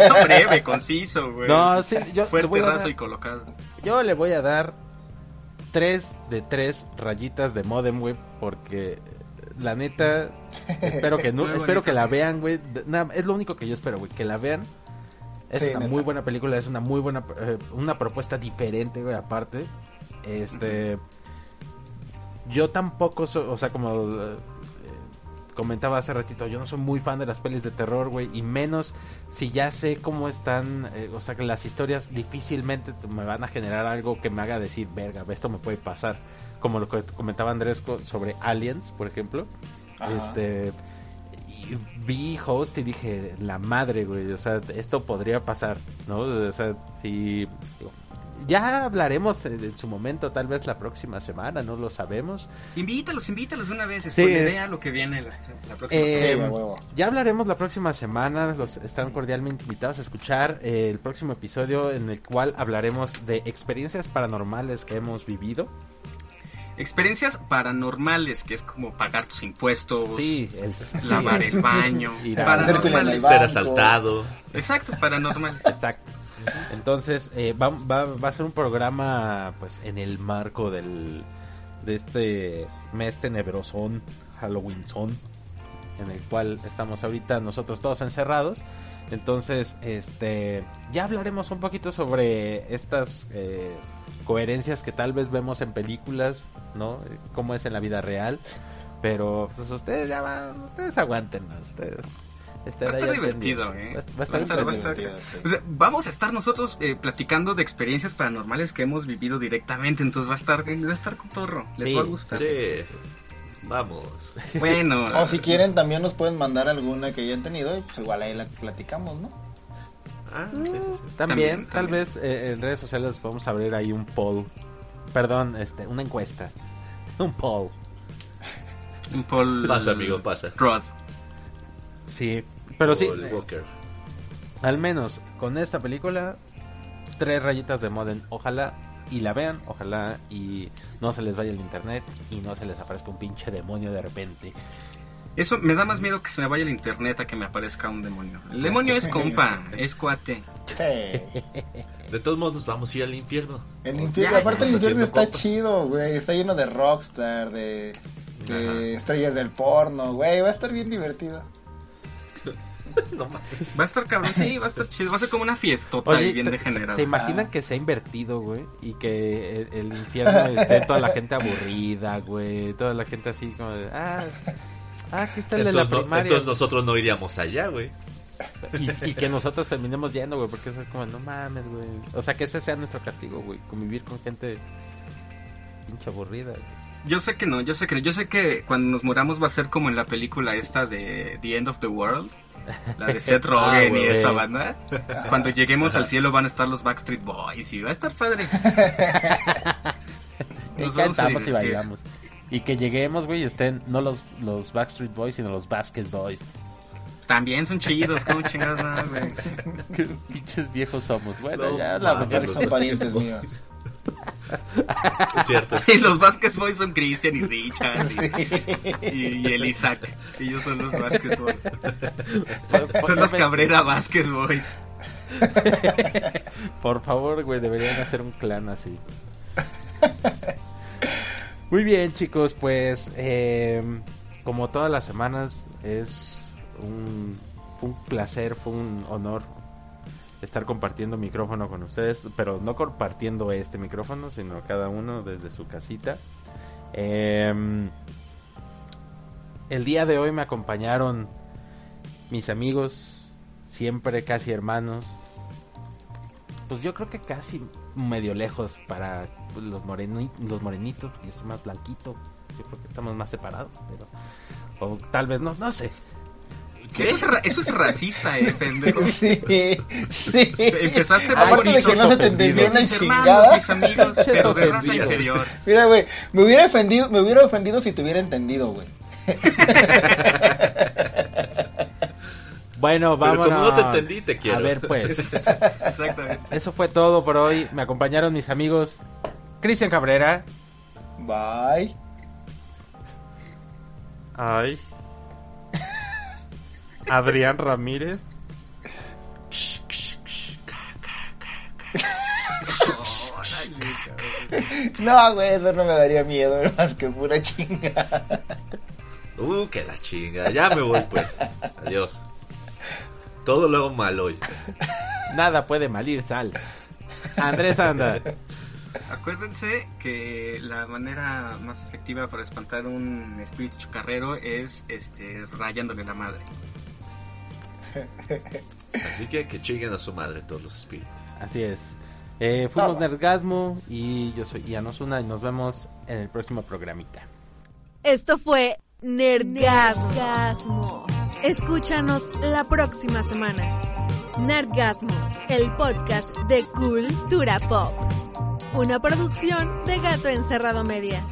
No, breve, conciso, güey. no, sí, yo le Fuerte, voy a dar- y colocado. Yo le voy a dar 3 de 3 rayitas de modem, güey, porque la neta espero que no, espero que la vean, güey. Es lo único que yo espero, güey, que la vean. Es Sí, una neta. muy buena película, es una muy buena eh, una propuesta diferente, güey, aparte. Este yo tampoco soy, o sea, como eh, comentaba hace ratito, yo no soy muy fan de las pelis de terror, güey, y menos si ya sé cómo están, eh, o sea, que las historias difícilmente te- me van a generar algo que me haga decir, verga, esto me puede pasar, como lo que comentaba Andrés sobre Aliens, por ejemplo. Ajá. Este y vi Host y dije, la madre, güey, o sea, esto podría pasar, ¿no? O sea, si digo, ya hablaremos en en su momento, tal vez la próxima semana, no lo sabemos. Invítalos, invítalos de una vez. Sí. Spoilerea lo que viene la, la próxima Eh, semana. Ya hablaremos la próxima semana, los están cordialmente invitados a escuchar eh, el próximo episodio en el cual hablaremos de experiencias paranormales que hemos vivido. Experiencias paranormales, que es como pagar tus impuestos, Sí, el- lavar el baño. Ir paranormales. Ser asaltado. Exacto, paranormales. Exacto. Entonces, eh, va, va, va a ser un programa, pues, en el marco del, de este mes tenebrosón, Halloween son, en el cual estamos ahorita nosotros todos encerrados. Entonces, este, ya hablaremos un poquito sobre estas eh, coherencias que tal vez vemos en películas, ¿no? Cómo es en la vida real. Pero, pues, ustedes ya van, ustedes aguanten, ustedes. Va a estar divertido. ¿eh? Va a- estar divertido. sí. O sea, vamos a estar nosotros eh, platicando de experiencias paranormales que hemos vivido directamente, entonces va a estar, va a estar cotorro, les Sí, va a gustar. Sí. Vamos. Bueno, O si quieren también nos pueden mandar alguna que hayan tenido y pues igual ahí la platicamos, ¿no? Ah, sí, sí, sí. También, También, tal también. vez eh, en redes sociales podemos abrir ahí un poll. Perdón, este, una encuesta. Un poll. un Paul Pasa, amigo, pasa. Roth. Sí, pero sí, Paul eh, Walker. al menos con esta película, tres rayitas de Modern. Ojalá y la vean, ojalá y no se les vaya el internet y no se les aparezca un pinche demonio de repente. Eso me da más miedo que se me vaya el internet a que me aparezca un demonio. El demonio es compa, es cuate. Sí. De todos modos, vamos a ir al infierno. El infierno, ya, aparte el infierno está chido, güey. Está lleno de rockstar, de, de estrellas del porno, güey. Va a estar bien divertido. No mames. Va a estar cabrón, sí, va a estar chido. Va a ser como una fiestota Oye, y bien degenerada. ¿Se imaginan que se ha invertido, güey? Y que el, el infierno esté toda la gente aburrida, güey. Toda la gente así como de, ah, ah, aquí está el de la no- primaria. entonces nosotros no iríamos allá, güey. Y, y que nosotros terminemos yendo, güey, porque eso es como, no mames, güey. O sea, que ese sea nuestro castigo, güey. Convivir con gente pinche aburrida. güey. Yo sé que no, yo sé que no. Yo sé que cuando nos muramos va a ser como en la película esta de The End of the World. La de Seth Rogen y esa banda. Cuando lleguemos al cielo van a estar los Backstreet Boys y va a estar padre. Y Nos a cantamos y bailamos. Y que lleguemos, güey, y estén no los, los Backstreet Boys, sino los Basket Boys. También son chidos, como chingados, no, güey. Qué pinches viejos somos. Bueno, No ya la Ya los son parientes míos. Es cierto. Y los Vasquez Boys son Christian y Richard y, y- y el Isaac. Ellos son los Vasquez Boys. Son los Cabrera Vasquez Boys. Por favor, güey, deberían hacer un clan así. Muy bien, chicos, pues eh, como todas las semanas es un, un placer, fue un honor estar compartiendo micrófono con ustedes, pero no compartiendo este micrófono, sino cada uno desde su casita. Em, el día de hoy me acompañaron mis amigos, siempre casi hermanos, pues yo creo que casi medio lejos para los, moreni- los morenitos, porque yo soy más blanquito. Yo creo que estamos más separados, pero. O tal vez no, no sé. Eso es, ra- eso es racista, eh, pendejo. Sí, sí. Empezaste muy bonito. que no se te entendió una Mis hermanos, mis amigos, pero de raza inferior. Mira, güey, me hubiera ofendido, me hubiera ofendido si te hubiera entendido, güey. Bueno, Pero vamos. como no te entendí, te quiero. A ver, pues. Exactamente. Eso fue todo por hoy. Me acompañaron mis amigos Cristian Cabrera. Bye. Ay. Adrián Ramírez. No, güey, eso no me daría miedo, más que pura chinga. Uh, que la chinga. Ya me voy, pues. Adiós. Todo luego mal hoy. Nada puede malir sal. Andrés Anda. Acuérdense que la manera más efectiva para espantar un espíritu chocarrero es este rayándole la madre. Así que que chinguen a su madre todos los espíritus. Así es. Eh, fuimos. Nergasmo y yo soy Ian Osuna y nos vemos en el próximo programita. Esto fue Nerdgasmo. Escúchanos la próxima semana. Nerdgasmo, el podcast de Cultura Pop. Una producción de Gato Encerrado Media.